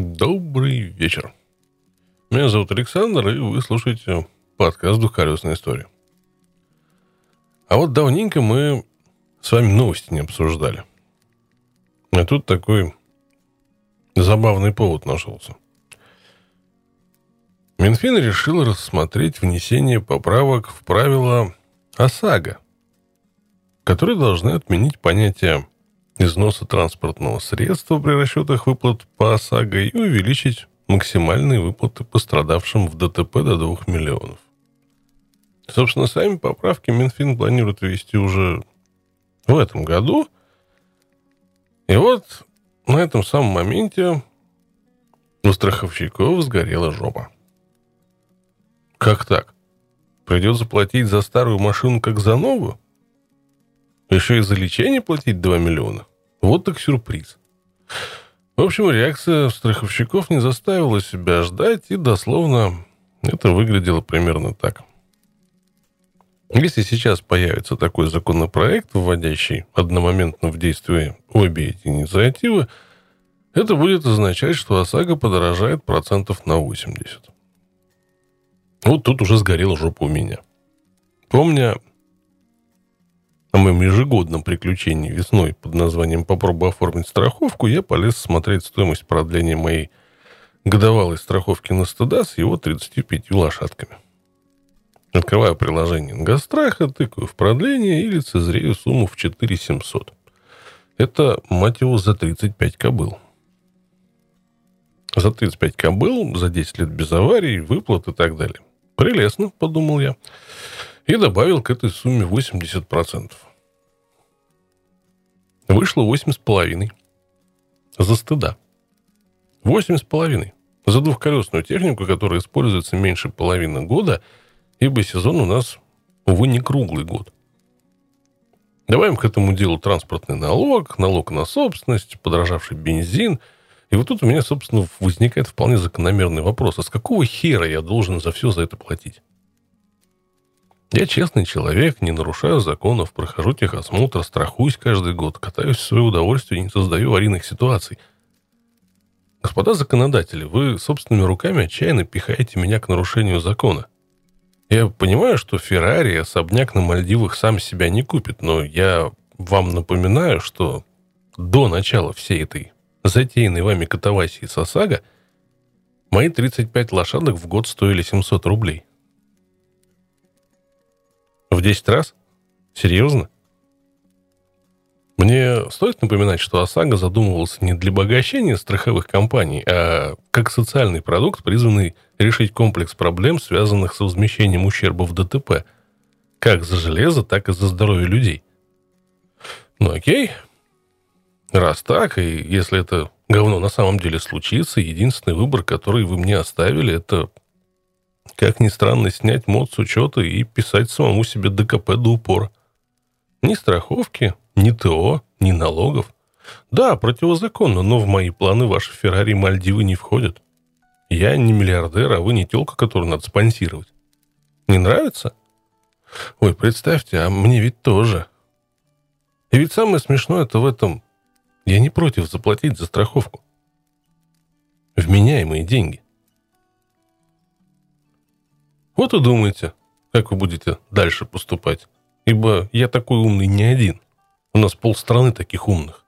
Добрый вечер. Меня зовут Александр, и вы слушаете подкаст «Двухколесная история». А вот давненько мы с вами новости не обсуждали. А тут такой забавный повод нашелся. Минфин решил рассмотреть внесение поправок в правила ОСАГО, которые должны отменить понятие износа транспортного средства при расчетах выплат по ОСАГО и увеличить максимальные выплаты пострадавшим в ДТП до 2 миллионов. Собственно, сами поправки Минфин планирует ввести уже в этом году. И вот на этом самом моменте у страховщиков сгорела жопа. Как так? Придется платить за старую машину, как за новую? Еще и за лечение платить 2 миллиона? Вот так сюрприз. В общем, реакция страховщиков не заставила себя ждать, и дословно это выглядело примерно так. Если сейчас появится такой законопроект, вводящий одномоментно в действие обе эти инициативы, это будет означать, что ОСАГО подорожает процентов на 80. Вот тут уже сгорела жопа у меня. Помня о моем ежегодном приключении весной под названием «Попробуй оформить страховку», я полез смотреть стоимость продления моей годовалой страховки на стыда с его 35 лошадками. Открываю приложение Ингостраха, тыкаю в продление и лицезрею сумму в 4700. Это, мать его, за 35 кобыл. За 35 кобыл, за 10 лет без аварий, выплат и так далее. Прелестно, подумал я и добавил к этой сумме 80%. Вышло 8,5. За стыда. 8,5. За двухколесную технику, которая используется меньше половины года, ибо сезон у нас, увы, не круглый год. Добавим к этому делу транспортный налог, налог на собственность, подорожавший бензин. И вот тут у меня, собственно, возникает вполне закономерный вопрос. А с какого хера я должен за все за это платить? Я честный человек, не нарушаю законов, прохожу техосмотр, страхуюсь каждый год, катаюсь в свое удовольствие и не создаю аварийных ситуаций. Господа законодатели, вы собственными руками отчаянно пихаете меня к нарушению закона. Я понимаю, что Феррари особняк на Мальдивах сам себя не купит, но я вам напоминаю, что до начала всей этой затеянной вами катавасии с ОСАГО мои 35 лошадок в год стоили 700 рублей – в 10 раз? Серьезно? Мне стоит напоминать, что ОСАГО задумывался не для обогащения страховых компаний, а как социальный продукт, призванный решить комплекс проблем, связанных с возмещением ущерба в ДТП, как за железо, так и за здоровье людей. Ну окей, раз так, и если это говно на самом деле случится, единственный выбор, который вы мне оставили, это как ни странно, снять мод с учета и писать самому себе ДКП до упора. Ни страховки, ни ТО, ни налогов. Да, противозаконно, но в мои планы ваши Феррари и Мальдивы не входят. Я не миллиардер, а вы не телка, которую надо спонсировать. Не нравится? Ой, представьте, а мне ведь тоже. И ведь самое смешное это в этом. Я не против заплатить за страховку. Вменяемые деньги. Вот и думайте, как вы будете дальше поступать. Ибо я такой умный не один. У нас полстраны таких умных.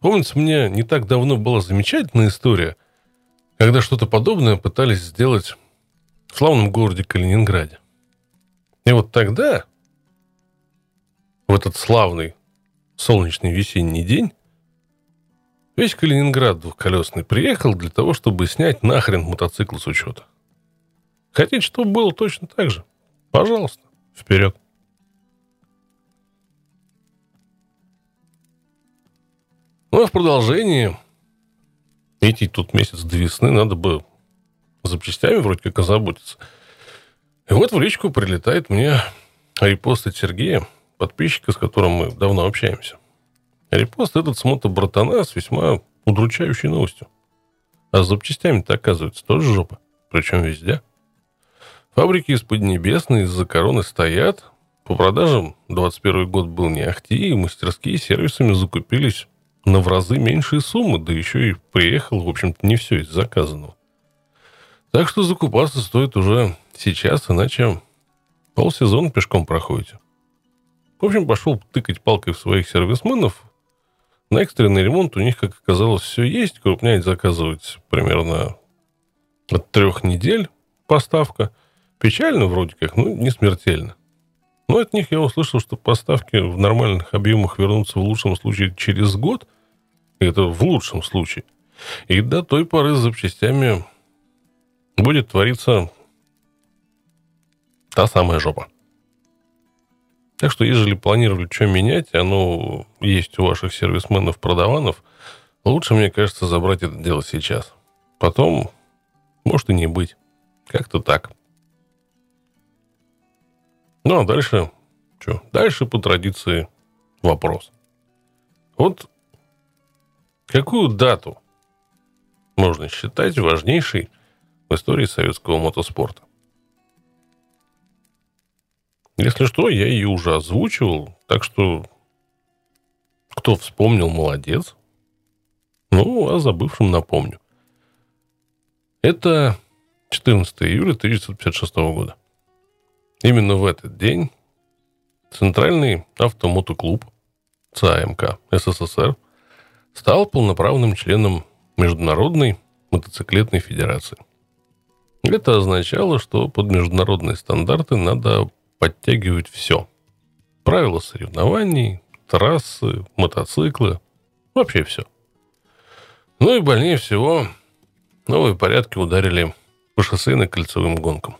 Помнится, мне не так давно была замечательная история, когда что-то подобное пытались сделать в славном городе Калининграде. И вот тогда, в этот славный солнечный весенний день, весь Калининград двухколесный приехал для того, чтобы снять нахрен мотоцикл с учета. Хотите, чтобы было точно так же? Пожалуйста, вперед. Ну, а в продолжении идти тут месяц до весны, надо бы запчастями вроде как озаботиться. И вот в личку прилетает мне репост от Сергея, подписчика, с которым мы давно общаемся. Репост этот с братана с весьма удручающей новостью. А с запчастями-то, оказывается, тоже жопа. Причем везде. Фабрики из Поднебесной из-за короны стоят. По продажам 21 год был не ахти, и мастерские сервисами закупились на в разы меньшие суммы, да еще и приехал, в общем-то, не все из заказанного. Так что закупаться стоит уже сейчас, иначе полсезона пешком проходите. В общем, пошел тыкать палкой в своих сервисменов. На экстренный ремонт у них, как оказалось, все есть. Крупнять заказывать примерно от трех недель поставка. Печально вроде как, но не смертельно. Но от них я услышал, что поставки в нормальных объемах вернутся в лучшем случае через год. Это в лучшем случае. И до той поры с запчастями будет твориться та самая жопа. Так что, если планировали что менять, оно есть у ваших сервисменов, продаванов, лучше, мне кажется, забрать это дело сейчас. Потом, может и не быть. Как-то так. Ну, а дальше, что? Дальше, по традиции, вопрос. Вот какую дату можно считать важнейшей в истории советского мотоспорта? Если что, я ее уже озвучивал, так что кто вспомнил, молодец. Ну, а забывшим напомню. Это 14 июля 1956 года. Именно в этот день Центральный автомотоклуб ЦАМК СССР стал полноправным членом Международной мотоциклетной федерации. Это означало, что под международные стандарты надо подтягивать все. Правила соревнований, трассы, мотоциклы, вообще все. Ну и больнее всего новые порядки ударили по шоссейно-кольцевым гонкам.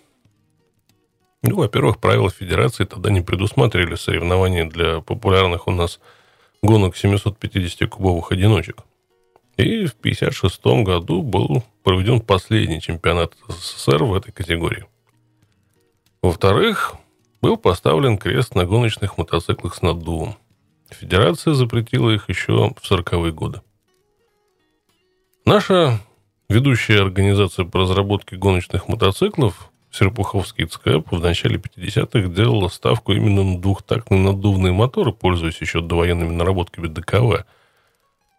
Ну, во-первых, правила федерации тогда не предусматривали соревнования для популярных у нас гонок 750-кубовых одиночек. И в 1956 году был проведен последний чемпионат СССР в этой категории. Во-вторых, был поставлен крест на гоночных мотоциклах с наддувом. Федерация запретила их еще в 40-е годы. Наша ведущая организация по разработке гоночных мотоциклов Серпуховский ЦКЭП в начале 50-х делала ставку именно на двухтактные наддувные моторы, пользуясь еще довоенными наработками ДКВ.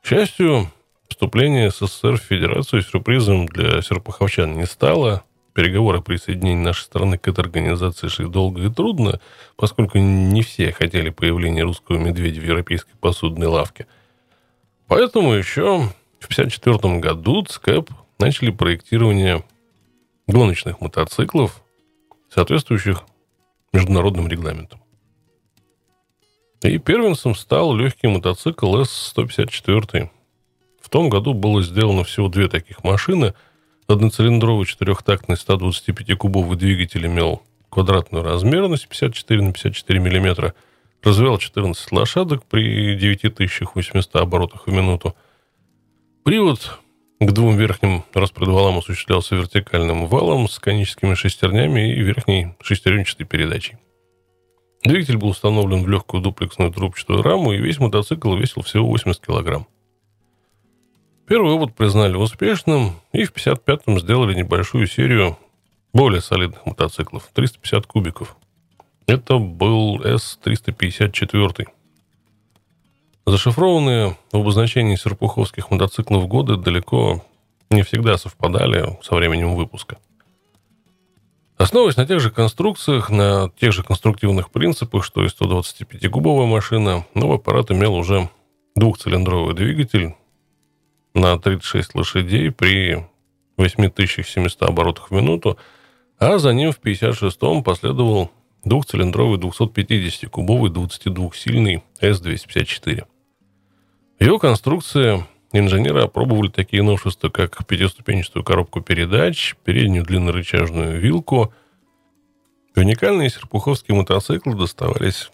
К счастью, вступление СССР в Федерацию сюрпризом для серпуховчан не стало – переговоры о присоединении нашей страны к этой организации шли долго и трудно, поскольку не все хотели появления русского медведя в европейской посудной лавке. Поэтому еще в 1954 году ЦКЭП начали проектирование гоночных мотоциклов, соответствующих международным регламентам. И первенцем стал легкий мотоцикл С-154. В том году было сделано всего две таких машины – Одноцилиндровый четырехтактный 125-кубовый двигатель имел квадратную размерность 54 на 54 мм, развивал 14 лошадок при 9800 оборотах в минуту. Привод к двум верхним распредвалам осуществлялся вертикальным валом с коническими шестернями и верхней шестеренчатой передачей. Двигатель был установлен в легкую дуплексную трубчатую раму, и весь мотоцикл весил всего 80 килограмм. Первый опыт признали успешным, и в 55-м сделали небольшую серию более солидных мотоциклов, 350 кубиков. Это был С-354. Зашифрованные в обозначении серпуховских мотоциклов годы далеко не всегда совпадали со временем выпуска. Основываясь на тех же конструкциях, на тех же конструктивных принципах, что и 125-кубовая машина, новый аппарат имел уже двухцилиндровый двигатель на 36 лошадей при 8700 оборотах в минуту, а за ним в 56-м последовал двухцилиндровый 250-кубовый 22-сильный С-254. Его конструкции инженеры опробовали такие новшества, как пятиступенчатую коробку передач, переднюю длиннорычажную вилку. Уникальные серпуховские мотоциклы доставались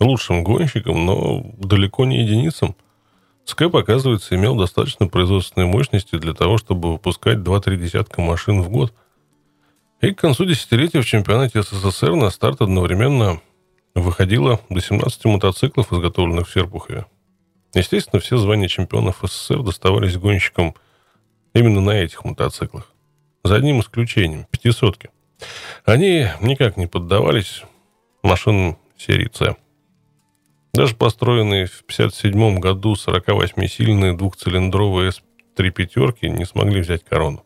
лучшим гонщикам, но далеко не единицам – Скэп, оказывается, имел достаточно производственной мощности для того, чтобы выпускать 2-3 десятка машин в год. И к концу десятилетия в чемпионате СССР на старт одновременно выходило до 17 мотоциклов, изготовленных в Серпухове. Естественно, все звания чемпионов СССР доставались гонщикам именно на этих мотоциклах. За одним исключением – пятисотки. Они никак не поддавались машинам серии «С». Даже построенные в 1957 году 48-сильные двухцилиндровые С-3 пятерки не смогли взять корону.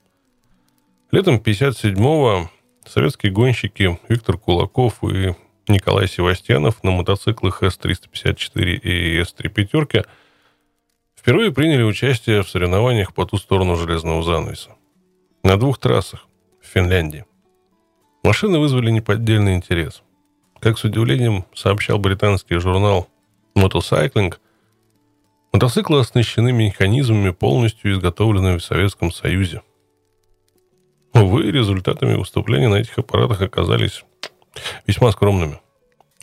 Летом 1957-го советские гонщики Виктор Кулаков и Николай Севастьянов на мотоциклах С-354 и С-3 пятерки впервые приняли участие в соревнованиях по ту сторону железного занавеса. На двух трассах в Финляндии. Машины вызвали неподдельный интерес. Как с удивлением сообщал британский журнал Motorcycling, мотоциклы оснащены механизмами, полностью изготовленными в Советском Союзе. Увы, результатами выступления на этих аппаратах оказались весьма скромными.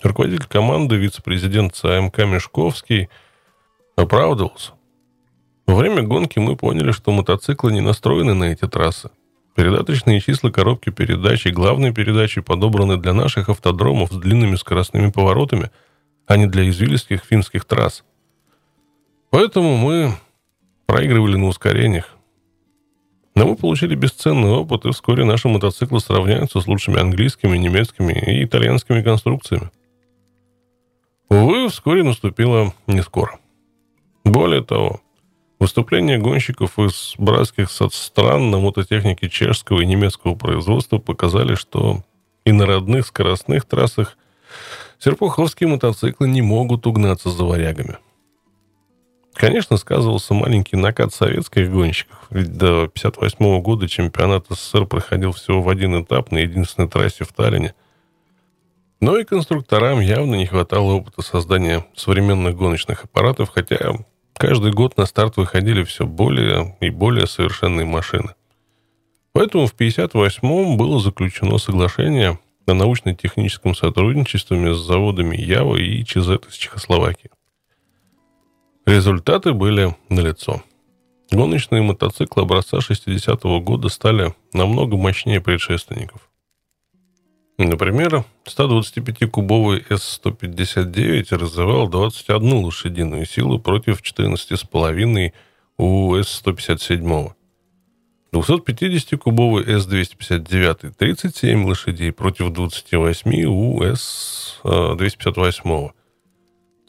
Руководитель команды, вице-президент ЦАМК Мешковский, оправдывался. Во время гонки мы поняли, что мотоциклы не настроены на эти трассы. Передаточные числа коробки передач и главной передачи подобраны для наших автодромов с длинными скоростными поворотами, а не для извилистских финских трасс. Поэтому мы проигрывали на ускорениях. Но мы получили бесценный опыт, и вскоре наши мотоциклы сравняются с лучшими английскими, немецкими и итальянскими конструкциями. Увы, вскоре наступило не скоро. Более того, выступления гонщиков из братских стран на мототехнике чешского и немецкого производства показали, что и на родных скоростных трассах серпуховские мотоциклы не могут угнаться за варягами. Конечно, сказывался маленький накат советских гонщиков, ведь до 1958 года чемпионат СССР проходил всего в один этап на единственной трассе в Таллине. Но и конструкторам явно не хватало опыта создания современных гоночных аппаратов, хотя каждый год на старт выходили все более и более совершенные машины. Поэтому в 1958 было заключено соглашение о научно-техническом сотрудничестве с заводами Ява и ЧЗ из Чехословакии. Результаты были налицо. Гоночные мотоциклы образца 60-го года стали намного мощнее предшественников. Например, 125-кубовый С-159 развивал 21 лошадиную силу против 14,5 у С-157. 250-кубовый С-259 37 лошадей против 28 у С-258.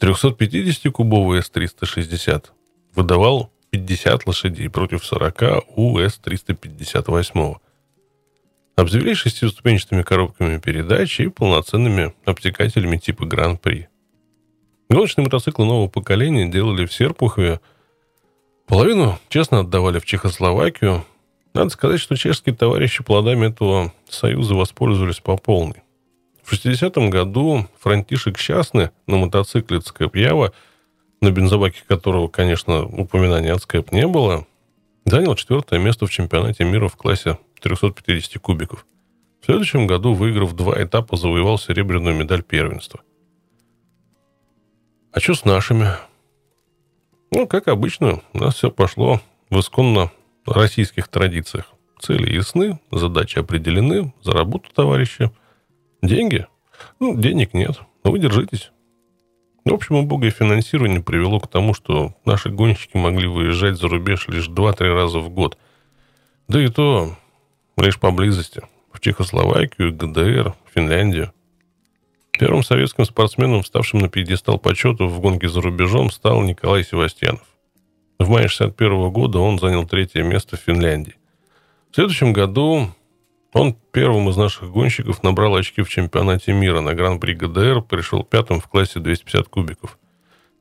350-кубовый С-360 выдавал 50 лошадей против 40 у С-358. Обзавелись шестиступенчатыми коробками передач и полноценными обтекателями типа Гран-при. Гоночные мотоциклы нового поколения делали в Серпухове. Половину честно отдавали в Чехословакию. Надо сказать, что чешские товарищи плодами этого союза воспользовались по полной. В 60-м году Франтишек Счастный на мотоцикле Цкэп Ява, на бензобаке которого, конечно, упоминания от Цкэп не было, занял четвертое место в чемпионате мира в классе 350 кубиков. В следующем году, выиграв два этапа, завоевал серебряную медаль первенства. А что с нашими? Ну, как обычно, у нас все пошло в исконно российских традициях. Цели ясны, задачи определены, за работу товарищи – Деньги? Ну, денег нет. Но вы держитесь. В общем, убогое финансирование привело к тому, что наши гонщики могли выезжать за рубеж лишь 2-3 раза в год. Да и то лишь поблизости. В Чехословакию, ГДР, Финляндию. Первым советским спортсменом, ставшим на пьедестал почета в гонке за рубежом, стал Николай Севастьянов. В мае 1961 года он занял третье место в Финляндии. В следующем году он первым из наших гонщиков набрал очки в чемпионате мира на Гран-при ГДР, пришел пятым в классе 250 кубиков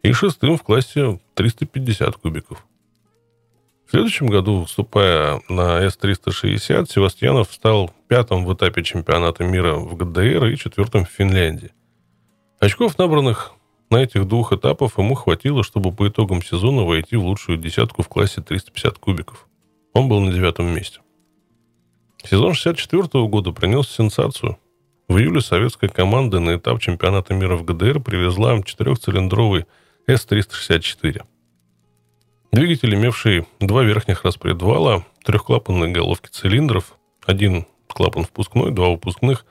и шестым в классе 350 кубиков. В следующем году, вступая на С-360, Севастьянов стал пятым в этапе чемпионата мира в ГДР и четвертым в Финляндии. Очков, набранных на этих двух этапах, ему хватило, чтобы по итогам сезона войти в лучшую десятку в классе 350 кубиков. Он был на девятом месте. Сезон 64 года принес сенсацию. В июле советская команда на этап чемпионата мира в ГДР привезла четырехцилиндровый С-364. Двигатель, имевший два верхних распредвала, трехклапанные головки цилиндров, один клапан впускной, два выпускных,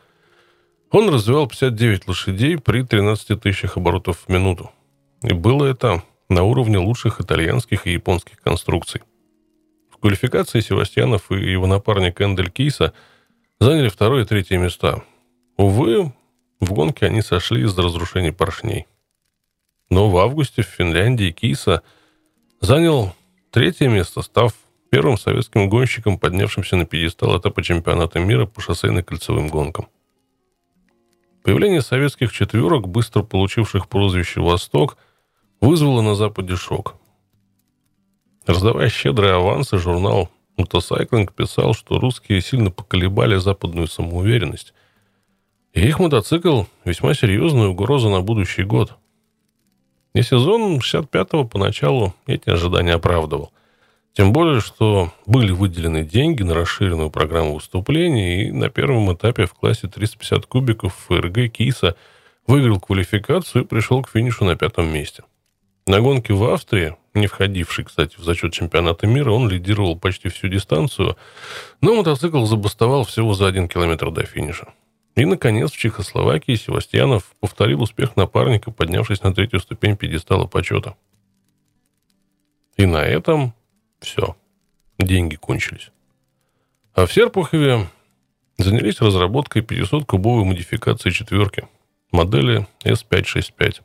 он развивал 59 лошадей при 13 тысячах оборотов в минуту. И было это на уровне лучших итальянских и японских конструкций – квалификации Севастьянов и его напарник Эндель Киса заняли второе и третье места. Увы, в гонке они сошли из-за разрушений поршней. Но в августе в Финляндии Киса занял третье место, став первым советским гонщиком, поднявшимся на пьедестал этапа чемпионата мира по шоссейно-кольцевым гонкам. Появление советских четверок, быстро получивших прозвище «Восток», вызвало на Западе шок. Раздавая щедрые авансы, журнал «Мотосайклинг» писал, что русские сильно поколебали западную самоуверенность. И их мотоцикл – весьма серьезная угроза на будущий год. И сезон 65-го поначалу эти ожидания оправдывал. Тем более, что были выделены деньги на расширенную программу выступлений, и на первом этапе в классе 350 кубиков ФРГ Киса выиграл квалификацию и пришел к финишу на пятом месте. На гонке в Австрии, не входивший, кстати, в зачет чемпионата мира, он лидировал почти всю дистанцию, но мотоцикл забастовал всего за один километр до финиша. И, наконец, в Чехословакии Севастьянов повторил успех напарника, поднявшись на третью ступень пьедестала почета. И на этом все. Деньги кончились. А в Серпухове занялись разработкой 500-кубовой модификации четверки модели S565.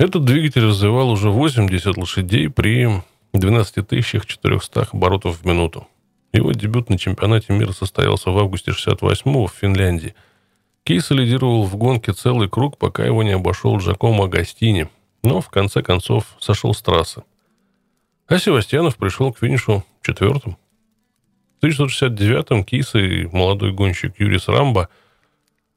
Этот двигатель развивал уже 80 лошадей при 12 400 оборотов в минуту. Его дебют на чемпионате мира состоялся в августе 68-го в Финляндии. Кейс лидировал в гонке целый круг, пока его не обошел Джакомо Агастини, но в конце концов сошел с трассы. А Севастьянов пришел к финишу четвертым. В 1969-м Киса и молодой гонщик Юрис Рамбо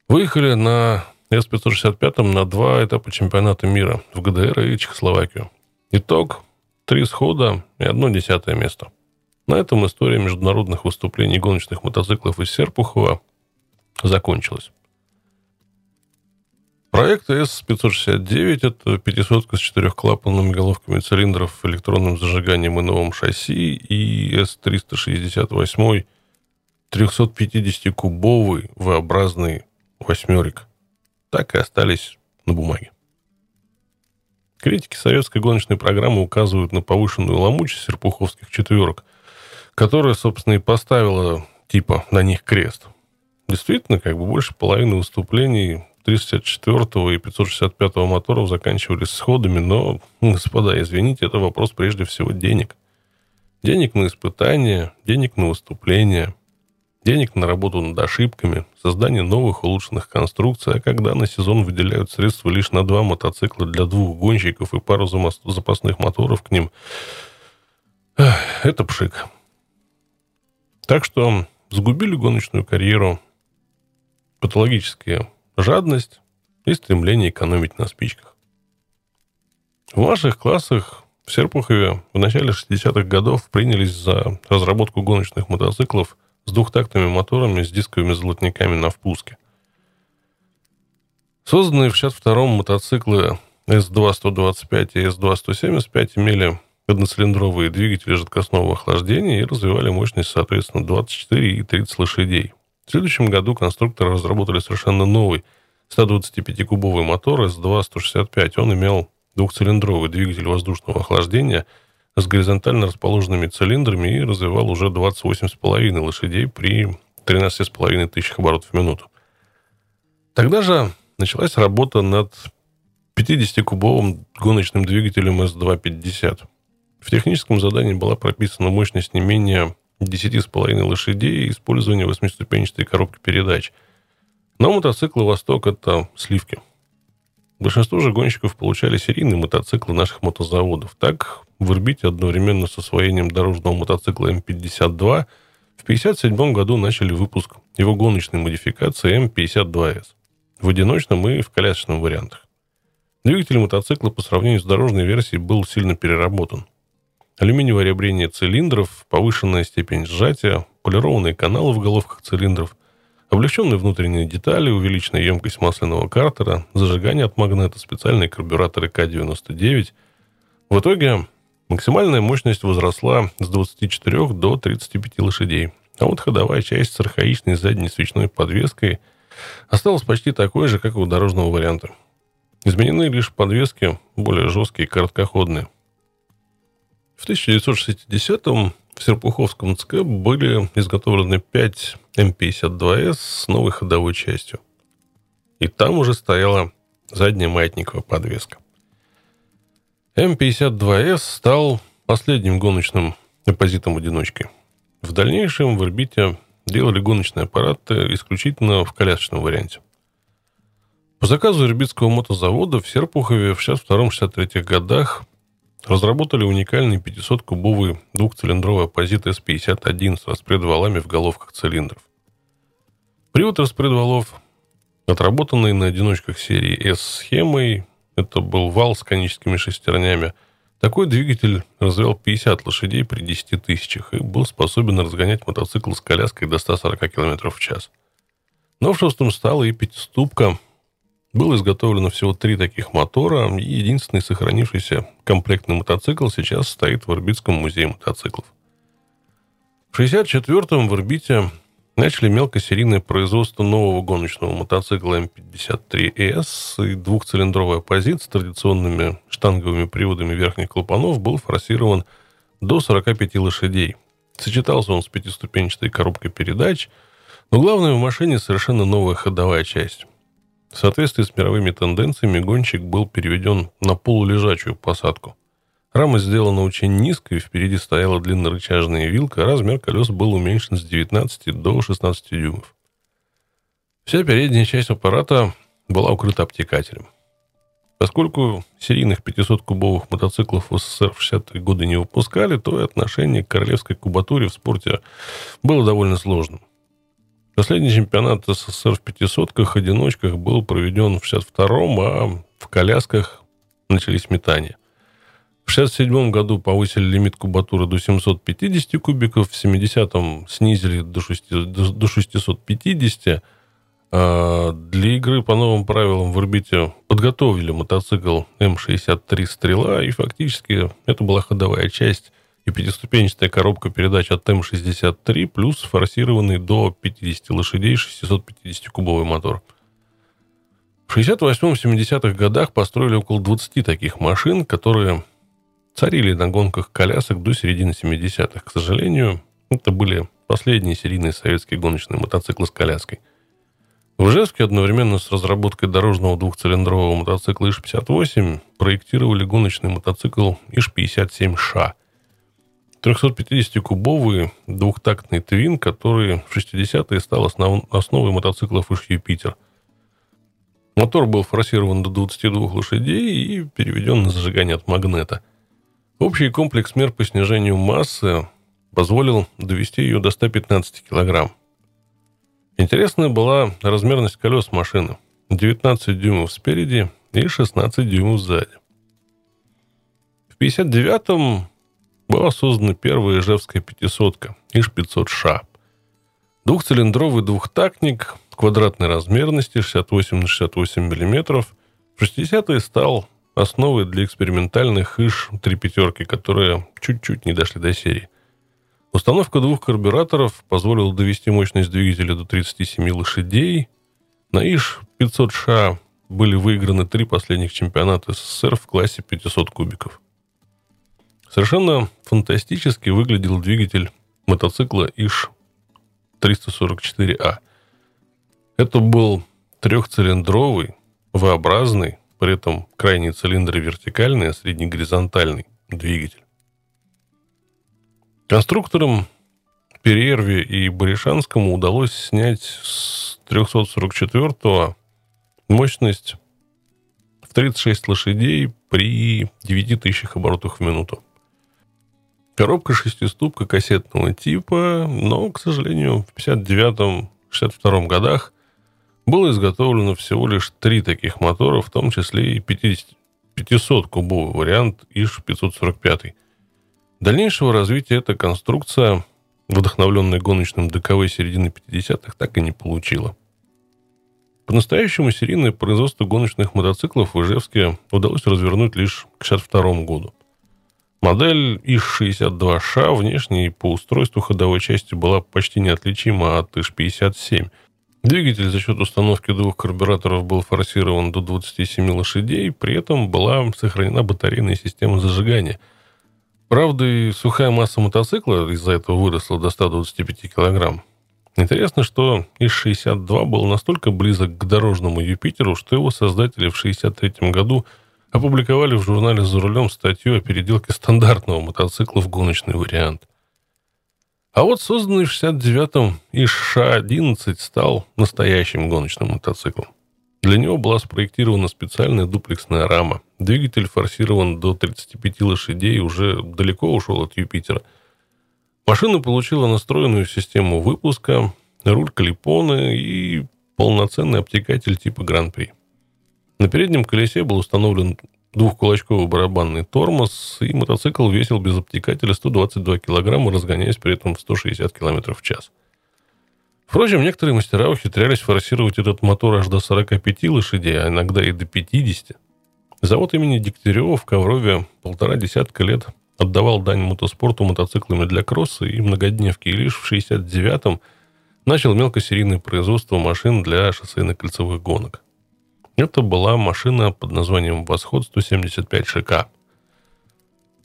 выехали на С-565 на два этапа чемпионата мира в ГДР и Чехословакию. Итог – три схода и одно десятое место. На этом история международных выступлений гоночных мотоциклов из Серпухова закончилась. Проект S569 – это пятисотка с четырехклапанными головками цилиндров, электронным зажиганием и новым шасси, и S368 350-кубовый V-образный восьмерик. Так и остались на бумаге. Критики советской гоночной программы указывают на повышенную ломучесть серпуховских четверок, которая, собственно, и поставила типа на них крест. Действительно, как бы больше половины выступлений 364 и 565 моторов заканчивались сходами, но, господа, извините, это вопрос прежде всего денег. Денег на испытания, денег на выступления, денег на работу над ошибками, создание новых улучшенных конструкций, а когда на сезон выделяют средства лишь на два мотоцикла для двух гонщиков и пару запасных моторов к ним, это пшик. Так что сгубили гоночную карьеру патологические жадность и стремление экономить на спичках. В ваших классах в Серпухове в начале 60-х годов принялись за разработку гоночных мотоциклов с двухтактными моторами с дисковыми золотниками на впуске. Созданные в 62-м мотоциклы S2-125 и S2-175 имели одноцилиндровые двигатели жидкостного охлаждения и развивали мощность, соответственно, 24 и 30 лошадей. В следующем году конструкторы разработали совершенно новый 125-кубовый мотор S2-165. Он имел двухцилиндровый двигатель воздушного охлаждения с горизонтально расположенными цилиндрами и развивал уже 28,5 лошадей при 13,5 тысячах оборотов в минуту. Тогда же началась работа над 50-кубовым гоночным двигателем S250. В техническом задании была прописана мощность не менее 10,5 лошадей и использование восьмиступенчатой коробки передач. Но мотоциклы «Восток» — это сливки. Большинство же гонщиков получали серийные мотоциклы наших мотозаводов. Так, в Ирбите одновременно с освоением дорожного мотоцикла М-52 в 1957 году начали выпуск его гоночной модификации М-52С в одиночном и в колясочном вариантах. Двигатель мотоцикла по сравнению с дорожной версией был сильно переработан алюминиевое ребрение цилиндров, повышенная степень сжатия, полированные каналы в головках цилиндров, облегченные внутренние детали, увеличенная емкость масляного картера, зажигание от магнета, специальные карбюраторы К-99. В итоге максимальная мощность возросла с 24 до 35 лошадей. А вот ходовая часть с архаичной задней свечной подвеской осталась почти такой же, как и у дорожного варианта. Изменены лишь подвески, более жесткие и короткоходные. В 1960-м в Серпуховском ЦК были изготовлены 5 М-52С с новой ходовой частью. И там уже стояла задняя маятниковая подвеска. М-52С стал последним гоночным оппозитом-одиночкой. В дальнейшем в орбите делали гоночные аппараты исключительно в колясочном варианте. По заказу Ирбитского мотозавода в Серпухове в 62-63 годах разработали уникальный 500-кубовый двухцилиндровый оппозит С-51 с распредвалами в головках цилиндров. Привод распредвалов, отработанный на одиночках серии S схемой, это был вал с коническими шестернями. Такой двигатель развивал 50 лошадей при 10 тысячах и был способен разгонять мотоцикл с коляской до 140 км в час. Новшеством стала и пятиступка. Было изготовлено всего три таких мотора, и единственный сохранившийся комплектный мотоцикл сейчас стоит в Ирбитском музее мотоциклов. В 1964-м в Ирбите начали мелкосерийное производство нового гоночного мотоцикла М53С и двухцилиндровый оппозит с традиционными штанговыми приводами верхних клапанов был форсирован до 45 лошадей. Сочетался он с пятиступенчатой коробкой передач, но главное в машине совершенно новая ходовая часть. В соответствии с мировыми тенденциями гонщик был переведен на полулежачую посадку – Рама сделана очень низко, и впереди стояла длиннорычажная вилка, а размер колес был уменьшен с 19 до 16 дюймов. Вся передняя часть аппарата была укрыта обтекателем. Поскольку серийных 500-кубовых мотоциклов в СССР в 60-е годы не выпускали, то и отношение к королевской кубатуре в спорте было довольно сложным. Последний чемпионат СССР в 500-ках одиночках был проведен в 62-м, а в колясках начались метания. В 1967 году повысили лимит кубатуры до 750 кубиков, в 70-м снизили до, 6, до 650. А для игры по новым правилам в орбите подготовили мотоцикл М63 «Стрела», и фактически это была ходовая часть и пятиступенчатая коробка передач от М63, плюс форсированный до 50 лошадей 650-кубовый мотор. В 68-70-х годах построили около 20 таких машин, которые царили на гонках колясок до середины 70-х. К сожалению, это были последние серийные советские гоночные мотоциклы с коляской. В Ижевске одновременно с разработкой дорожного двухцилиндрового мотоцикла ИЖ-58 проектировали гоночный мотоцикл ИЖ-57Ш. 350-кубовый двухтактный твин, который в 60-е стал основ... основой мотоциклов ИЖ-Юпитер. Мотор был форсирован до 22 лошадей и переведен на зажигание от магнета – Общий комплекс мер по снижению массы позволил довести ее до 115 килограмм. Интересная была размерность колес машины. 19 дюймов спереди и 16 дюймов сзади. В 59-м была создана первая ижевская пятисотка ИЖ-500Ш. Двухцилиндровый двухтактник квадратной размерности 68 на 68 миллиметров. В 60-е стал основой для экспериментальных ИШ три пятерки, которые чуть-чуть не дошли до серии. Установка двух карбюраторов позволила довести мощность двигателя до 37 лошадей. На ИШ 500Ш были выиграны три последних чемпионата СССР в классе 500 кубиков. Совершенно фантастически выглядел двигатель мотоцикла ИШ 344А. Это был трехцилиндровый, V-образный, при этом крайние цилиндры вертикальные, а средний горизонтальный двигатель. Конструкторам Перерве и Баришанскому удалось снять с 344-го мощность в 36 лошадей при 9000 оборотах в минуту. Коробка шестиступка кассетного типа, но, к сожалению, в 59-62 годах было изготовлено всего лишь три таких мотора, в том числе и 50, 500-кубовый вариант ИЖ-545. Дальнейшего развития эта конструкция, вдохновленная гоночным ДКВ середины 50-х, так и не получила. По-настоящему серийное производство гоночных мотоциклов в Ижевске удалось развернуть лишь к 1962 году. Модель ИЖ-62Ш внешне и по устройству ходовой части была почти неотличима от ИЖ-57 – Двигатель за счет установки двух карбюраторов был форсирован до 27 лошадей, при этом была сохранена батарейная система зажигания. Правда, и сухая масса мотоцикла из-за этого выросла до 125 килограмм. Интересно, что ИС-62 был настолько близок к дорожному Юпитеру, что его создатели в 1963 году опубликовали в журнале «За рулем» статью о переделке стандартного мотоцикла в гоночный вариант. А вот созданный в 69-м ИШ-11 стал настоящим гоночным мотоциклом. Для него была спроектирована специальная дуплексная рама. Двигатель форсирован до 35 лошадей и уже далеко ушел от Юпитера. Машина получила настроенную систему выпуска, руль калипоны и полноценный обтекатель типа Гран-при. На переднем колесе был установлен двухкулачковый барабанный тормоз, и мотоцикл весил без обтекателя 122 килограмма, разгоняясь при этом в 160 километров в час. Впрочем, некоторые мастера ухитрялись форсировать этот мотор аж до 45 лошадей, а иногда и до 50. Завод имени Дегтярева в Коврове полтора десятка лет отдавал дань мотоспорту мотоциклами для кросса и многодневки, и лишь в 69-м начал мелкосерийное производство машин для шоссейных кольцевых гонок. Это была машина под названием «Восход 175 ШК».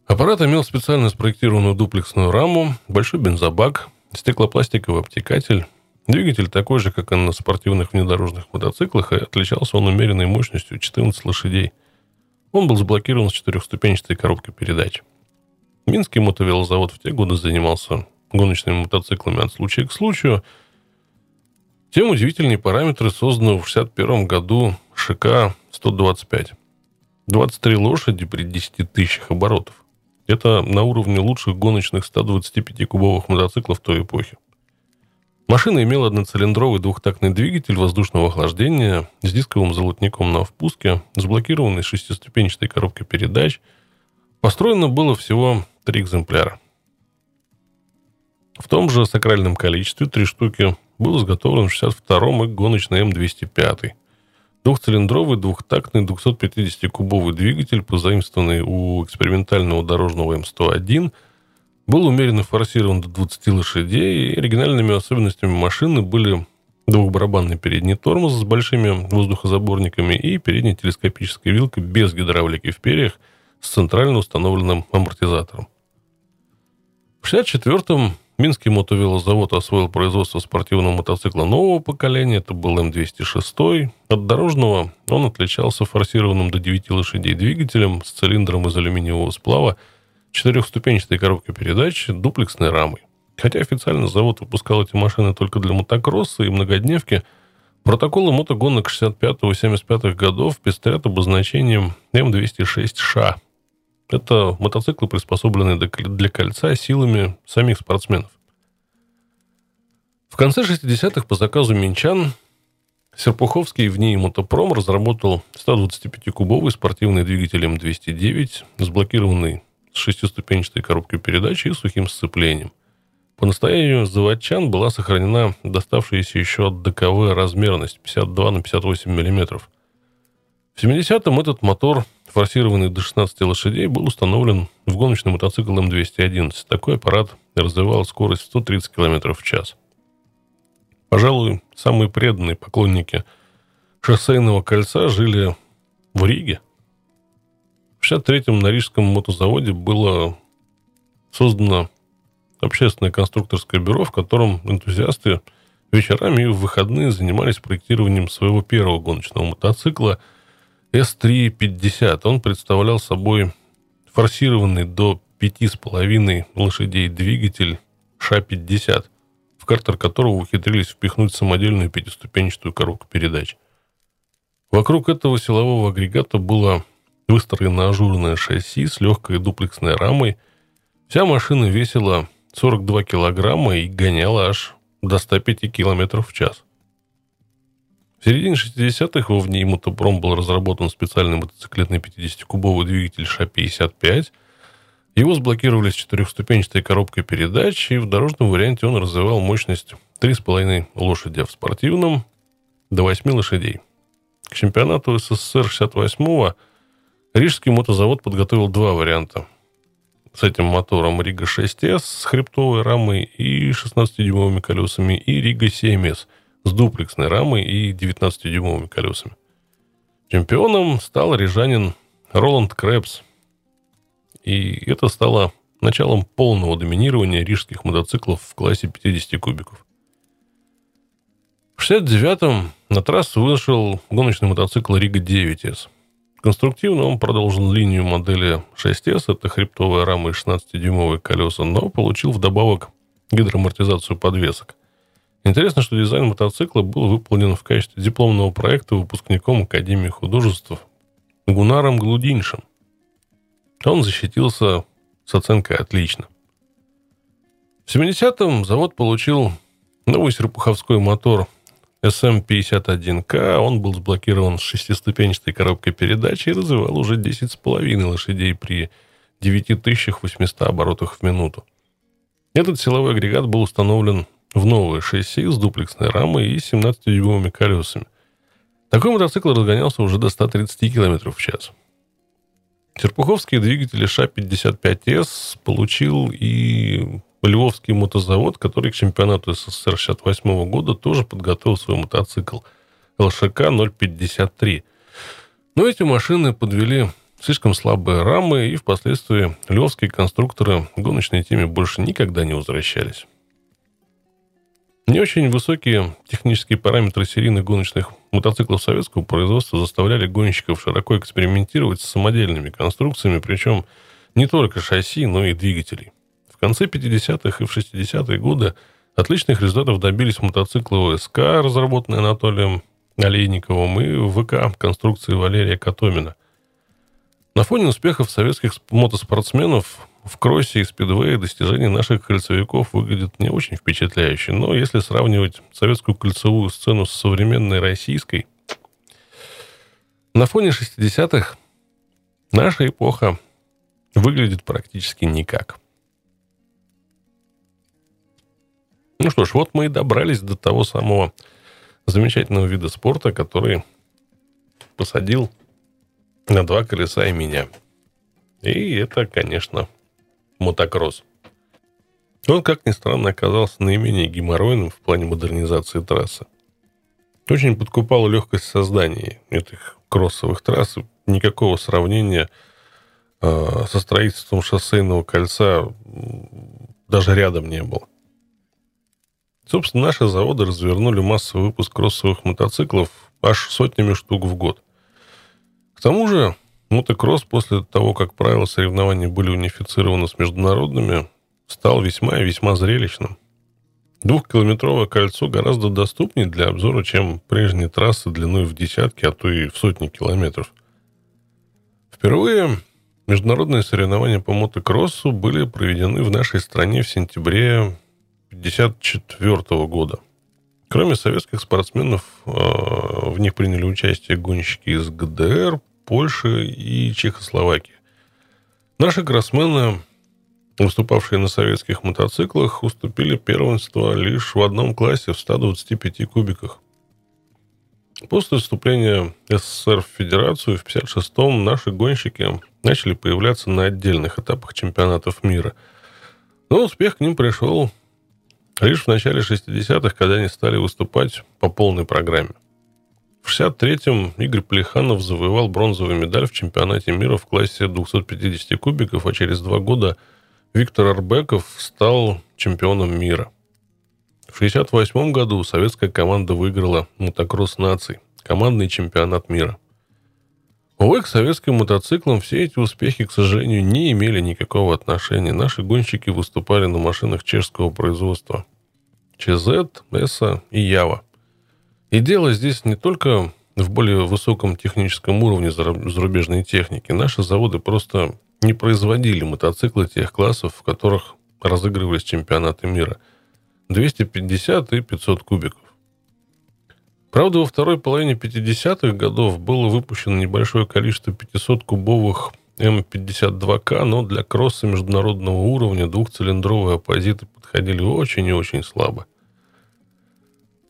Аппарат имел специально спроектированную дуплексную раму, большой бензобак, стеклопластиковый обтекатель, Двигатель такой же, как и на спортивных внедорожных мотоциклах, и отличался он умеренной мощностью 14 лошадей. Он был заблокирован с четырехступенчатой коробкой передач. Минский мотовелозавод в те годы занимался гоночными мотоциклами от случая к случаю. Тем удивительнее параметры созданного в 1961 году ШК-125. 23 лошади при 10 тысячах оборотов. Это на уровне лучших гоночных 125-кубовых мотоциклов той эпохи. Машина имела одноцилиндровый двухтактный двигатель воздушного охлаждения с дисковым золотником на впуске, заблокированной шестиступенчатой коробкой передач. Построено было всего три экземпляра. В том же сакральном количестве три штуки был изготовлен в 62-м и гоночный М205. Двухцилиндровый двухтактный 250-кубовый двигатель, позаимствованный у экспериментального дорожного М101 – был умеренно форсирован до 20 лошадей, и оригинальными особенностями машины были двухбарабанный передний тормоз с большими воздухозаборниками и передняя телескопическая вилка без гидравлики в перьях с центрально установленным амортизатором. В 1964-м Минский мотовелозавод освоил производство спортивного мотоцикла нового поколения. Это был М206. От дорожного он отличался форсированным до 9 лошадей двигателем с цилиндром из алюминиевого сплава – четырехступенчатой коробкой передач дуплексной рамой. Хотя официально завод выпускал эти машины только для мотокросса и многодневки, протоколы мотогонок 65-75 годов пестрят обозначением М206Ш. Это мотоциклы, приспособленные для кольца силами самих спортсменов. В конце 60-х по заказу минчан Серпуховский в ней мотопром разработал 125-кубовый спортивный двигатель М209, сблокированный с шестиступенчатой коробкой передач и сухим сцеплением. По настоянию заводчан была сохранена доставшаяся еще от ДКВ размерность 52 на 58 мм. В 70-м этот мотор, форсированный до 16 лошадей, был установлен в гоночный мотоцикл М211. Такой аппарат развивал скорость 130 км в час. Пожалуй, самые преданные поклонники шоссейного кольца жили в Риге – в 1963-м на Рижском мотозаводе было создано общественное конструкторское бюро, в котором энтузиасты вечерами и в выходные занимались проектированием своего первого гоночного мотоцикла S350. Он представлял собой форсированный до 5,5 лошадей двигатель ША-50, в картер которого ухитрились впихнуть самодельную пятиступенчатую коробку передач. Вокруг этого силового агрегата было выстроено ажурное шасси с легкой дуплексной рамой. Вся машина весила 42 килограмма и гоняла аж до 105 километров в час. В середине 60-х во ВНИИ Мотопром был разработан специальный мотоциклетный 50-кубовый двигатель ША-55. Его сблокировали с четырехступенчатой коробкой передач, и в дорожном варианте он развивал мощность 3,5 лошади, а в спортивном – до 8 лошадей. К чемпионату СССР 68-го Рижский мотозавод подготовил два варианта с этим мотором Рига 6С с хребтовой рамой и 16-дюймовыми колесами, и Рига 7С с дуплексной рамой и 19-дюймовыми колесами. Чемпионом стал рижанин Роланд Крэпс. И это стало началом полного доминирования рижских мотоциклов в классе 50 кубиков. В 69-м на трассу вышел гоночный мотоцикл Рига 9С – Конструктивно он продолжил линию модели 6S, это хребтовая рама и 16-дюймовые колеса, но получил вдобавок гидроамортизацию подвесок. Интересно, что дизайн мотоцикла был выполнен в качестве дипломного проекта выпускником Академии художеств Гунаром Глудиншем. Он защитился с оценкой «отлично». В 70-м завод получил новый серпуховской мотор SM51К. Он был сблокирован с шестиступенчатой коробкой передач и развивал уже 10,5 лошадей при 9800 оборотах в минуту. Этот силовой агрегат был установлен в новое шасси с дуплексной рамой и 17-дюймовыми колесами. Такой мотоцикл разгонялся уже до 130 км в час. Серпуховские двигатели ША-55С получил и Львовский мотозавод, который к чемпионату СССР 68 года тоже подготовил свой мотоцикл ЛШК-053. Но эти машины подвели слишком слабые рамы, и впоследствии львовские конструкторы в гоночной теме больше никогда не возвращались. Не очень высокие технические параметры серийных гоночных мотоциклов советского производства заставляли гонщиков широко экспериментировать с самодельными конструкциями, причем не только шасси, но и двигателей. В конце 50-х и в 60-е годы отличных результатов добились мотоциклы ОСК, разработанные Анатолием Олейниковым, и ВК конструкции Валерия Катомина. На фоне успехов советских мотоспортсменов в кроссе и спидвее достижения наших кольцевиков выглядят не очень впечатляюще, но если сравнивать советскую кольцевую сцену с современной российской, на фоне 60-х наша эпоха выглядит практически никак. Ну что ж, вот мы и добрались до того самого замечательного вида спорта, который посадил на два колеса и меня. И это, конечно, мотокросс. Он, как ни странно, оказался наименее геморройным в плане модернизации трассы. Очень подкупала легкость создания этих кроссовых трасс. Никакого сравнения э, со строительством шоссейного кольца даже рядом не было. Собственно, наши заводы развернули массовый выпуск кроссовых мотоциклов аж сотнями штук в год. К тому же Мотокросс после того, как правила соревнований были унифицированы с международными, стал весьма и весьма зрелищным. Двухкилометровое кольцо гораздо доступнее для обзора, чем прежние трассы длиной в десятки, а то и в сотни километров. Впервые международные соревнования по мотокроссу были проведены в нашей стране в сентябре 1954 года. Кроме советских спортсменов, э, в них приняли участие гонщики из ГДР, Польши и Чехословакии. Наши кроссмены, выступавшие на советских мотоциклах, уступили первенство лишь в одном классе в 125 кубиках. После вступления СССР в Федерацию в 1956-м наши гонщики начали появляться на отдельных этапах чемпионатов мира. Но успех к ним пришел лишь в начале 60-х, когда они стали выступать по полной программе – в 63-м Игорь Плеханов завоевал бронзовую медаль в чемпионате мира в классе 250 кубиков, а через два года Виктор Арбеков стал чемпионом мира. В 1968 году советская команда выиграла мотокросс наций, командный чемпионат мира. Увы, к советским мотоциклам все эти успехи, к сожалению, не имели никакого отношения. Наши гонщики выступали на машинах чешского производства. ЧЗ, Эса и Ява – и дело здесь не только в более высоком техническом уровне зарубежной техники. Наши заводы просто не производили мотоциклы тех классов, в которых разыгрывались чемпионаты мира. 250 и 500 кубиков. Правда, во второй половине 50-х годов было выпущено небольшое количество 500-кубовых М52К, но для кросса международного уровня двухцилиндровые оппозиты подходили очень и очень слабо.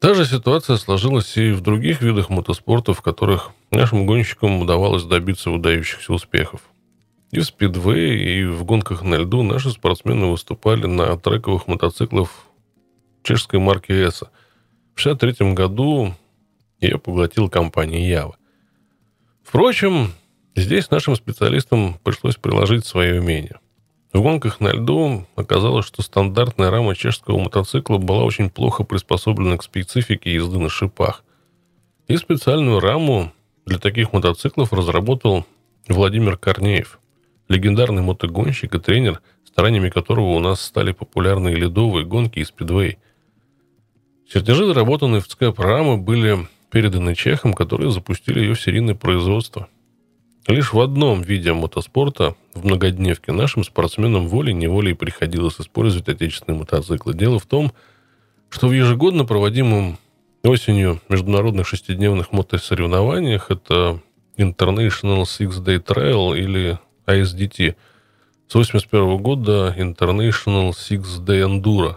Та же ситуация сложилась и в других видах мотоспорта, в которых нашим гонщикам удавалось добиться выдающихся успехов. И в спидвее, и в гонках на льду наши спортсмены выступали на трековых мотоциклах чешской марки «Эса». В 1963 году ее поглотила компания «Ява». Впрочем, здесь нашим специалистам пришлось приложить свое умение – в гонках на льду оказалось, что стандартная рама чешского мотоцикла была очень плохо приспособлена к специфике езды на шипах. И специальную раму для таких мотоциклов разработал Владимир Корнеев, легендарный мотогонщик и тренер, стараниями которого у нас стали популярны ледовые гонки и спидвей. Чертежи, доработанные в ЦКЭП рамы, были переданы чехам, которые запустили ее в серийное производство. Лишь в одном виде мотоспорта, в многодневке, нашим спортсменам волей-неволей приходилось использовать отечественные мотоциклы. Дело в том, что в ежегодно проводимом осенью международных шестидневных мотосоревнованиях это International Six Day Trail или ISDT. С 1981 года International Six Day Enduro.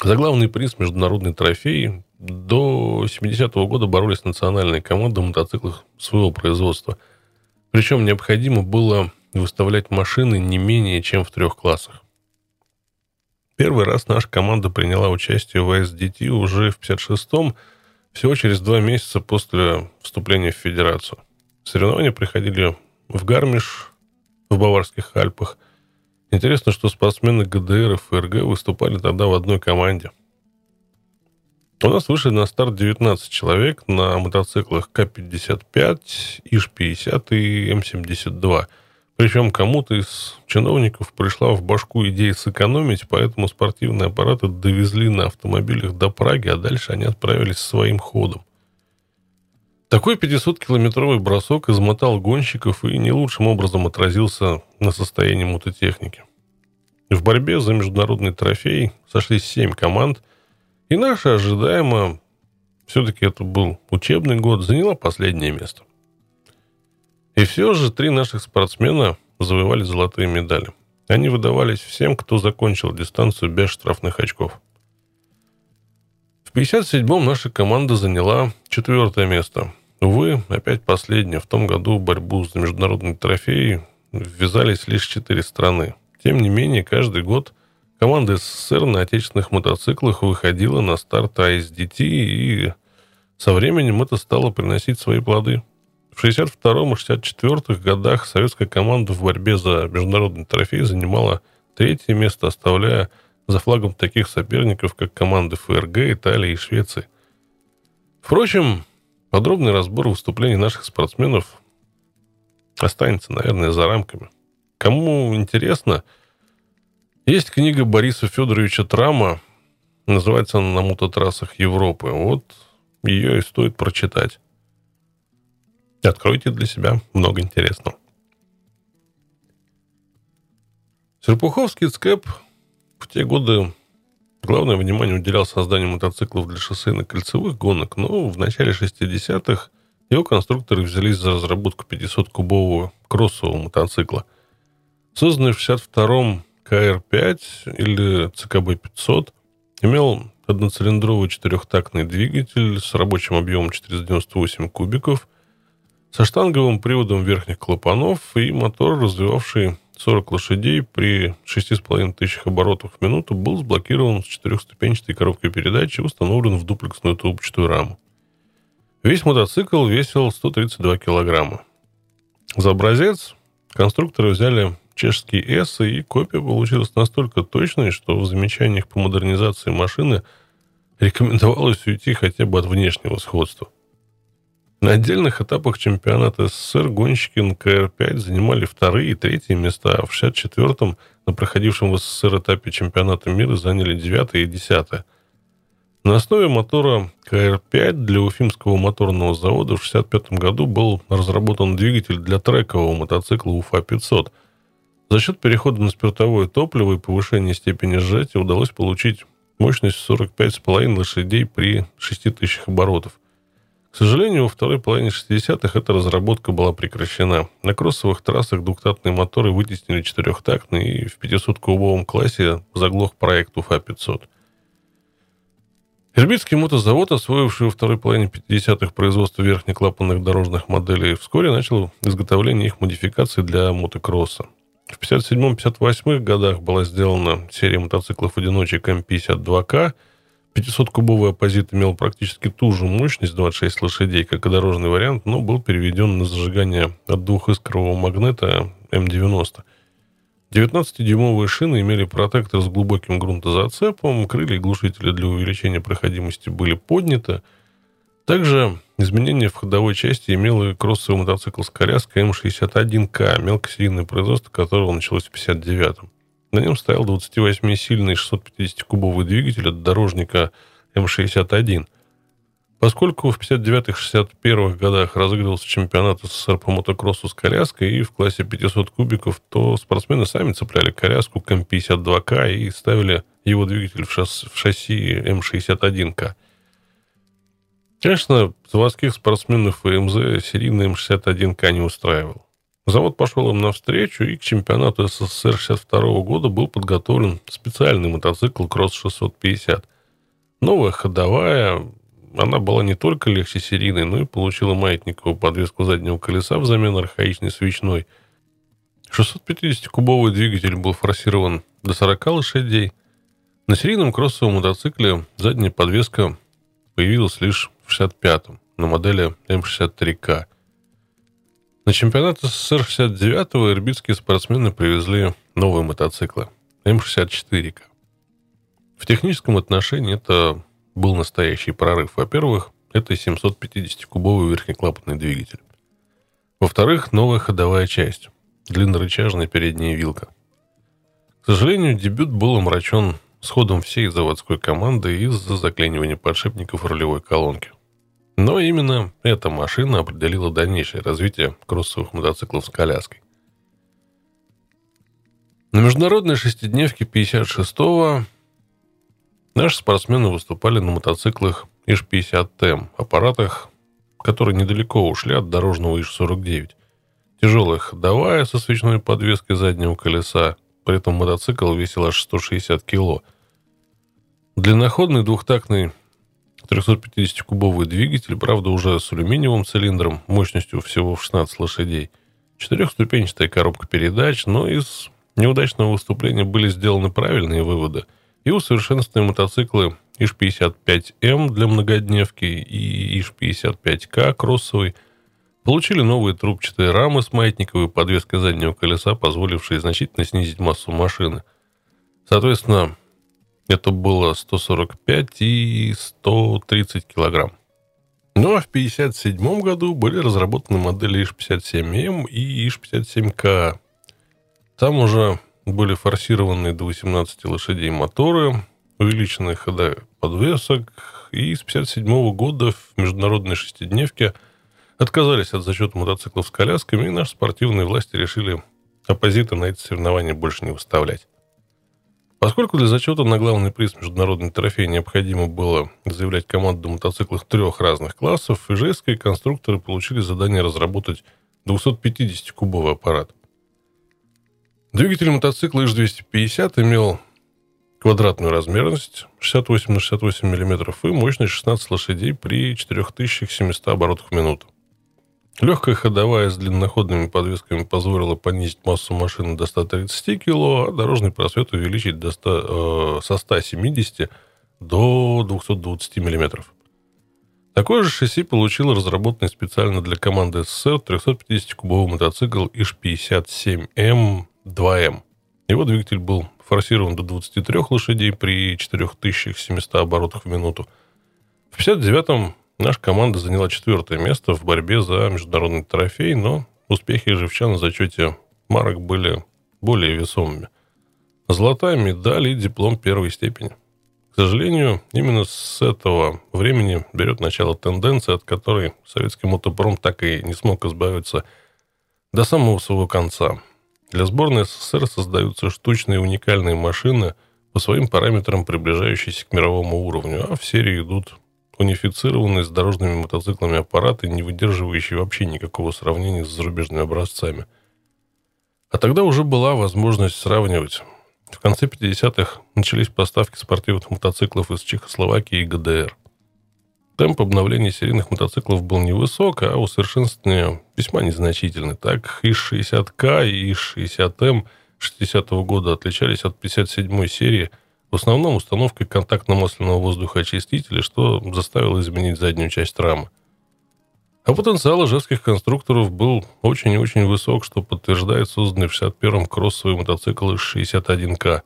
За главный приз международный трофей до 70-го года боролись национальные команды в мотоциклах своего производства. Причем необходимо было выставлять машины не менее чем в трех классах. Первый раз наша команда приняла участие в ISDT уже в 56-м, всего через два месяца после вступления в федерацию. Соревнования приходили в Гармиш, в Баварских Альпах. Интересно, что спортсмены ГДР и ФРГ выступали тогда в одной команде. У нас вышли на старт 19 человек на мотоциклах К-55, ИЖ-50 и М-72. Причем кому-то из чиновников пришла в башку идея сэкономить, поэтому спортивные аппараты довезли на автомобилях до Праги, а дальше они отправились своим ходом. Такой 500-километровый бросок измотал гонщиков и не лучшим образом отразился на состоянии мототехники. В борьбе за международный трофей сошлись семь команд, и наша ожидаемо, все-таки это был учебный год, заняла последнее место. И все же три наших спортсмена завоевали золотые медали. Они выдавались всем, кто закончил дистанцию без штрафных очков. В 57-м наша команда заняла четвертое место. Увы, опять последнее. В том году в борьбу за международный трофей ввязались лишь четыре страны. Тем не менее, каждый год команда СССР на отечественных мотоциклах выходила на старт АСДТ, и со временем это стало приносить свои плоды. В 62 и 64 годах советская команда в борьбе за международный трофей занимала третье место, оставляя за флагом таких соперников, как команды ФРГ, Италии и Швеции. Впрочем, подробный разбор выступлений наших спортсменов останется, наверное, за рамками. Кому интересно, есть книга Бориса Федоровича Трама, называется она «На мототрассах Европы». Вот ее и стоит прочитать. Откройте для себя много интересного. Серпуховский ЦКЭП в те годы главное внимание уделял созданию мотоциклов для шоссейных кольцевых гонок, но в начале 60-х его конструкторы взялись за разработку 500-кубового кроссового мотоцикла. Созданный в 62-м КР-5 или ЦКБ-500 имел одноцилиндровый четырехтактный двигатель с рабочим объемом 498 кубиков, со штанговым приводом верхних клапанов и мотор, развивавший 40 лошадей при 6,5 тысячах оборотов в минуту, был сблокирован с четырехступенчатой коробкой передач и установлен в дуплексную трубчатую раму. Весь мотоцикл весил 132 килограмма. За образец конструкторы взяли чешский S, и копия получилась настолько точной, что в замечаниях по модернизации машины рекомендовалось уйти хотя бы от внешнего сходства. На отдельных этапах чемпионата СССР гонщики на КР-5 занимали вторые и третьи места, а в 64-м на проходившем в СССР этапе чемпионата мира заняли девятое и десятое. На основе мотора КР-5 для Уфимского моторного завода в 65 году был разработан двигатель для трекового мотоцикла УФА-500. За счет перехода на спиртовое топливо и повышения степени сжатия удалось получить мощность 45,5 лошадей при 6000 оборотов – к сожалению, во второй половине 60-х эта разработка была прекращена. На кроссовых трассах двухтактные моторы вытеснили четырехтактные, и в 500-кубовом классе заглох проект УФА-500. Ирбитский мотозавод, освоивший во второй половине 50-х производство верхнеклапанных дорожных моделей, вскоре начал изготовление их модификаций для мотокросса. В 57-58 годах была сделана серия мотоциклов-одиночек М52К – 500-кубовый оппозит имел практически ту же мощность, 26 лошадей, как и дорожный вариант, но был переведен на зажигание от двухискрового магнета М90. 19-дюймовые шины имели протектор с глубоким грунтозацепом, крылья и глушители для увеличения проходимости были подняты. Также изменения в ходовой части имел и кроссовый мотоцикл с коляской М61К, мелкосерийное производство которого началось в 59-м. На нем стоял 28-сильный 650-кубовый двигатель от дорожника М61. Поскольку в 59-61 годах разыгрывался чемпионат СССР по мотокроссу с коляской и в классе 500 кубиков, то спортсмены сами цепляли коляску к М52К и ставили его двигатель в, шасс, в шасси М61К. Конечно, заводских спортсменов МЗ серийный М61К не устраивал. Завод пошел им навстречу, и к чемпионату СССР 62 года был подготовлен специальный мотоцикл Кросс 650. Новая ходовая, она была не только легче серийной, но и получила маятниковую подвеску заднего колеса взамен архаичной свечной. 650-кубовый двигатель был форсирован до 40 лошадей. На серийном кроссовом мотоцикле задняя подвеска появилась лишь в 65-м на модели М63К. На чемпионат СССР 69-го ирбитские спортсмены привезли новые мотоциклы М64К. В техническом отношении это был настоящий прорыв. Во-первых, это 750-кубовый верхнеклапанный двигатель. Во-вторых, новая ходовая часть. Длиннорычажная передняя вилка. К сожалению, дебют был омрачен сходом всей заводской команды из-за заклинивания подшипников рулевой колонки. Но именно эта машина определила дальнейшее развитие кроссовых мотоциклов с коляской. На международной шестидневке 56-го наши спортсмены выступали на мотоциклах ИЖ-50Т, аппаратах, которые недалеко ушли от дорожного ИЖ-49. Тяжелая ходовая со свечной подвеской заднего колеса, при этом мотоцикл весил аж 160 кило. Длинноходный двухтактный 350-кубовый двигатель, правда, уже с алюминиевым цилиндром, мощностью всего в 16 лошадей. Четырехступенчатая коробка передач, но из неудачного выступления были сделаны правильные выводы. И усовершенствованные мотоциклы ИЖ-55М для многодневки и ИЖ-55К кроссовый получили новые трубчатые рамы с маятниковой подвеской заднего колеса, позволившие значительно снизить массу машины. Соответственно, это было 145 и 130 килограмм. Ну а в 1957 году были разработаны модели ИШ-57М и ИШ-57К. Там уже были форсированные до 18 лошадей моторы, увеличенные хода подвесок, и с 1957 года в международной шестидневке отказались от зачета мотоциклов с колясками, и наши спортивные власти решили оппозита на эти соревнования больше не выставлять. Поскольку для зачета на главный приз международный трофей необходимо было заявлять команду мотоциклов трех разных классов, ижевские конструкторы получили задание разработать 250-кубовый аппарат. Двигатель мотоцикла ИЖ-250 имел квадратную размерность 68 на 68 мм и мощность 16 лошадей при 4700 оборотах в минуту. Легкая ходовая с длинноходными подвесками позволила понизить массу машины до 130 кг, а дорожный просвет увеличить до 100, э, со 170 до 220 мм. Такое же шасси получил разработанный специально для команды СССР 350-кубовый мотоцикл ИЖ-57М2М. Его двигатель был форсирован до 23 лошадей при 4700 оборотах в минуту. В 59-м Наша команда заняла четвертое место в борьбе за международный трофей, но успехи живчан в зачете марок были более весомыми. Золотая медаль и диплом первой степени. К сожалению, именно с этого времени берет начало тенденция, от которой советский мотопром так и не смог избавиться до самого своего конца. Для сборной СССР создаются штучные уникальные машины по своим параметрам, приближающиеся к мировому уровню, а в серии идут унифицированные с дорожными мотоциклами аппараты, не выдерживающие вообще никакого сравнения с зарубежными образцами. А тогда уже была возможность сравнивать. В конце 50-х начались поставки спортивных мотоциклов из Чехословакии и ГДР. Темп обновления серийных мотоциклов был невысок, а усовершенствование весьма незначительный. Так, ИС-60К и ИС-60М 60-го года отличались от 57-й серии – в основном установкой контактно-масляного воздухоочистителя, что заставило изменить заднюю часть рамы. А потенциал ижевских конструкторов был очень и очень высок, что подтверждает созданный в 61-м кроссовый мотоцикл из 61К.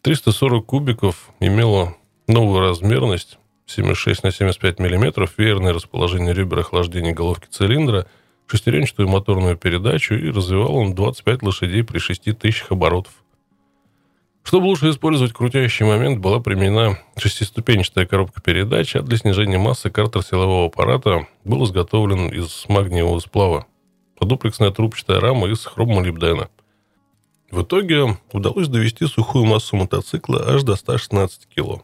340 кубиков имело новую размерность 76 на 75 мм, веерное расположение ребер охлаждения головки цилиндра, шестеренчатую моторную передачу и развивал он 25 лошадей при 6000 оборотов. Чтобы лучше использовать крутящий момент, была применена шестиступенчатая коробка передач, а для снижения массы картер силового аппарата был изготовлен из магниевого сплава, а дуплексная трубчатая рама из хромолибдена. В итоге удалось довести сухую массу мотоцикла аж до 116 кг.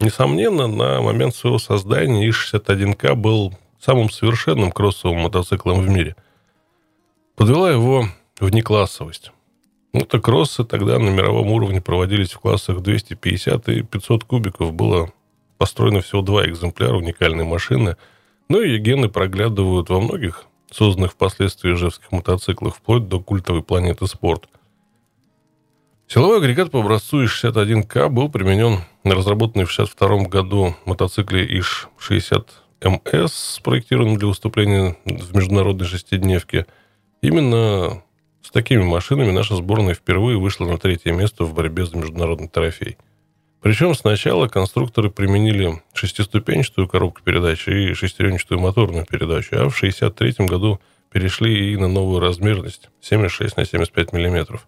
Несомненно, на момент своего создания И-61К был самым совершенным кроссовым мотоциклом в мире. Подвела его внеклассовость. Мотокроссы тогда на мировом уровне проводились в классах 250 и 500 кубиков. Было построено всего два экземпляра уникальной машины. Ну и гены проглядывают во многих созданных впоследствии ижевских мотоциклах, вплоть до культовой планеты спорт. Силовой агрегат по образцу ИШ-61К был применен на разработанный в 1962 году мотоцикле ИШ-60МС, спроектированном для выступления в международной шестидневке. Именно с такими машинами наша сборная впервые вышла на третье место в борьбе за международный трофей. Причем сначала конструкторы применили шестиступенчатую коробку передач и шестеренчатую моторную передачу, а в 1963 году перешли и на новую размерность 76 на 75 мм.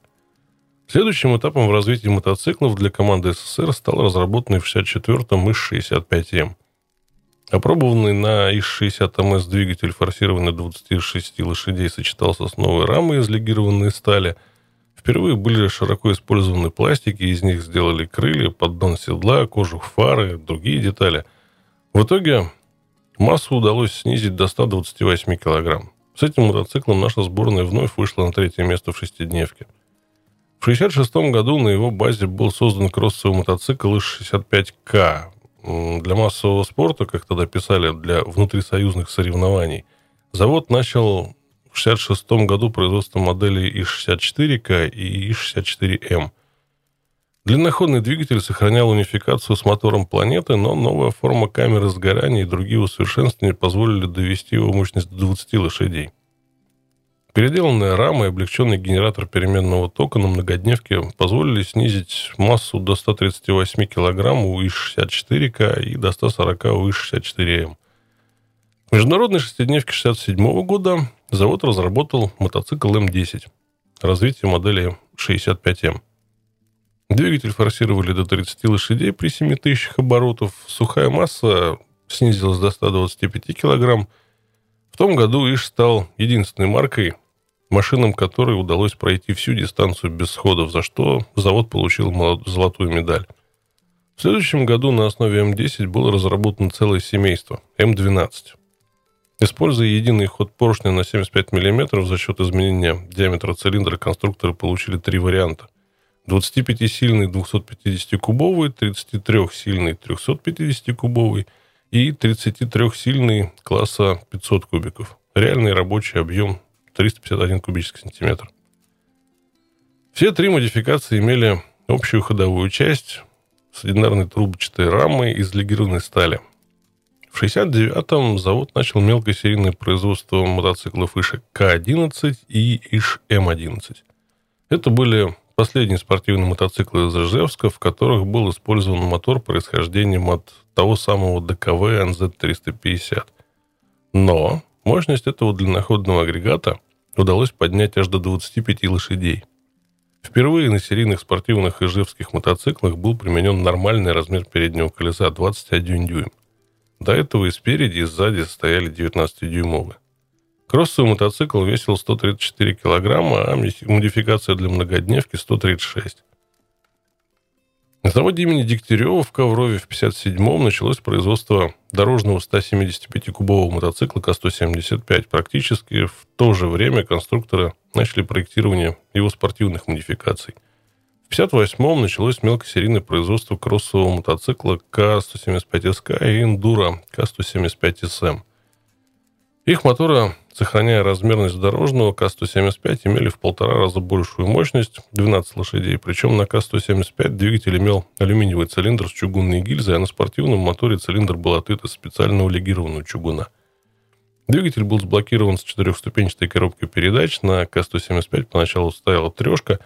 Следующим этапом в развитии мотоциклов для команды СССР стал разработанный в 1964-м ИС-65М. Опробованный на ИС-60МС двигатель, форсированный 26 лошадей, сочетался с новой рамой из легированной стали. Впервые были широко использованы пластики, из них сделали крылья, поддон седла, кожух фары, другие детали. В итоге массу удалось снизить до 128 килограмм. С этим мотоциклом наша сборная вновь вышла на третье место в шестидневке. В 1966 году на его базе был создан кроссовый мотоцикл ИС-65К, для массового спорта, как тогда писали, для внутрисоюзных соревнований, завод начал в 1966 году производство моделей И-64К и И-64М. Длинноходный двигатель сохранял унификацию с мотором планеты, но новая форма камеры сгорания и другие усовершенствования позволили довести его мощность до 20 лошадей. Переделанная рама и облегченный генератор переменного тока на многодневке позволили снизить массу до 138 кг у ИШ-64К и до 140 у ИШ-64М. В международной шестидневке 1967 года завод разработал мотоцикл М10, развитие модели 65М. Двигатель форсировали до 30 лошадей при 7000 оборотов, сухая масса снизилась до 125 кг. В том году ИШ стал единственной маркой, машинам которой удалось пройти всю дистанцию без сходов, за что завод получил золотую медаль. В следующем году на основе М10 было разработано целое семейство М12. Используя единый ход поршня на 75 мм за счет изменения диаметра цилиндра, конструкторы получили три варианта. 25-сильный 250-кубовый, 33-сильный 350-кубовый и 33-сильный класса 500 кубиков. Реальный рабочий объем 351 кубический сантиметр. Все три модификации имели общую ходовую часть с одинарной трубчатой рамой из легированной стали. В 1969-м завод начал мелкосерийное производство мотоциклов ИШ К-11 и ИШ М-11. Это были последние спортивные мотоциклы из Ижевска, в которых был использован мотор происхождением от того самого ДКВ НЗ-350. Но Мощность этого длинноходного агрегата удалось поднять аж до 25 лошадей. Впервые на серийных спортивных ижевских мотоциклах был применен нормальный размер переднего колеса 21 дюйм. До этого и спереди, и сзади стояли 19-дюймовые. Кроссовый мотоцикл весил 134 килограмма, а модификация для многодневки 136. На заводе имени Дегтярева в Коврове в 1957-м началось производство дорожного 175-кубового мотоцикла К-175. Практически в то же время конструкторы начали проектирование его спортивных модификаций. В 1958-м началось мелкосерийное производство кроссового мотоцикла К-175СК и эндуро К-175СМ. Их моторы сохраняя размерность дорожного, К-175 имели в полтора раза большую мощность, 12 лошадей. Причем на К-175 двигатель имел алюминиевый цилиндр с чугунной гильзой, а на спортивном моторе цилиндр был отлит из специального легированного чугуна. Двигатель был сблокирован с четырехступенчатой коробкой передач. На К-175 поначалу стояла трешка.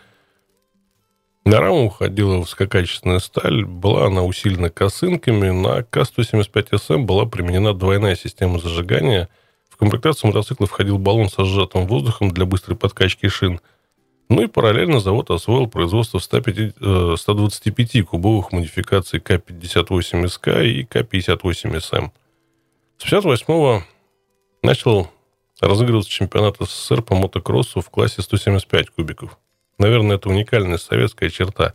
На раму уходила высококачественная сталь, была она усилена косынками. На К-175СМ была применена двойная система зажигания. В комплектацию мотоцикла входил баллон со сжатым воздухом для быстрой подкачки шин. Ну и параллельно завод освоил производство 125-кубовых э, модификаций К-58СК и К-58СМ. С 58-го начал разыгрываться чемпионат СССР по мотокроссу в классе 175 кубиков. Наверное, это уникальная советская черта.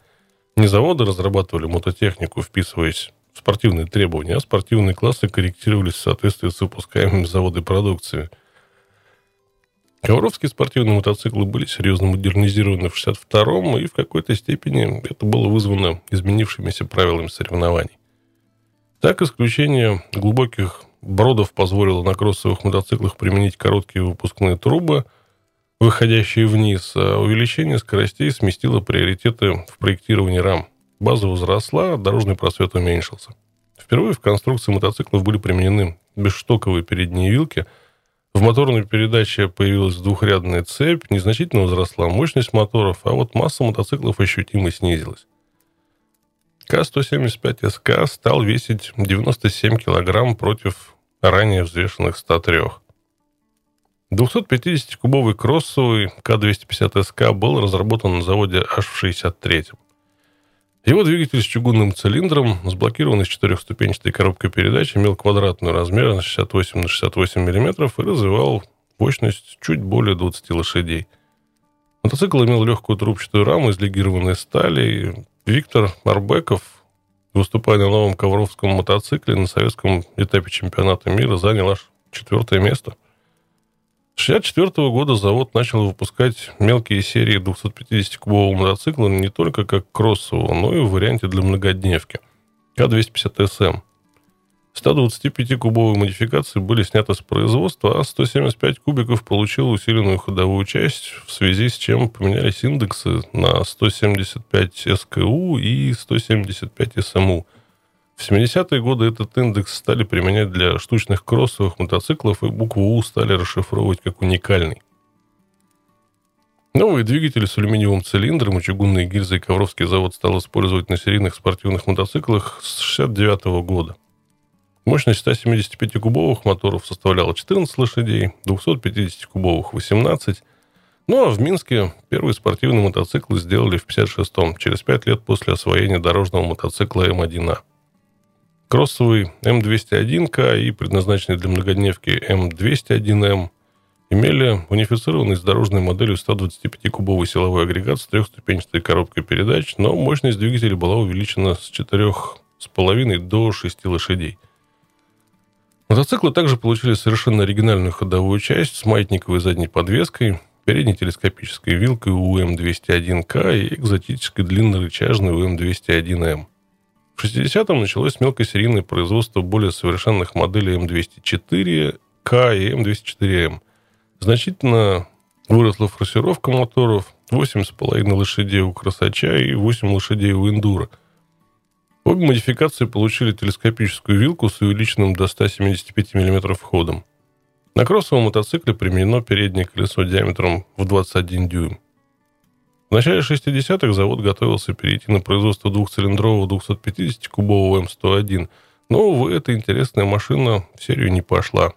Не заводы разрабатывали мототехнику, вписываясь спортивные требования, а спортивные классы корректировались в соответствии с выпускаемыми заводы продукции. Ковровские спортивные мотоциклы были серьезно модернизированы в 62-м, и в какой-то степени это было вызвано изменившимися правилами соревнований. Так, исключение глубоких бродов позволило на кроссовых мотоциклах применить короткие выпускные трубы – выходящие вниз, а увеличение скоростей сместило приоритеты в проектировании рам. База возросла, дорожный просвет уменьшился. Впервые в конструкции мотоциклов были применены бесштоковые передние вилки. В моторной передаче появилась двухрядная цепь, незначительно возросла мощность моторов, а вот масса мотоциклов ощутимо снизилась. К-175СК стал весить 97 килограмм против ранее взвешенных 103. 250-кубовый кроссовый К-250СК был разработан на заводе аж в 63-м. Его двигатель с чугунным цилиндром, сблокированный с четырехступенчатой коробкой передач, имел квадратную размер на 68 на 68 мм и развивал мощность чуть более 20 лошадей. Мотоцикл имел легкую трубчатую раму из легированной стали. Виктор Арбеков, выступая на новом ковровском мотоцикле на советском этапе чемпионата мира, занял аж четвертое место – с 1964 года завод начал выпускать мелкие серии 250-кубового мотоцикла не только как кроссового, но и в варианте для многодневки К-250СМ. 125-кубовые модификации были сняты с производства, а 175 кубиков получил усиленную ходовую часть, в связи с чем поменялись индексы на 175 СКУ и 175 СМУ – в 70-е годы этот индекс стали применять для штучных кроссовых мотоциклов, и букву У стали расшифровывать как уникальный. Новые двигатели с алюминиевым цилиндром и чугунные гильзы Ковровский завод стал использовать на серийных спортивных мотоциклах с 69 года. Мощность 175-кубовых моторов составляла 14 лошадей, 250-кубовых 18. Ну а в Минске первые спортивные мотоциклы сделали в 56-м, через 5 лет после освоения дорожного мотоцикла М1А. Кроссовый М201К и предназначенный для многодневки М201М имели унифицированный с дорожной моделью 125-кубовый силовой агрегат с трехступенчатой коробкой передач, но мощность двигателя была увеличена с 4,5 до 6 лошадей. Мотоциклы также получили совершенно оригинальную ходовую часть с маятниковой задней подвеской, передней телескопической вилкой у М201К и экзотической длиннорычажной у М201М. В 60-м началось мелкосерийное производство более совершенных моделей М204К и М204М. Значительно выросла форсировка моторов, 8,5 лошадей у Красача и 8 лошадей у Эндура. Обе модификации получили телескопическую вилку с увеличенным до 175 мм ходом. На кроссовом мотоцикле применено переднее колесо диаметром в 21 дюйм. В начале 60-х завод готовился перейти на производство двухцилиндрового 250-кубового М101, но, увы, эта интересная машина в серию не пошла.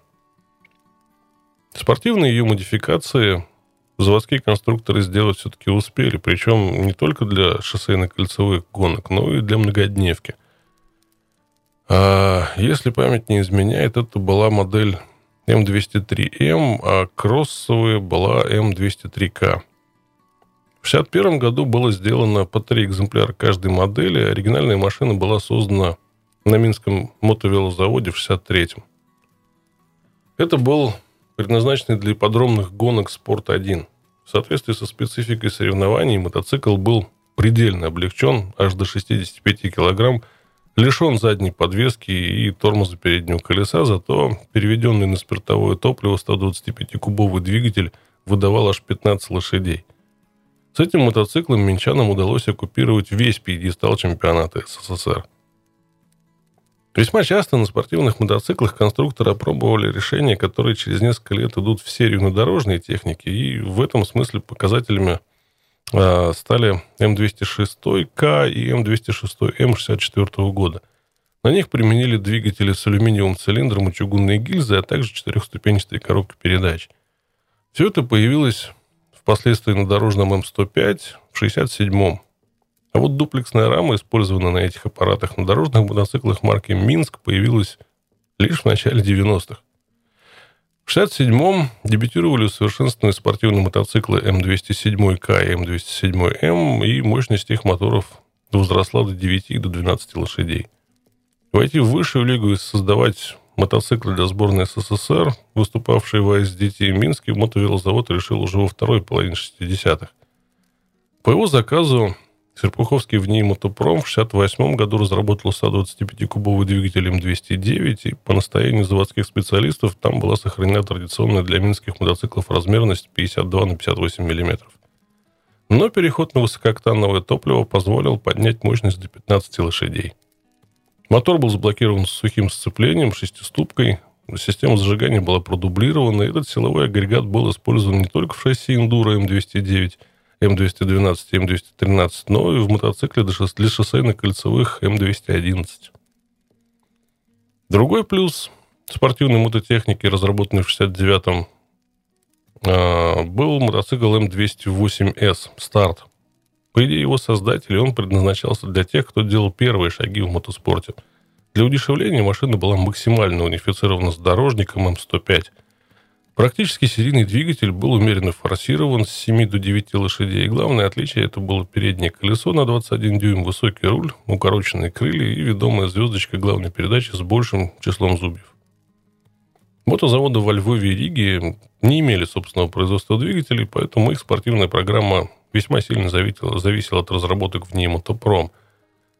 Спортивные ее модификации заводские конструкторы сделать все-таки успели, причем не только для шоссейно-кольцевых гонок, но и для многодневки. А если память не изменяет, это была модель М203М, а кроссовая была М203К. В 1961 году было сделано по три экземпляра каждой модели. Оригинальная машина была создана на Минском мотовелозаводе в 1963 Это был предназначенный для ипподромных гонок «Спорт-1». В соответствии со спецификой соревнований мотоцикл был предельно облегчен, аж до 65 килограмм, лишен задней подвески и тормоза переднего колеса, зато переведенный на спиртовое топливо 125-кубовый двигатель выдавал аж 15 лошадей – с этим мотоциклом минчанам удалось оккупировать весь пьедестал чемпионата СССР. Весьма часто на спортивных мотоциклах конструкторы опробовали решения, которые через несколько лет идут в серию на дорожной технике, и в этом смысле показателями а, стали М206К и М206М 64 года. На них применили двигатели с алюминиевым цилиндром и чугунные гильзы, а также четырехступенчатые коробки передач. Все это появилось впоследствии на дорожном М105 в 67-м. А вот дуплексная рама, использованная на этих аппаратах на дорожных мотоциклах марки «Минск», появилась лишь в начале 90-х. В 67-м дебютировали усовершенствованные спортивные мотоциклы М207К и М207М, и мощность их моторов возросла до 9 и до 12 лошадей. Войти в высшую лигу и создавать мотоциклы для сборной СССР, выступавшие в АСДТ Минске, мотовелозавод решил уже во второй половине 60-х. По его заказу Серпуховский в ней мотопром в 1968 году разработал 125-кубовый двигатель М209, и по настоянию заводских специалистов там была сохранена традиционная для минских мотоциклов размерность 52 на 58 мм. Но переход на высокооктановое топливо позволил поднять мощность до 15 лошадей. Мотор был заблокирован с сухим сцеплением, шестиступкой, система зажигания была продублирована, этот силовой агрегат был использован не только в шасси Enduro М209, М212 и М213, но и в мотоцикле для шоссейных кольцевых М211. Другой плюс спортивной мототехники, разработанной в 69-м, а, был мотоцикл М208С «Старт». По идее его создателей, он предназначался для тех, кто делал первые шаги в мотоспорте. Для удешевления машина была максимально унифицирована с дорожником М105 – Практически серийный двигатель был умеренно форсирован с 7 до 9 лошадей. И главное отличие это было переднее колесо на 21 дюйм, высокий руль, укороченные крылья и ведомая звездочка главной передачи с большим числом зубьев. Мотозаводы во Львове и Риге не имели собственного производства двигателей, поэтому их спортивная программа весьма сильно зависела, зависела от разработок в ней мотопром –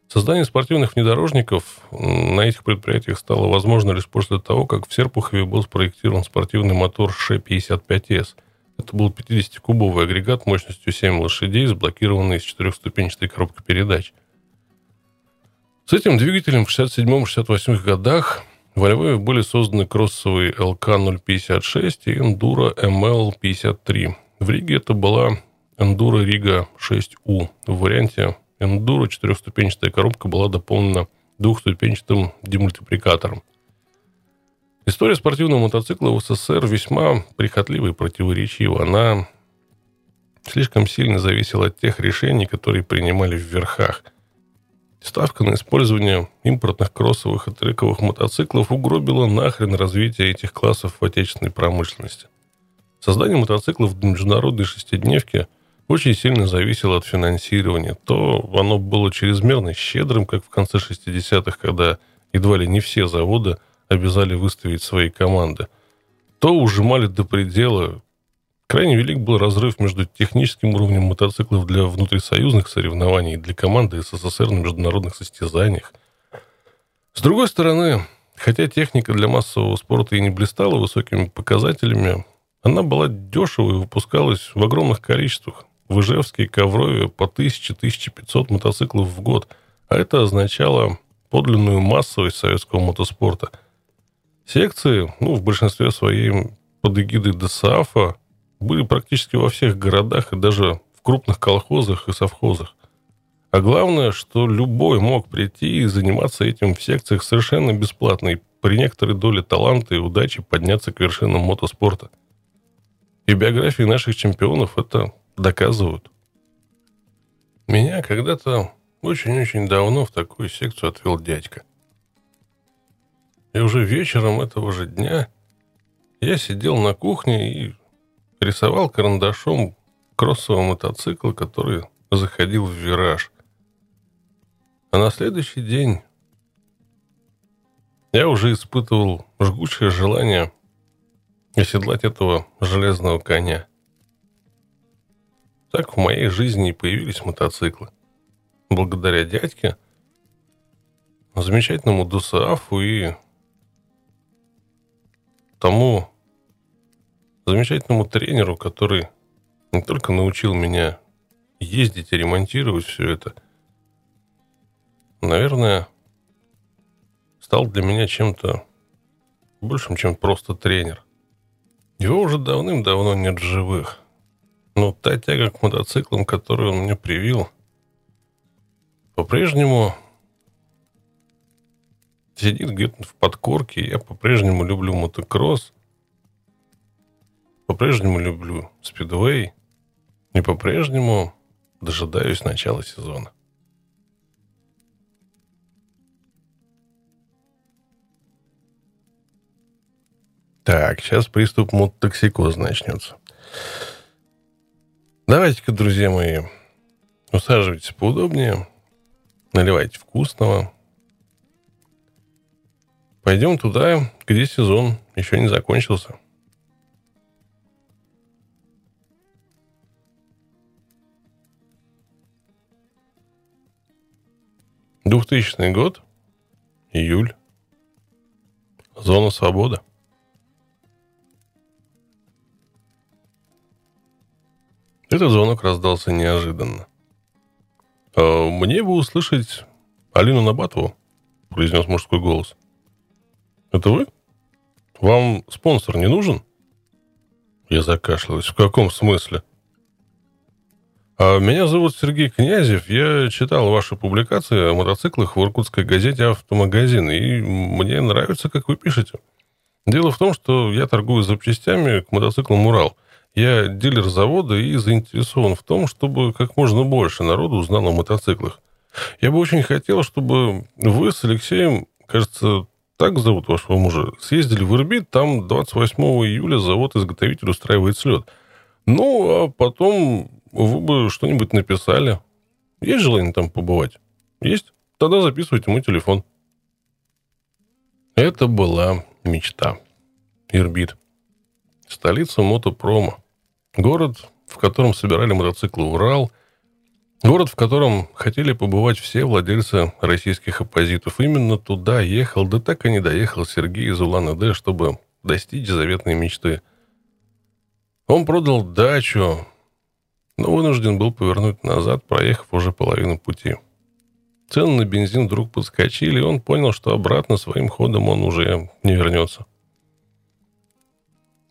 Создание спортивных внедорожников на этих предприятиях стало возможно лишь после того, как в Серпухове был спроектирован спортивный мотор Ш-55С. Это был 50-кубовый агрегат мощностью 7 лошадей, заблокированный из четырехступенчатой коробкой передач. С этим двигателем в 67-68 годах во Львове были созданы кроссовые ЛК-056 и Enduro ML-53. В Риге это была Enduro Riga 6U в варианте Эндуро четырехступенчатая коробка была дополнена двухступенчатым демультипликатором. История спортивного мотоцикла в СССР весьма прихотлива и противоречива. Она слишком сильно зависела от тех решений, которые принимали в верхах. Ставка на использование импортных кроссовых и трековых мотоциклов угробила нахрен развитие этих классов в отечественной промышленности. Создание мотоциклов для международной шестидневки – очень сильно зависело от финансирования. То оно было чрезмерно щедрым, как в конце 60-х, когда едва ли не все заводы обязали выставить свои команды, то ужимали до предела. Крайне велик был разрыв между техническим уровнем мотоциклов для внутрисоюзных соревнований и для команды СССР на международных состязаниях. С другой стороны, хотя техника для массового спорта и не блистала высокими показателями, она была дешевой и выпускалась в огромных количествах в Ижевске и Коврове по 1000-1500 мотоциклов в год, а это означало подлинную массовость советского мотоспорта. Секции, ну, в большинстве своей под эгидой ДСАФа, были практически во всех городах и даже в крупных колхозах и совхозах. А главное, что любой мог прийти и заниматься этим в секциях совершенно бесплатно и при некоторой доле таланта и удачи подняться к вершинам мотоспорта. И биографии наших чемпионов это доказывают. Меня когда-то очень-очень давно в такую секцию отвел дядька. И уже вечером этого же дня я сидел на кухне и рисовал карандашом кроссовый мотоцикл, который заходил в вираж. А на следующий день я уже испытывал жгучее желание оседлать этого железного коня – так в моей жизни и появились мотоциклы. Благодаря дядьке, замечательному ДУСААФу и тому замечательному тренеру, который не только научил меня ездить и ремонтировать все это, наверное, стал для меня чем-то большим, чем просто тренер. Его уже давным-давно нет живых. Но та тяга к мотоциклам, которую он мне привил, по-прежнему сидит где-то в подкорке. Я по-прежнему люблю мотокросс. По-прежнему люблю спидвей. И по-прежнему дожидаюсь начала сезона. Так, сейчас приступ мототоксикоза начнется. Давайте-ка, друзья мои, усаживайтесь поудобнее, наливайте вкусного. Пойдем туда, где сезон еще не закончился. Двухтысячный год, июль, зона свободы. Этот звонок раздался неожиданно. «А «Мне бы услышать Алину Набатову», — произнес мужской голос. «Это вы? Вам спонсор не нужен?» Я закашлялась. «В каком смысле?» а «Меня зовут Сергей Князев. Я читал ваши публикации о мотоциклах в иркутской газете «Автомагазин», и мне нравится, как вы пишете. Дело в том, что я торгую запчастями к мотоциклам «Урал». Я дилер завода и заинтересован в том, чтобы как можно больше народу узнало о мотоциклах. Я бы очень хотел, чтобы вы с Алексеем, кажется, так зовут вашего мужа, съездили в Ирбит, там 28 июля завод-изготовитель устраивает слет. Ну, а потом вы бы что-нибудь написали. Есть желание там побывать? Есть? Тогда записывайте мой телефон. Это была мечта. Ирбит. Столица мотопрома. Город, в котором собирали мотоциклы «Урал», город, в котором хотели побывать все владельцы российских оппозитов. Именно туда ехал, да так и не доехал Сергей из Улан-Удэ, чтобы достичь заветной мечты. Он продал дачу, но вынужден был повернуть назад, проехав уже половину пути. Цены на бензин вдруг подскочили, и он понял, что обратно своим ходом он уже не вернется.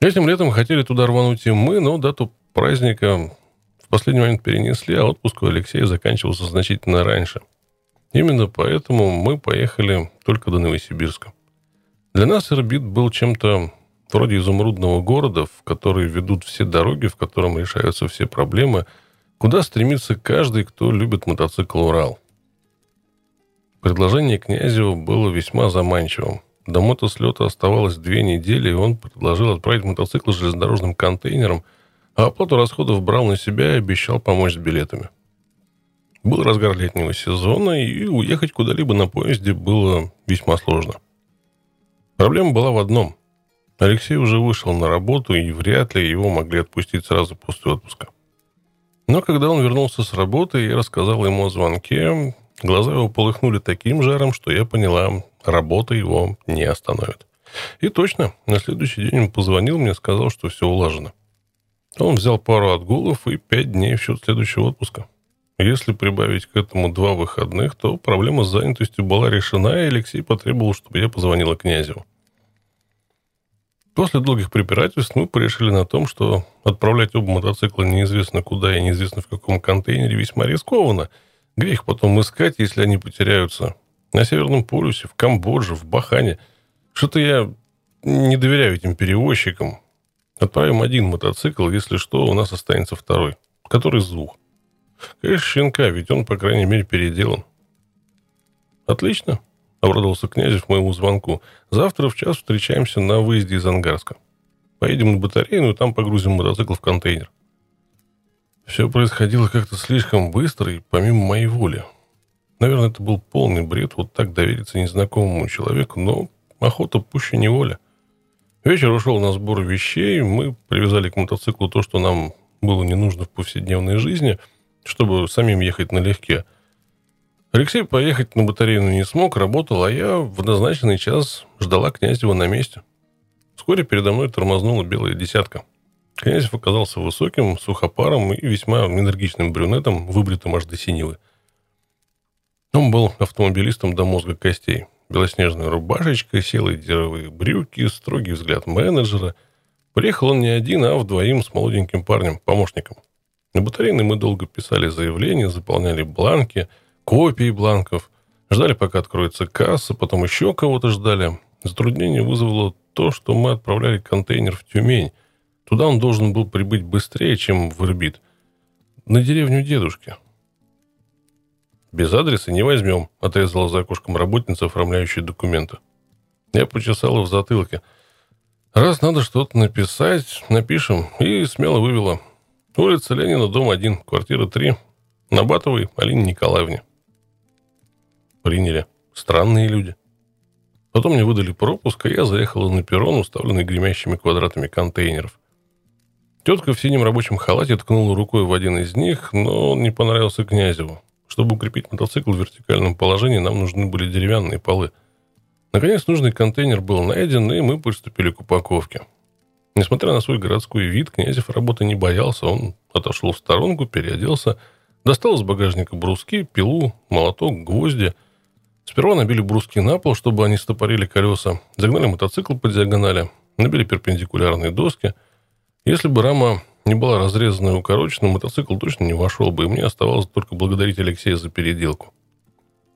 Этим летом хотели туда рвануть и мы, но дату праздника в последний момент перенесли, а отпуск у Алексея заканчивался значительно раньше. Именно поэтому мы поехали только до Новосибирска. Для нас Ирбит был чем-то вроде изумрудного города, в который ведут все дороги, в котором решаются все проблемы, куда стремится каждый, кто любит мотоцикл «Урал». Предложение Князева было весьма заманчивым – до мотослета оставалось две недели, и он предложил отправить мотоцикл железнодорожным контейнером, а оплату расходов брал на себя и обещал помочь с билетами. Был разгар летнего сезона, и уехать куда-либо на поезде было весьма сложно. Проблема была в одном. Алексей уже вышел на работу, и вряд ли его могли отпустить сразу после отпуска. Но когда он вернулся с работы, я рассказал ему о звонке, глаза его полыхнули таким жаром, что я поняла, работа его не остановит. И точно, на следующий день он позвонил мне, сказал, что все улажено. Он взял пару отгулов и пять дней в счет следующего отпуска. Если прибавить к этому два выходных, то проблема с занятостью была решена, и Алексей потребовал, чтобы я позвонила князю. После долгих препирательств мы порешили на том, что отправлять оба мотоцикла неизвестно куда и неизвестно в каком контейнере весьма рискованно. Где их потом искать, если они потеряются? На Северном полюсе, в Камбодже, в Бахане. Что-то я не доверяю этим перевозчикам. Отправим один мотоцикл, если что, у нас останется второй, который с двух. Конечно, щенка, ведь он, по крайней мере, переделан. Отлично, обрадовался Князев моему звонку. Завтра в час встречаемся на выезде из Ангарска. Поедем на батарейну и там погрузим мотоцикл в контейнер. Все происходило как-то слишком быстро и помимо моей воли. Наверное, это был полный бред вот так довериться незнакомому человеку, но охота пуще неволя. Вечер ушел на сбор вещей, мы привязали к мотоциклу то, что нам было не нужно в повседневной жизни, чтобы самим ехать налегке. Алексей поехать на батарейну не смог, работал, а я в назначенный час ждала Князева на месте. Вскоре передо мной тормознула белая десятка. Князев оказался высоким, сухопаром и весьма энергичным брюнетом, выбритым аж до синевы. Он был автомобилистом до мозга костей. Белоснежная рубашечка, селые деревые брюки, строгий взгляд менеджера. Приехал он не один, а вдвоем с молоденьким парнем, помощником. На батарейной мы долго писали заявления, заполняли бланки, копии бланков, ждали, пока откроется касса, потом еще кого-то ждали. Затруднение вызвало то, что мы отправляли контейнер в Тюмень. Туда он должен был прибыть быстрее, чем в Ирбит. На деревню дедушки. «Без адреса не возьмем», — отрезала за окошком работница, оформляющая документы. Я почесала в затылке. «Раз надо что-то написать, напишем». И смело вывела. Улица Ленина, дом 1, квартира 3. На Батовой Алине Николаевне. Приняли. Странные люди. Потом мне выдали пропуск, и я заехала на перрон, уставленный гремящими квадратами контейнеров. Тетка в синем рабочем халате ткнула рукой в один из них, но он не понравился Князеву. Чтобы укрепить мотоцикл в вертикальном положении, нам нужны были деревянные полы. Наконец, нужный контейнер был найден, и мы приступили к упаковке. Несмотря на свой городской вид, Князев работы не боялся. Он отошел в сторонку, переоделся, достал из багажника бруски, пилу, молоток, гвозди. Сперва набили бруски на пол, чтобы они стопорили колеса, загнали мотоцикл по диагонали, набили перпендикулярные доски. Если бы рама не была разрезана и укорочена, мотоцикл точно не вошел бы, и мне оставалось только благодарить Алексея за переделку.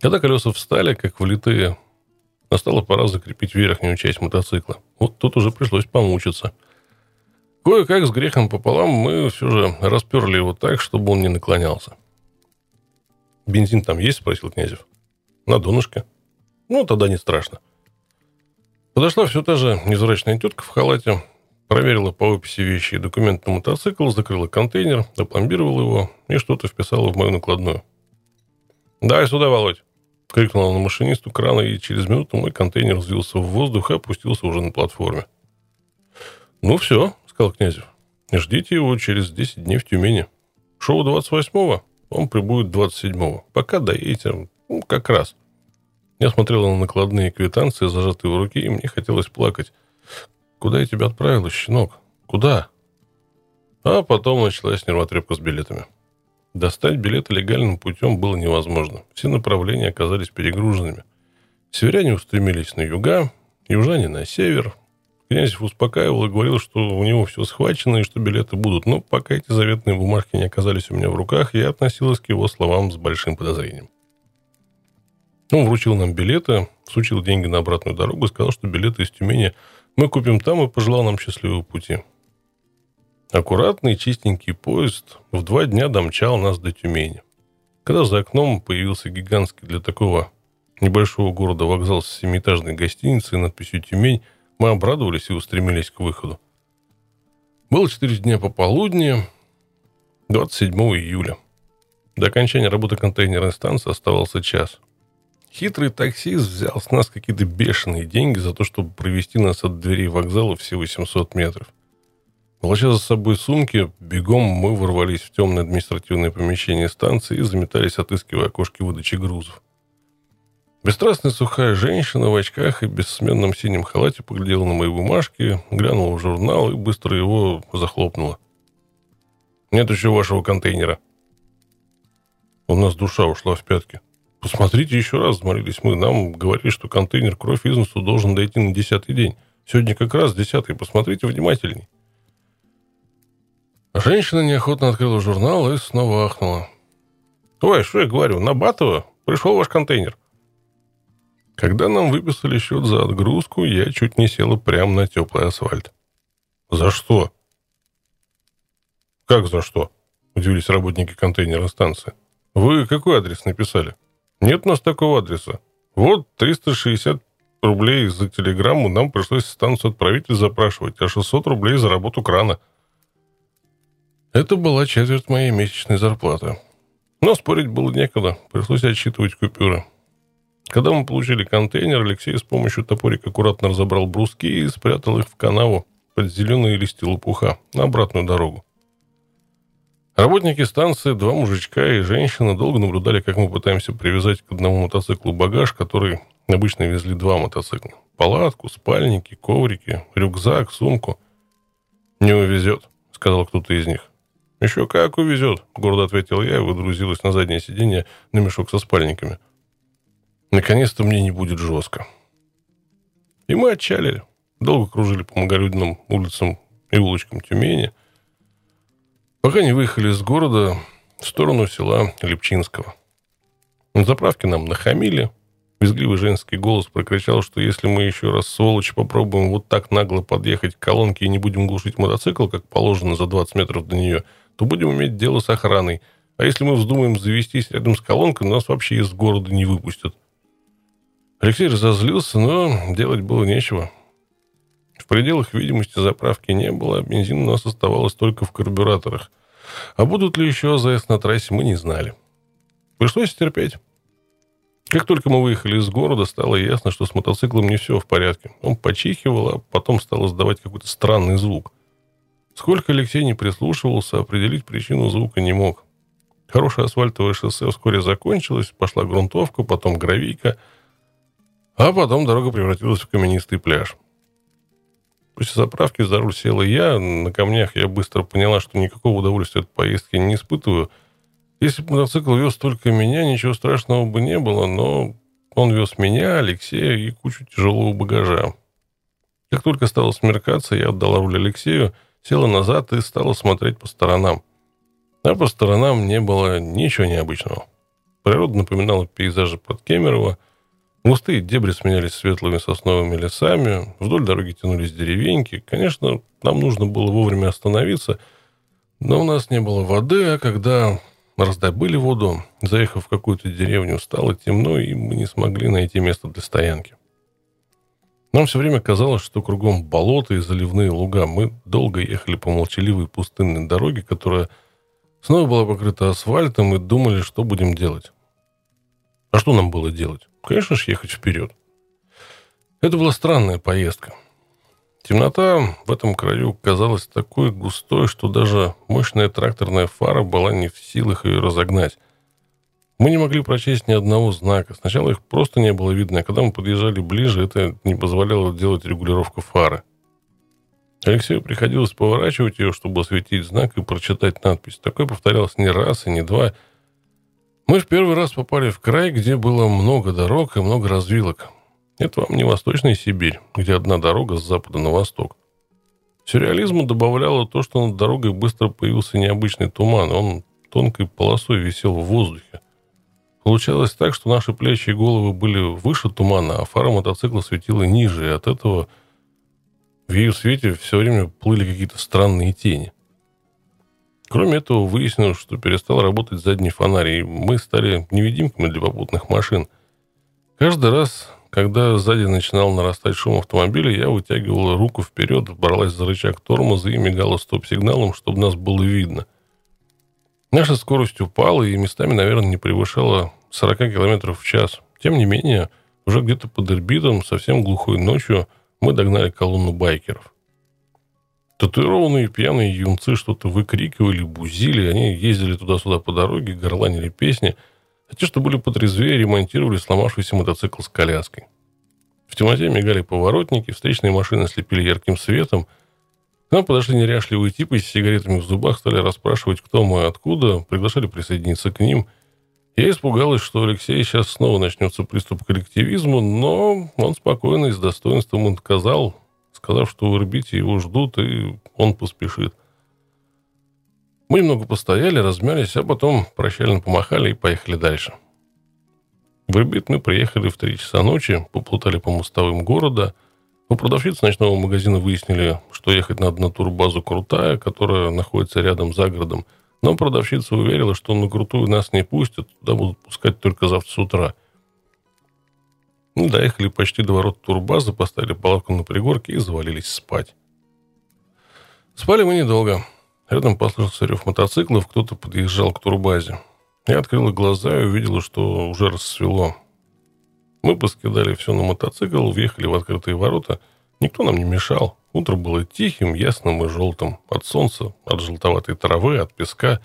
Когда колеса встали, как влитые, настала пора закрепить верхнюю часть мотоцикла. Вот тут уже пришлось помучиться. Кое-как с грехом пополам мы все же расперли его так, чтобы он не наклонялся. «Бензин там есть?» – спросил Князев. «На донышке». «Ну, тогда не страшно». Подошла все та же невзрачная тетка в халате, Проверила по описи вещи и документы на мотоцикл, закрыла контейнер, опломбировала его и что-то вписала в мою накладную. «Дай сюда, Володь!» — крикнула на машинисту крана, и через минуту мой контейнер взвился в воздух и опустился уже на платформе. «Ну все», — сказал Князев. «Ждите его через 10 дней в Тюмени. Шоу 28-го, он прибудет 27-го. Пока доедете, ну, как раз». Я смотрела на накладные квитанции, зажатые в руке, и мне хотелось плакать. Куда я тебя отправила, щенок? Куда? А потом началась нервотрепка с билетами. Достать билеты легальным путем было невозможно. Все направления оказались перегруженными. Северяне устремились на юга, южане на север. Князев успокаивал и говорил, что у него все схвачено и что билеты будут. Но пока эти заветные бумажки не оказались у меня в руках, я относилась к его словам с большим подозрением. Он вручил нам билеты, сучил деньги на обратную дорогу и сказал, что билеты из Тюмени – мы купим там и пожелал нам счастливого пути. Аккуратный чистенький поезд в два дня домчал нас до Тюмени. Когда за окном появился гигантский для такого небольшого города вокзал с семиэтажной гостиницей надписью «Тюмень», мы обрадовались и устремились к выходу. Было четыре дня пополудни, 27 июля. До окончания работы контейнерной станции оставался час. Хитрый таксист взял с нас какие-то бешеные деньги за то, чтобы провести нас от дверей вокзала все 800 метров. Волоча за собой сумки, бегом мы ворвались в темное административное помещение станции и заметались, отыскивая окошки выдачи грузов. Бесстрастная сухая женщина в очках и бессменном синем халате поглядела на мои бумажки, глянула в журнал и быстро его захлопнула. «Нет еще вашего контейнера». У нас душа ушла в пятки. Посмотрите еще раз, взмолились мы. Нам говорили, что контейнер кровь из носу должен дойти на десятый день. Сегодня как раз десятый. Посмотрите внимательней. Женщина неохотно открыла журнал и снова ахнула. «Ой, что я говорю, на Батова пришел ваш контейнер». Когда нам выписали счет за отгрузку, я чуть не села прямо на теплый асфальт. «За что?» «Как за что?» – удивились работники контейнерной станции. «Вы какой адрес написали?» Нет у нас такого адреса. Вот 360 рублей за телеграмму нам пришлось станцию отправитель запрашивать, а 600 рублей за работу крана. Это была четверть моей месячной зарплаты. Но спорить было некогда, пришлось отсчитывать купюры. Когда мы получили контейнер, Алексей с помощью топорика аккуратно разобрал бруски и спрятал их в канаву под зеленые листья лопуха на обратную дорогу. Работники станции, два мужичка и женщина долго наблюдали, как мы пытаемся привязать к одному мотоциклу багаж, который обычно везли два мотоцикла. Палатку, спальники, коврики, рюкзак, сумку. «Не увезет», — сказал кто-то из них. «Еще как увезет», — гордо ответил я и выдрузилась на заднее сиденье на мешок со спальниками. Наконец-то мне не будет жестко. И мы отчалили. Долго кружили по многолюдным улицам и улочкам Тюмени — Пока не выехали из города в сторону села Лепчинского. На заправке нам нахамили. Визгливый женский голос прокричал, что если мы еще раз, сволочи, попробуем вот так нагло подъехать к колонке и не будем глушить мотоцикл, как положено за 20 метров до нее, то будем иметь дело с охраной. А если мы вздумаем завестись рядом с колонкой, нас вообще из города не выпустят. Алексей разозлился, но делать было нечего. В пределах видимости заправки не было, а бензин у нас оставалось только в карбюраторах. А будут ли еще АЗС на трассе, мы не знали. Пришлось терпеть. Как только мы выехали из города, стало ясно, что с мотоциклом не все в порядке. Он почихивал, а потом стал издавать какой-то странный звук. Сколько Алексей не прислушивался, определить причину звука не мог. Хорошее асфальтовое шоссе вскоре закончилось, пошла грунтовка, потом гравийка, а потом дорога превратилась в каменистый пляж. После заправки за руль села я. На камнях я быстро поняла, что никакого удовольствия от поездки не испытываю. Если бы мотоцикл вез только меня, ничего страшного бы не было, но он вез меня, Алексея и кучу тяжелого багажа. Как только стало смеркаться, я отдала руль Алексею, села назад и стала смотреть по сторонам. А по сторонам не было ничего необычного. Природа напоминала пейзажи под Кемерово. Густые дебри сменялись светлыми сосновыми лесами. Вдоль дороги тянулись деревеньки. Конечно, нам нужно было вовремя остановиться, но у нас не было воды, а когда раздобыли воду, заехав в какую-то деревню, стало темно, и мы не смогли найти место для стоянки. Нам все время казалось, что кругом болота и заливные луга. Мы долго ехали по молчаливой пустынной дороге, которая Снова была покрыта асфальтом, и думали, что будем делать. А что нам было делать? Конечно же, ехать вперед. Это была странная поездка. Темнота в этом краю казалась такой густой, что даже мощная тракторная фара была не в силах ее разогнать. Мы не могли прочесть ни одного знака. Сначала их просто не было видно, а когда мы подъезжали ближе, это не позволяло делать регулировку фары. Алексею приходилось поворачивать ее, чтобы осветить знак и прочитать надпись. Такое повторялось не раз и не два. Мы в первый раз попали в край, где было много дорог и много развилок. Это вам не Восточная Сибирь, где одна дорога с запада на восток. Сюрреализму добавляло то, что над дорогой быстро появился необычный туман. Он тонкой полосой висел в воздухе. Получалось так, что наши плечи и головы были выше тумана, а фара мотоцикла светила ниже, и от этого в ее свете все время плыли какие-то странные тени. Кроме этого, выяснилось, что перестал работать задний фонарь, и мы стали невидимками для попутных машин. Каждый раз, когда сзади начинал нарастать шум автомобиля, я вытягивала руку вперед, бралась за рычаг тормоза и мигала стоп-сигналом, чтобы нас было видно. Наша скорость упала и местами, наверное, не превышала 40 км в час. Тем не менее, уже где-то под Ирбитом, совсем глухой ночью, мы догнали колонну байкеров. Татуированные пьяные юнцы что-то выкрикивали, бузили, они ездили туда-сюда по дороге, горланили песни, а те, что были потрезвее, ремонтировали сломавшийся мотоцикл с коляской. В темноте мигали поворотники, встречные машины слепили ярким светом. К нам подошли неряшливые типы с сигаретами в зубах, стали расспрашивать, кто мы и откуда, приглашали присоединиться к ним – я испугалась, что Алексей сейчас снова начнется приступ к коллективизму, но он спокойно и с достоинством отказал, сказав, что в Ирбите его ждут, и он поспешит. Мы немного постояли, размялись, а потом прощально помахали и поехали дальше. В Ирбит мы приехали в три часа ночи, поплутали по мостовым города. У продавщицы ночного магазина выяснили, что ехать надо на турбазу «Крутая», которая находится рядом за городом – но продавщица уверила, что на крутую нас не пустят, туда будут пускать только завтра с утра. Мы доехали почти до ворот турбазы, поставили палатку на пригорке и завалились спать. Спали мы недолго. Рядом послышался рев мотоциклов, кто-то подъезжал к турбазе. Я открыла глаза и увидела, что уже рассвело. Мы поскидали все на мотоцикл, въехали в открытые ворота. Никто нам не мешал. Утро было тихим, ясным и желтым. От солнца, от желтоватой травы, от песка.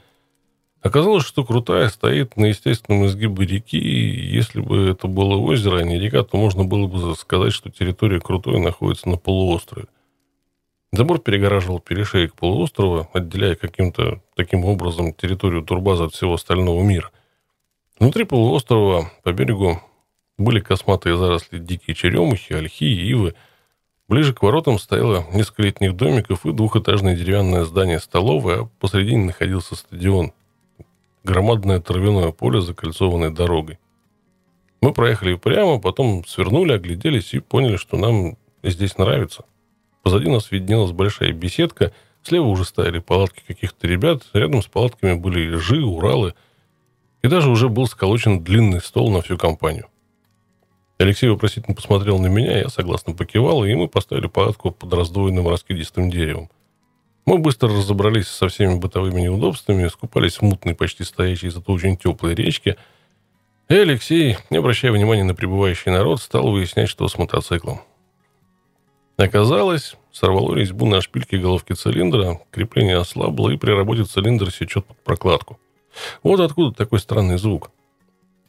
Оказалось, что Крутая стоит на естественном изгибе реки, и если бы это было озеро, а не река, то можно было бы сказать, что территория Крутой находится на полуострове. Забор перегораживал перешеек полуострова, отделяя каким-то таким образом территорию турбаза от всего остального мира. Внутри полуострова по берегу были косматые заросли дикие черемухи, ольхи и ивы – Ближе к воротам стояло несколько летних домиков и двухэтажное деревянное здание столовой, а посредине находился стадион. Громадное травяное поле, закольцованное дорогой. Мы проехали прямо, потом свернули, огляделись и поняли, что нам здесь нравится. Позади нас виднелась большая беседка, слева уже стояли палатки каких-то ребят, рядом с палатками были ежи, уралы, и даже уже был сколочен длинный стол на всю компанию. Алексей вопросительно посмотрел на меня, я согласно покивал, и мы поставили палатку под раздвоенным раскидистым деревом. Мы быстро разобрались со всеми бытовыми неудобствами, скупались в мутной, почти стоящей, зато очень теплой речке – и Алексей, не обращая внимания на прибывающий народ, стал выяснять, что с мотоциклом. Оказалось, сорвало резьбу на шпильке головки цилиндра, крепление ослабло, и при работе цилиндр сечет под прокладку. Вот откуда такой странный звук.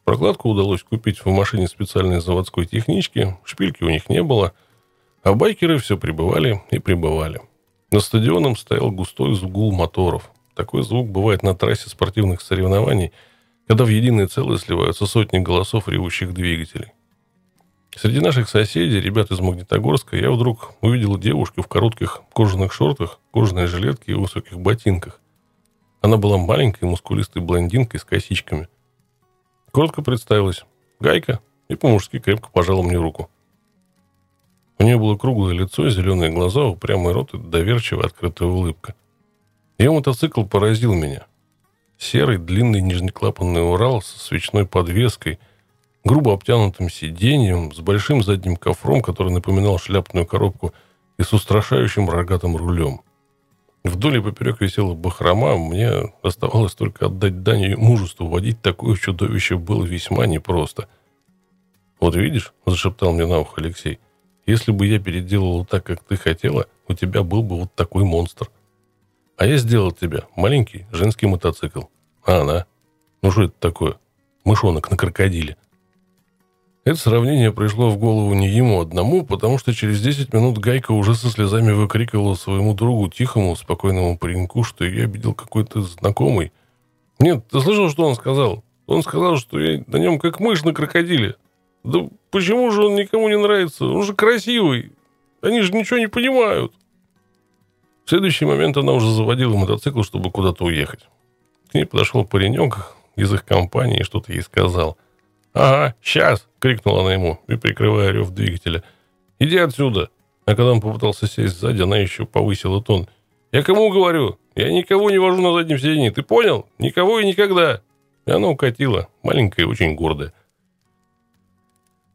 Прокладку удалось купить в машине специальной заводской технички, шпильки у них не было, а байкеры все прибывали и прибывали. На стадионом стоял густой гул моторов. Такой звук бывает на трассе спортивных соревнований – когда в единое целое сливаются сотни голосов ревущих двигателей. Среди наших соседей, ребят из Магнитогорска, я вдруг увидел девушку в коротких кожаных шортах, кожаной жилетке и высоких ботинках. Она была маленькой, мускулистой блондинкой с косичками. Коротко представилась. Гайка. И по-мужски крепко пожала мне руку. У нее было круглое лицо, зеленые глаза, упрямый рот и доверчивая открытая улыбка. Ее мотоцикл поразил меня. Серый длинный нижнеклапанный Урал со свечной подвеской, грубо обтянутым сиденьем, с большим задним кофром, который напоминал шляпную коробку, и с устрашающим рогатым рулем. Вдоль и поперек висела бахрома, мне оставалось только отдать дань ее мужеству. Водить такое чудовище было весьма непросто. «Вот видишь», — зашептал мне на ухо Алексей, «если бы я переделывал так, как ты хотела, у тебя был бы вот такой монстр». А я сделал тебе маленький женский мотоцикл. А она? Ну что это такое? Мышонок на крокодиле. Это сравнение пришло в голову не ему одному, потому что через 10 минут Гайка уже со слезами выкрикивала своему другу, тихому, спокойному пареньку, что я видел какой-то знакомый. Нет, ты слышал, что он сказал? Он сказал, что я на нем как мышь на крокодиле. Да почему же он никому не нравится? Он же красивый. Они же ничего не понимают. В следующий момент она уже заводила мотоцикл, чтобы куда-то уехать. К ней подошел паренек из их компании и что-то ей сказал. «Ага, сейчас!» — крикнула она ему, и прикрывая рев двигателя. «Иди отсюда!» А когда он попытался сесть сзади, она еще повысила тон. «Я кому говорю? Я никого не вожу на заднем сиденье, ты понял? Никого и никогда!» И она укатила, маленькая и очень гордая.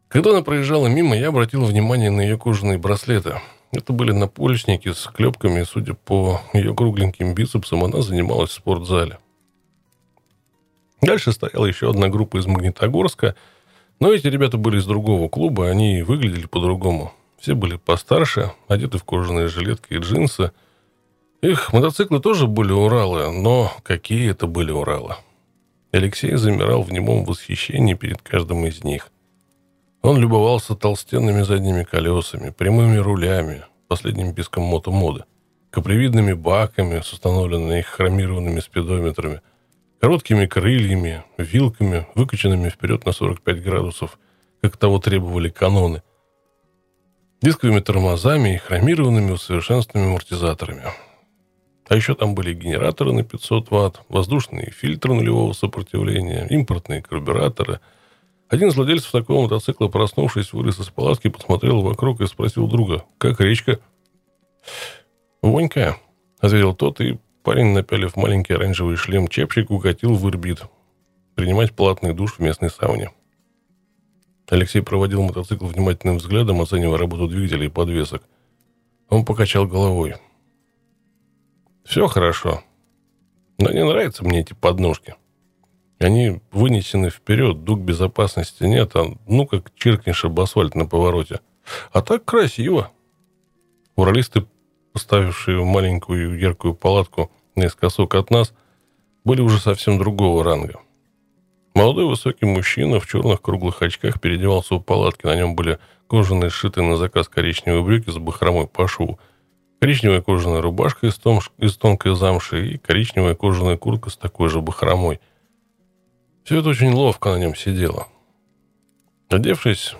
Когда она проезжала мимо, я обратил внимание на ее кожаные браслеты — это были наполечники с клепками, судя по ее кругленьким бицепсам, она занималась в спортзале. Дальше стояла еще одна группа из Магнитогорска, но эти ребята были из другого клуба, они выглядели по-другому. Все были постарше, одеты в кожаные жилетки и джинсы. Их мотоциклы тоже были Уралы, но какие это были Уралы? Алексей замирал в немом восхищении перед каждым из них. Он любовался толстенными задними колесами, прямыми рулями, последним писком мотомоды, каплевидными баками с установленными хромированными спидометрами, короткими крыльями, вилками, выкачанными вперед на 45 градусов, как того требовали каноны, дисковыми тормозами и хромированными усовершенствованными амортизаторами. А еще там были генераторы на 500 ватт, воздушные фильтры нулевого сопротивления, импортные карбюраторы – один из владельцев такого мотоцикла, проснувшись, вылез из палатки, посмотрел вокруг и спросил друга, как речка? «Вонька», — ответил тот, и парень, напялив маленький оранжевый шлем-чепчик, укатил в Ирбит принимать платный душ в местной сауне. Алексей проводил мотоцикл внимательным взглядом, оценивая работу двигателя и подвесок. Он покачал головой. «Все хорошо, но не нравятся мне эти подножки». Они вынесены вперед, дуг безопасности нет, а ну как чиркнешь об асфальт на повороте. А так красиво. Уралисты, поставившие маленькую яркую палатку наискосок от нас, были уже совсем другого ранга. Молодой высокий мужчина в черных круглых очках переодевался у палатки. На нем были кожаные сшитые на заказ коричневые брюки с бахромой по шву, коричневая кожаная рубашка из, том, из тонкой замши и коричневая кожаная куртка с такой же бахромой – все это очень ловко на нем сидело. Одевшись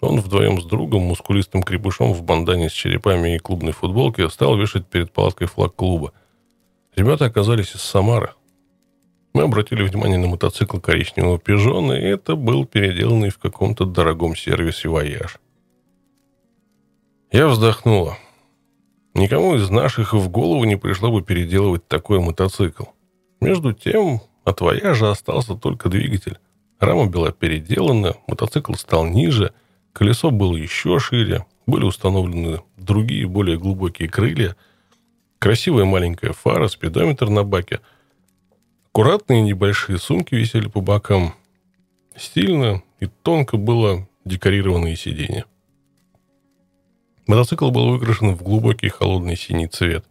Он вдвоем с другом, мускулистым крепышом в бандане с черепами и клубной футболке, стал вешать перед палаткой флаг клуба. Ребята оказались из Самары. Мы обратили внимание на мотоцикл коричневого пижона, и это был переделанный в каком-то дорогом сервисе «Вояж». Я вздохнула. Никому из наших в голову не пришло бы переделывать такой мотоцикл. Между тем, от «Вояжа» остался только двигатель. Рама была переделана, мотоцикл стал ниже – Колесо было еще шире, были установлены другие, более глубокие крылья, красивая маленькая фара, спидометр на баке. Аккуратные небольшие сумки висели по бокам. Стильно и тонко было декорированное сиденье. Мотоцикл был выкрашен в глубокий холодный синий цвет.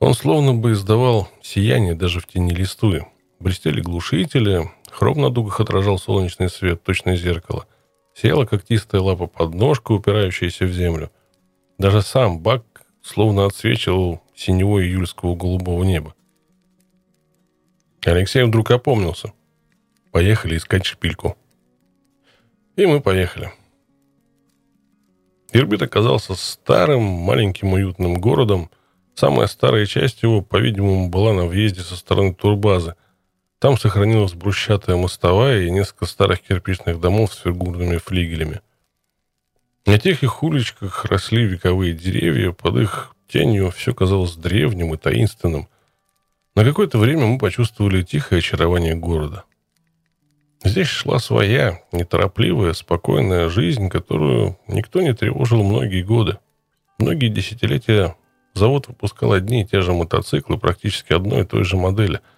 Он словно бы издавал сияние даже в тени листвы. Блестели глушители, хром на дугах отражал солнечный свет, точно зеркало – Села когтистая лапа под ножку, упирающаяся в землю. Даже сам бак словно отсвечивал синего июльского голубого неба. Алексей вдруг опомнился. Поехали искать шпильку. И мы поехали. Ирбит оказался старым, маленьким уютным городом. Самая старая часть его, по-видимому, была на въезде со стороны турбазы – там сохранилась брусчатая мостовая и несколько старых кирпичных домов с фигурными флигелями. На тех их уличках росли вековые деревья, под их тенью все казалось древним и таинственным. На какое-то время мы почувствовали тихое очарование города. Здесь шла своя, неторопливая, спокойная жизнь, которую никто не тревожил многие годы. Многие десятилетия завод выпускал одни и те же мотоциклы практически одной и той же модели –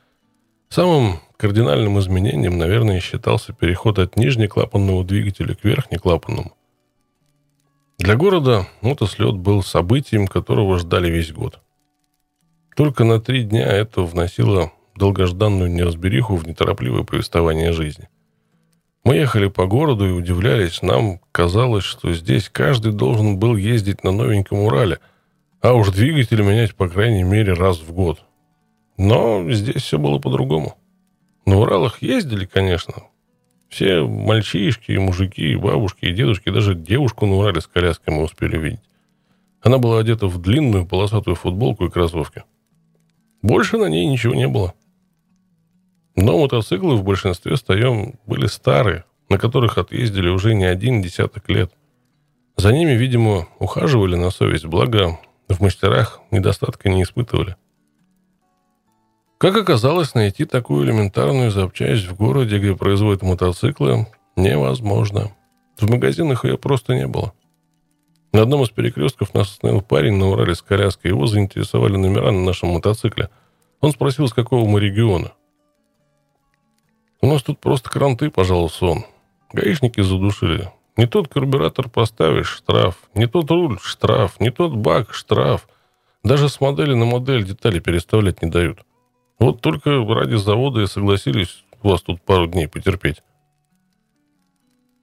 Самым кардинальным изменением, наверное, считался переход от нижнеклапанного двигателя к верхнеклапанному. Для города мотослет был событием, которого ждали весь год. Только на три дня это вносило долгожданную неразбериху в неторопливое повествование жизни. Мы ехали по городу и удивлялись. Нам казалось, что здесь каждый должен был ездить на новеньком Урале, а уж двигатель менять, по крайней мере, раз в год – но здесь все было по-другому. На Уралах ездили, конечно. Все мальчишки, и мужики, и бабушки, и дедушки, даже девушку на Урале с коляской мы успели видеть. Она была одета в длинную полосатую футболку и кроссовки. Больше на ней ничего не было. Но мотоциклы в большинстве стоем были старые, на которых отъездили уже не один десяток лет. За ними, видимо, ухаживали на совесть, благо в мастерах недостатка не испытывали. Как оказалось, найти такую элементарную запчасть в городе, где производят мотоциклы, невозможно. В магазинах ее просто не было. На одном из перекрестков нас остановил парень на Урале с коляской. Его заинтересовали номера на нашем мотоцикле. Он спросил, с какого мы региона. «У нас тут просто кранты», – пожаловался он. Гаишники задушили. Не тот карбюратор поставишь – штраф. Не тот руль – штраф. Не тот бак – штраф. Даже с модели на модель детали переставлять не дают. Вот только ради завода и согласились вас тут пару дней потерпеть.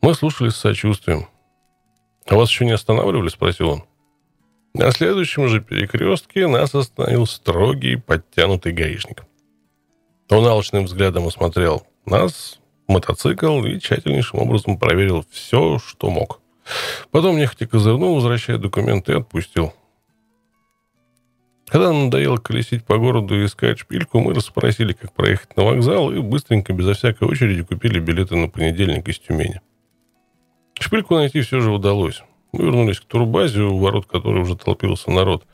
Мы слушали с сочувствием. «А вас еще не останавливали?» – спросил он. На следующем же перекрестке нас остановил строгий, подтянутый гаишник. Он алчным взглядом осмотрел нас, мотоцикл и тщательнейшим образом проверил все, что мог. Потом нехотя козырнул, возвращая документы, и отпустил. Когда надоело колесить по городу и искать шпильку, мы расспросили, как проехать на вокзал, и быстренько, безо всякой очереди, купили билеты на понедельник из Тюмени. Шпильку найти все же удалось. Мы вернулись к турбазе, у ворот которой уже толпился народ.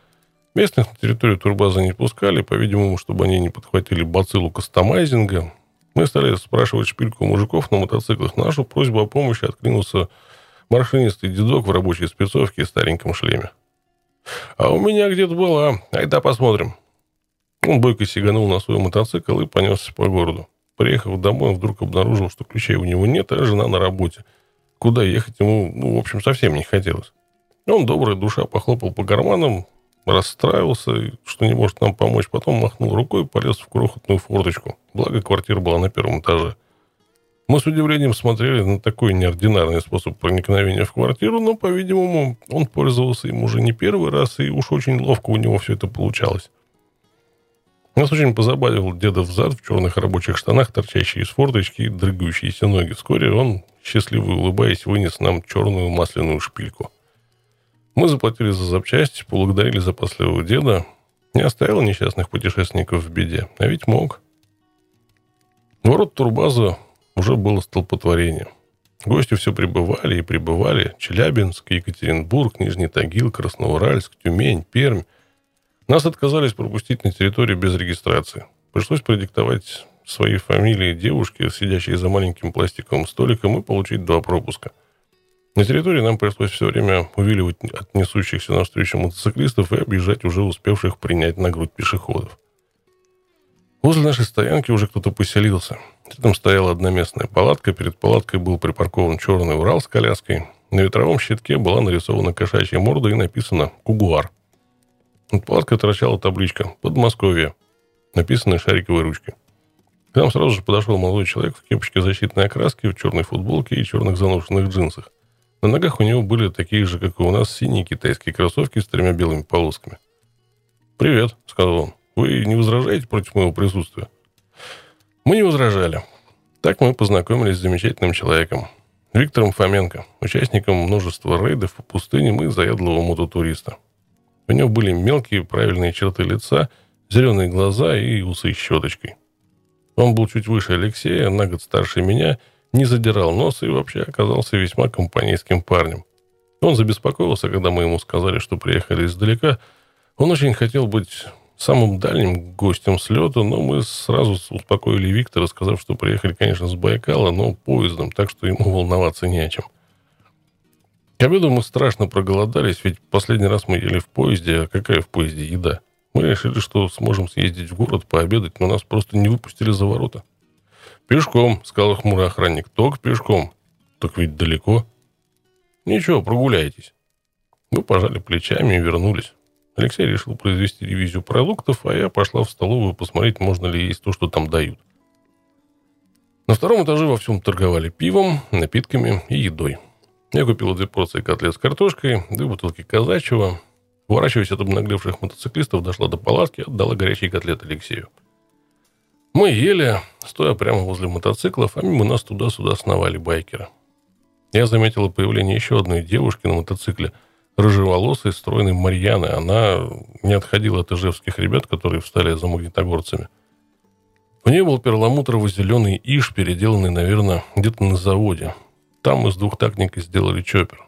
Местных на территорию турбазы не пускали, по-видимому, чтобы они не подхватили бациллу кастомайзинга. Мы стали спрашивать шпильку мужиков на мотоциклах. Нашу просьбу о помощи откликнулся машинистый дедок в рабочей спецовке и стареньком шлеме. А у меня где-то была. Айда посмотрим. Он бойко сиганул на свой мотоцикл и понесся по городу. Приехав домой, он вдруг обнаружил, что ключей у него нет, а жена на работе. Куда ехать ему, ну, в общем, совсем не хотелось. Он, добрая душа, похлопал по карманам, расстраивался, что не может нам помочь. Потом махнул рукой и полез в крохотную форточку. Благо, квартира была на первом этаже. Мы с удивлением смотрели на такой неординарный способ проникновения в квартиру, но, по-видимому, он пользовался им уже не первый раз, и уж очень ловко у него все это получалось. Нас очень позабавил деда взад в черных рабочих штанах, торчащие из форточки и дрыгающиеся ноги. Вскоре он счастливо улыбаясь, вынес нам черную масляную шпильку. Мы заплатили за запчасти, поблагодарили запасливого деда. Не оставил несчастных путешественников в беде, а ведь мог. Ворот турбаза уже было столпотворение. Гости все прибывали и прибывали. Челябинск, Екатеринбург, Нижний Тагил, Красноуральск, Тюмень, Пермь. Нас отказались пропустить на территорию без регистрации. Пришлось продиктовать свои фамилии девушки, сидящие за маленьким пластиковым столиком, и получить два пропуска. На территории нам пришлось все время увиливать от несущихся навстречу мотоциклистов и объезжать уже успевших принять на грудь пешеходов. Возле нашей стоянки уже кто-то поселился. Рядом стояла одноместная палатка. Перед палаткой был припаркован черный Урал с коляской. На ветровом щитке была нарисована кошачья морда и написано «Кугуар». Над палаткой торчала табличка «Подмосковье», написанная шариковой ручкой. К нам сразу же подошел молодой человек в кепочке защитной окраски, в черной футболке и черных заношенных джинсах. На ногах у него были такие же, как и у нас, синие китайские кроссовки с тремя белыми полосками. «Привет», — сказал он. «Вы не возражаете против моего присутствия?» Мы не возражали. Так мы познакомились с замечательным человеком. Виктором Фоменко, участником множества рейдов по пустыням и заядлого мототуриста. У него были мелкие правильные черты лица, зеленые глаза и усы щеточкой. Он был чуть выше Алексея, на год старше меня, не задирал нос и вообще оказался весьма компанейским парнем. Он забеспокоился, когда мы ему сказали, что приехали издалека. Он очень хотел быть самым дальним гостем слета, но мы сразу успокоили Виктора, сказав, что приехали, конечно, с Байкала, но поездом, так что ему волноваться не о чем. К обеду мы страшно проголодались, ведь последний раз мы ели в поезде, а какая в поезде еда? Мы решили, что сможем съездить в город пообедать, но нас просто не выпустили за ворота. «Пешком», — сказал хмурый охранник, — «только пешком». «Так ведь далеко». «Ничего, прогуляйтесь». Мы пожали плечами и вернулись. Алексей решил произвести ревизию продуктов, а я пошла в столовую посмотреть, можно ли есть то, что там дают. На втором этаже во всем торговали пивом, напитками и едой. Я купила две порции котлет с картошкой, две бутылки казачьего. Уворачиваясь от обнаглевших мотоциклистов, дошла до палатки отдала горячий котлет Алексею. Мы ели, стоя прямо возле мотоциклов, а мимо нас туда-сюда сновали байкеры. Я заметила появление еще одной девушки на мотоцикле – рыжеволосой, стройной Марьяны. Она не отходила от ижевских ребят, которые встали за магнитогорцами. У нее был перламутрово-зеленый иш, переделанный, наверное, где-то на заводе. Там мы с двухтактникой сделали чоппер.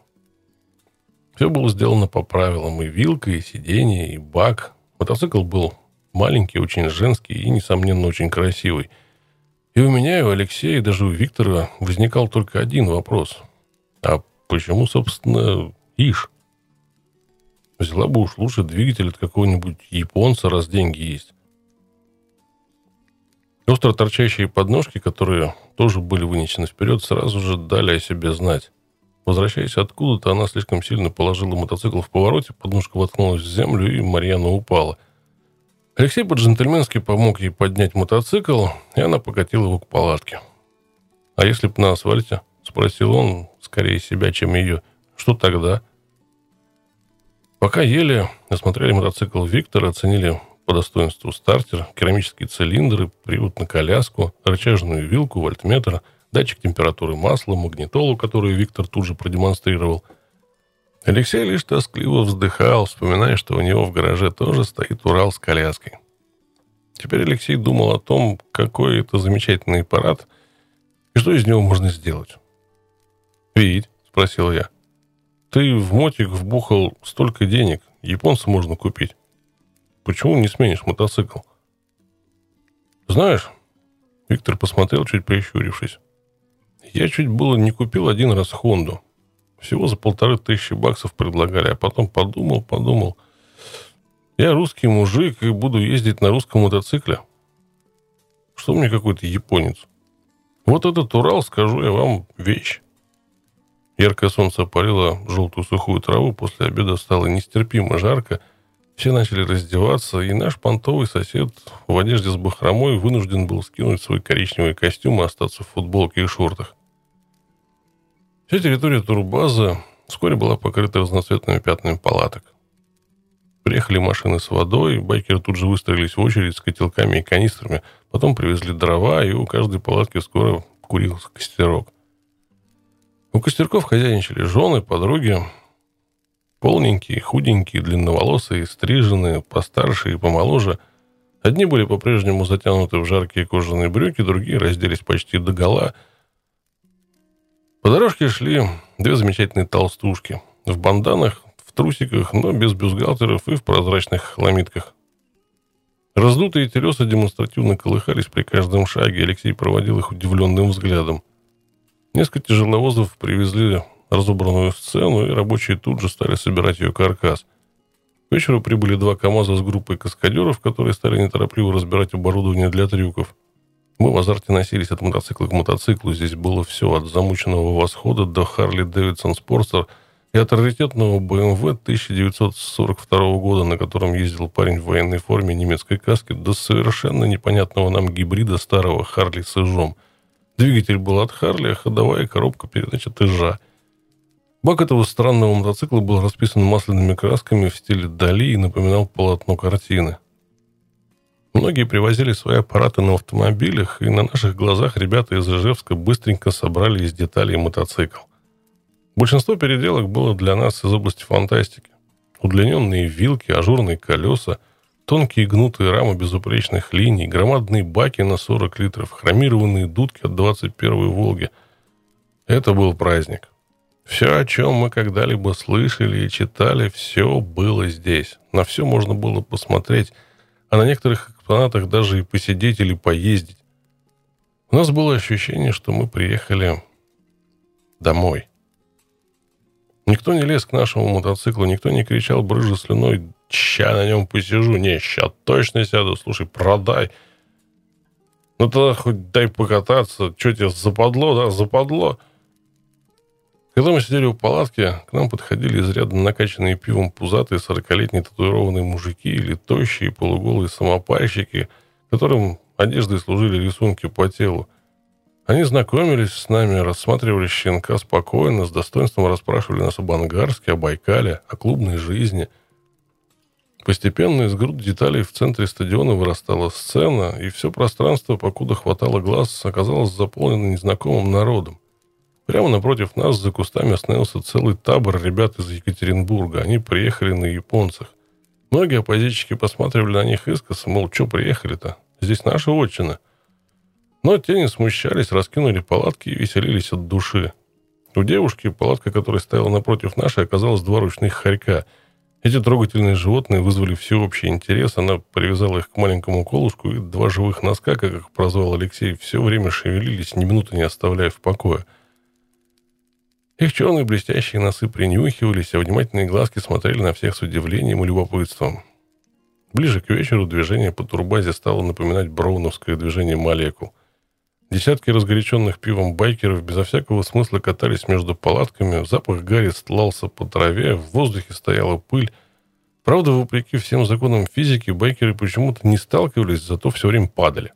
Все было сделано по правилам. И вилка, и сиденье, и бак. Мотоцикл был маленький, очень женский и, несомненно, очень красивый. И у меня, и у Алексея, и даже у Виктора возникал только один вопрос. А почему, собственно, Иш? Взяла бы уж лучше двигатель от какого-нибудь японца, раз деньги есть. Остро торчащие подножки, которые тоже были вынесены вперед, сразу же дали о себе знать. Возвращаясь откуда-то, она слишком сильно положила мотоцикл в повороте, подножка воткнулась в землю, и Марьяна упала. Алексей по-джентльменски помог ей поднять мотоцикл, и она покатила его к палатке. «А если б на асфальте?» — спросил он, скорее себя, чем ее. «Что тогда?» Пока ели, осмотрели мотоцикл Виктора, оценили по достоинству стартер, керамические цилиндры, привод на коляску, рычажную вилку, вольтметр, датчик температуры масла, магнитолу, которую Виктор тут же продемонстрировал. Алексей лишь тоскливо вздыхал, вспоминая, что у него в гараже тоже стоит Урал с коляской. Теперь Алексей думал о том, какой это замечательный аппарат и что из него можно сделать. «Вить?» – спросил я. Ты в мотик вбухал столько денег, японца можно купить. Почему не сменишь мотоцикл? Знаешь, Виктор посмотрел, чуть прищурившись. Я чуть было не купил один раз Хонду. Всего за полторы тысячи баксов предлагали, а потом подумал, подумал. Я русский мужик и буду ездить на русском мотоцикле. Что мне какой-то японец? Вот этот Урал, скажу я вам, вещь. Яркое солнце опалило желтую сухую траву, после обеда стало нестерпимо жарко. Все начали раздеваться, и наш понтовый сосед в одежде с бахромой вынужден был скинуть свой коричневый костюм и остаться в футболке и шортах. Вся территория турбазы вскоре была покрыта разноцветными пятнами палаток. Приехали машины с водой, байкеры тут же выстроились в очередь с котелками и канистрами, потом привезли дрова, и у каждой палатки скоро курился костерок. У костерков хозяйничали жены, подруги, полненькие, худенькие, длинноволосые, стриженные, постарше и помоложе. Одни были по-прежнему затянуты в жаркие кожаные брюки, другие разделись почти до гола. По дорожке шли две замечательные толстушки. В банданах, в трусиках, но без бюстгальтеров и в прозрачных хламидках. Раздутые телеса демонстративно колыхались при каждом шаге. Алексей проводил их удивленным взглядом. Несколько тяжеловозов привезли разобранную сцену, и рабочие тут же стали собирать ее каркас. К вечеру прибыли два КАМАЗа с группой каскадеров, которые стали неторопливо разбирать оборудование для трюков. Мы в азарте носились от мотоцикла к мотоциклу. Здесь было все, от замученного восхода до Харли Дэвидсон Спортер и от раритетного BMW 1942 года, на котором ездил парень в военной форме немецкой каски, до совершенно непонятного нам гибрида старого Харли с ижом. Двигатель был от Харли, а ходовая коробка передач от ижа. Бак этого странного мотоцикла был расписан масляными красками в стиле Дали и напоминал полотно картины. Многие привозили свои аппараты на автомобилях, и на наших глазах ребята из Ижевска быстренько собрали из деталей мотоцикл. Большинство переделок было для нас из области фантастики. Удлиненные вилки, ажурные колеса, тонкие гнутые рамы безупречных линий, громадные баки на 40 литров, хромированные дудки от 21-й «Волги». Это был праздник. Все, о чем мы когда-либо слышали и читали, все было здесь. На все можно было посмотреть, а на некоторых экспонатах даже и посидеть или поездить. У нас было ощущение, что мы приехали домой. Никто не лез к нашему мотоциклу, никто не кричал брыжа слюной «Ща на нем посижу». Не, ща точно сяду. Слушай, продай. Ну тогда хоть дай покататься. Что тебе западло, да? Западло. Когда мы сидели у палатки, к нам подходили изрядно накачанные пивом пузатые сорокалетние татуированные мужики или тощие полуголые самопальщики, которым одеждой служили рисунки по телу. Они знакомились с нами, рассматривали щенка спокойно, с достоинством расспрашивали нас об Ангарске, о Байкале, о клубной жизни. Постепенно из груд деталей в центре стадиона вырастала сцена, и все пространство, покуда хватало глаз, оказалось заполнено незнакомым народом. Прямо напротив нас за кустами остановился целый табор ребят из Екатеринбурга. Они приехали на японцах. Многие оппозитчики посматривали на них искоса, мол, что приехали-то? Здесь наша отчина. Но те не смущались, раскинули палатки и веселились от души. У девушки, палатка которая стояла напротив нашей, оказалась два ручных хорька. Эти трогательные животные вызвали всеобщий интерес. Она привязала их к маленькому колышку, и два живых носка, как их прозвал Алексей, все время шевелились, ни минуты не оставляя в покое. Их черные блестящие носы принюхивались, а внимательные глазки смотрели на всех с удивлением и любопытством. Ближе к вечеру движение по турбазе стало напоминать броуновское движение молекул. Десятки разгоряченных пивом байкеров безо всякого смысла катались между палатками, запах гари стлался по траве, в воздухе стояла пыль. Правда, вопреки всем законам физики, байкеры почему-то не сталкивались, зато все время падали.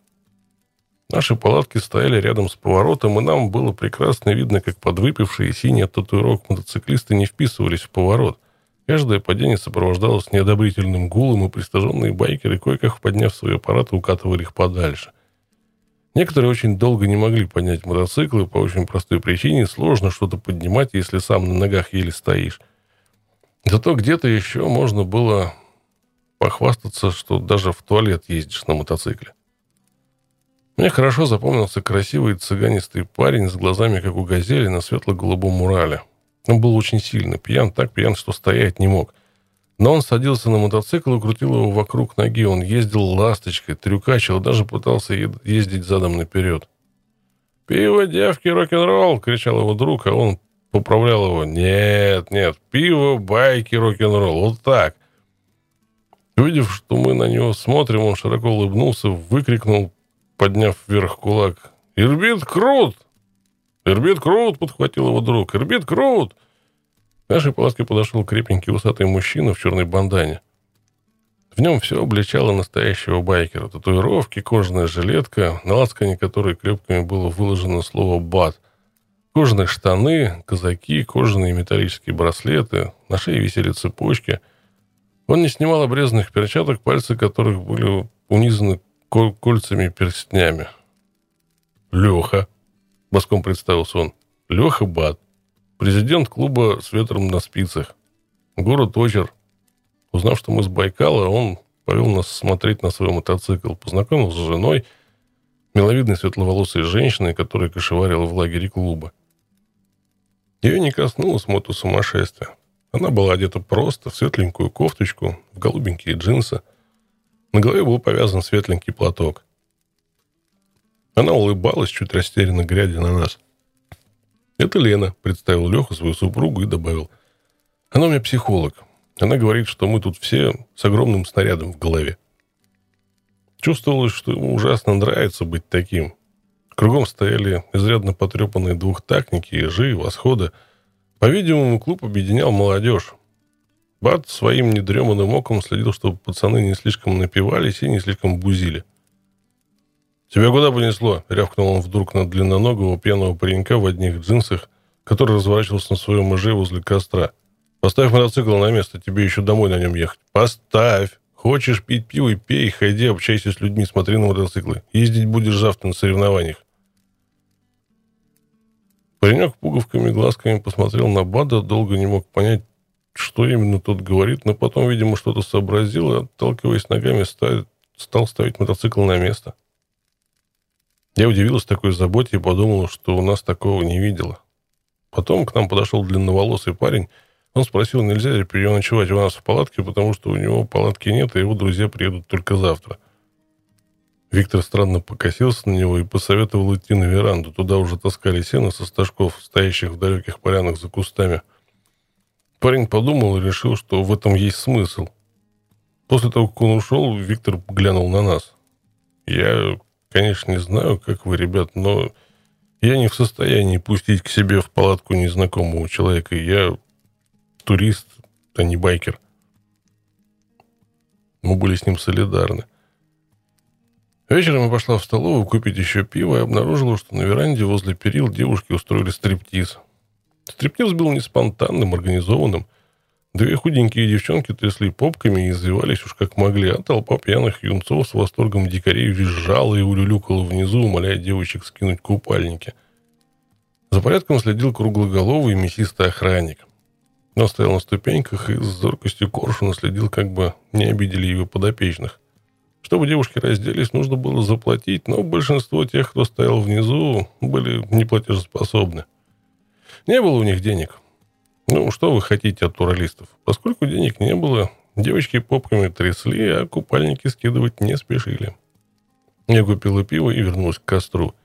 Наши палатки стояли рядом с поворотом, и нам было прекрасно видно, как подвыпившие синие татуировок мотоциклисты не вписывались в поворот. Каждое падение сопровождалось неодобрительным гулом, и пристаженные байкеры, кое-как подняв свои аппараты, укатывали их подальше. Некоторые очень долго не могли поднять мотоциклы по очень простой причине. Сложно что-то поднимать, если сам на ногах еле стоишь. Зато где-то еще можно было похвастаться, что даже в туалет ездишь на мотоцикле. Мне хорошо запомнился красивый цыганистый парень с глазами, как у газели, на светло-голубом мурале. Он был очень сильно пьян, так пьян, что стоять не мог. Но он садился на мотоцикл и крутил его вокруг ноги. Он ездил ласточкой, трюкачил, даже пытался ездить задом наперед. «Пиво, девки, рок-н-ролл!» — кричал его друг, а он поправлял его. «Нет, нет, пиво, байки, рок-н-ролл. Вот так!» Увидев, что мы на него смотрим, он широко улыбнулся, выкрикнул подняв вверх кулак. «Ирбит крут!» «Ирбит крут!» — подхватил его друг. «Ирбит крут!» К нашей палатке подошел крепенький усатый мужчина в черной бандане. В нем все обличало настоящего байкера. Татуировки, кожаная жилетка, на лацкане которой крепками было выложено слово «бат». Кожаные штаны, казаки, кожаные металлические браслеты, на шее висели цепочки. Он не снимал обрезанных перчаток, пальцы которых были унизаны кольцами перстнями. «Леха», — боском представился он, — «Леха Бат». Президент клуба с ветром на спицах. Город Очер. Узнав, что мы с Байкала, он повел нас смотреть на свой мотоцикл. Познакомился с женой, миловидной светловолосой женщиной, которая кошеварила в лагере клуба. Ее не коснулось мотосумасшествия. Она была одета просто, в светленькую кофточку, в голубенькие джинсы. На голове был повязан светленький платок. Она улыбалась, чуть растерянно глядя на нас. «Это Лена», — представил Леха свою супругу и добавил. «Она у меня психолог. Она говорит, что мы тут все с огромным снарядом в голове». Чувствовалось, что ему ужасно нравится быть таким. Кругом стояли изрядно потрепанные двухтактники, ежи, восходы — по-видимому, клуб объединял молодежь. Бат своим недреманным оком следил, чтобы пацаны не слишком напивались и не слишком бузили. «Тебя куда понесло?» — рявкнул он вдруг на длинноногого пьяного паренька в одних джинсах, который разворачивался на своем эже возле костра. «Поставь мотоцикл на место, тебе еще домой на нем ехать». «Поставь! Хочешь пить пиво и пей, ходи, общайся с людьми, смотри на мотоциклы. Ездить будешь завтра на соревнованиях». Паренек пуговками глазками посмотрел на Бада, долго не мог понять, что именно тот говорит, но потом, видимо, что-то сообразил и, отталкиваясь ногами, стал, ставить мотоцикл на место. Я удивилась такой заботе и подумала, что у нас такого не видела. Потом к нам подошел длинноволосый парень. Он спросил, нельзя ли переночевать у нас в палатке, потому что у него палатки нет, и его друзья приедут только завтра. Виктор странно покосился на него и посоветовал идти на веранду. Туда уже таскали сено со стажков, стоящих в далеких полянах за кустами. Парень подумал и решил, что в этом есть смысл. После того, как он ушел, Виктор глянул на нас. «Я, конечно, не знаю, как вы, ребят, но я не в состоянии пустить к себе в палатку незнакомого человека. Я турист, а не байкер». Мы были с ним солидарны. Вечером я пошла в столовую купить еще пиво и обнаружила, что на веранде возле перил девушки устроили стриптиз. Стриптиз был не спонтанным, организованным. Две худенькие девчонки трясли попками и извивались уж как могли, а толпа пьяных юнцов с восторгом дикарей визжала и улюлюкала внизу, умоляя девочек скинуть купальники. За порядком следил круглоголовый мясистый охранник. Он стоял на ступеньках и с зоркостью коршуна следил, как бы не обидели его подопечных. Чтобы девушки разделись, нужно было заплатить, но большинство тех, кто стоял внизу, были неплатежеспособны. Не было у них денег. Ну, что вы хотите от туралистов? Поскольку денег не было, девочки попками трясли, а купальники скидывать не спешили. Я купила пиво и вернулась к костру.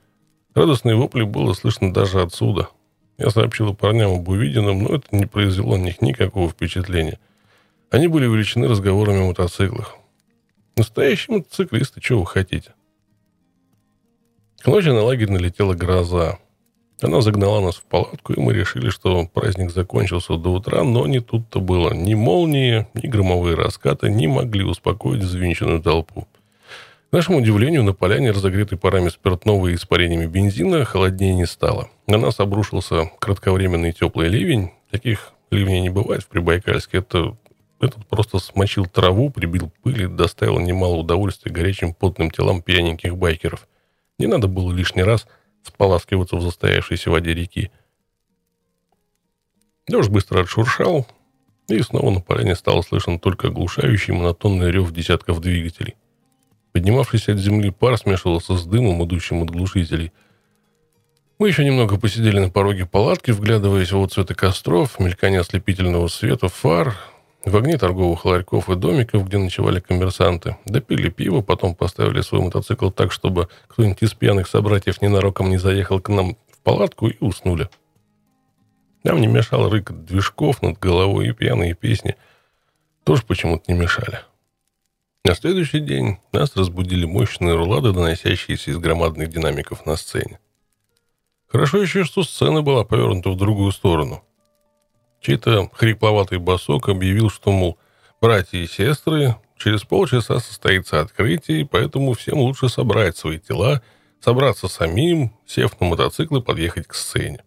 Радостные вопли было слышно даже отсюда. Я сообщила парням об увиденном, но это не произвело на них никакого впечатления. Они были увлечены разговорами о мотоциклах. Настоящие мотоциклисты, чего вы хотите? К ночи на лагерь налетела гроза. Она загнала нас в палатку, и мы решили, что праздник закончился до утра, но не тут-то было. Ни молнии, ни громовые раскаты не могли успокоить взвинченную толпу. К нашему удивлению, на поляне, разогретой парами спиртного и испарениями бензина, холоднее не стало. На нас обрушился кратковременный теплый ливень. Таких ливней не бывает в Прибайкальске. Это этот просто смочил траву, прибил пыль и доставил немало удовольствия горячим потным телам пьяненьких байкеров. Не надо было лишний раз споласкиваться в застоявшейся воде реки. Дождь быстро отшуршал, и снова на поляне стало слышен только оглушающий монотонный рев десятков двигателей. Поднимавшийся от земли пар смешивался с дымом, идущим от глушителей. Мы еще немного посидели на пороге палатки, вглядываясь в отцветы костров, мелькание ослепительного света, фар, в огне торговых ларьков и домиков, где ночевали коммерсанты, допили пиво, потом поставили свой мотоцикл так, чтобы кто-нибудь из пьяных собратьев ненароком не заехал к нам в палатку и уснули. Нам не мешал рык движков над головой и пьяные песни. Тоже почему-то не мешали. На следующий день нас разбудили мощные рулады, доносящиеся из громадных динамиков на сцене. Хорошо еще, что сцена была повернута в другую сторону – Чей-то хрипловатый босок объявил, что, мол, братья и сестры, через полчаса состоится открытие, поэтому всем лучше собрать свои тела, собраться самим, сев на мотоцикл и подъехать к сцене.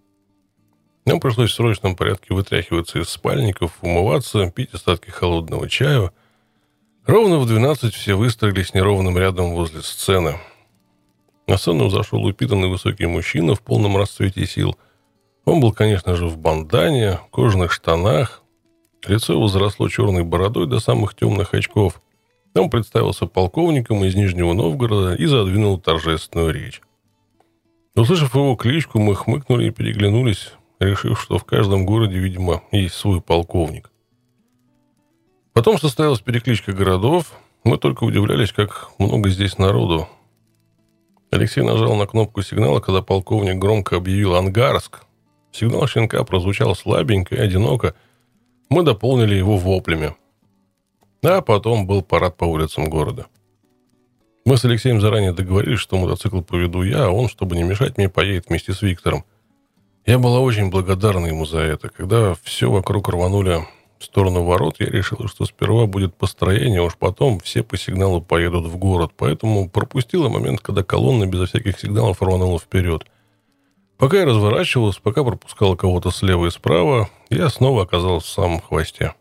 Нам пришлось в срочном порядке вытряхиваться из спальников, умываться, пить остатки холодного чая. Ровно в 12 все выстроились неровным рядом возле сцены. На сцену зашел упитанный высокий мужчина в полном расцвете сил – Он был, конечно же, в бандане, кожаных штанах. Лицо его заросло черной бородой до самых темных очков. Он представился полковником из Нижнего Новгорода и задвинул торжественную речь. Услышав его кличку, мы хмыкнули и переглянулись, решив, что в каждом городе, видимо, есть свой полковник. Потом состоялась перекличка городов. Мы только удивлялись, как много здесь народу. Алексей нажал на кнопку сигнала, когда полковник громко объявил «Ангарск». Сигнал щенка прозвучал слабенько и одиноко. Мы дополнили его воплями. А потом был парад по улицам города. Мы с Алексеем заранее договорились, что мотоцикл поведу я, а он, чтобы не мешать мне, поедет вместе с Виктором. Я была очень благодарна ему за это. Когда все вокруг рванули в сторону ворот, я решила, что сперва будет построение, а уж потом все по сигналу поедут в город. Поэтому пропустила момент, когда колонна безо всяких сигналов рванула вперед. Пока я разворачивалась, пока пропускала кого-то слева и справа, я снова оказалась в самом хвосте.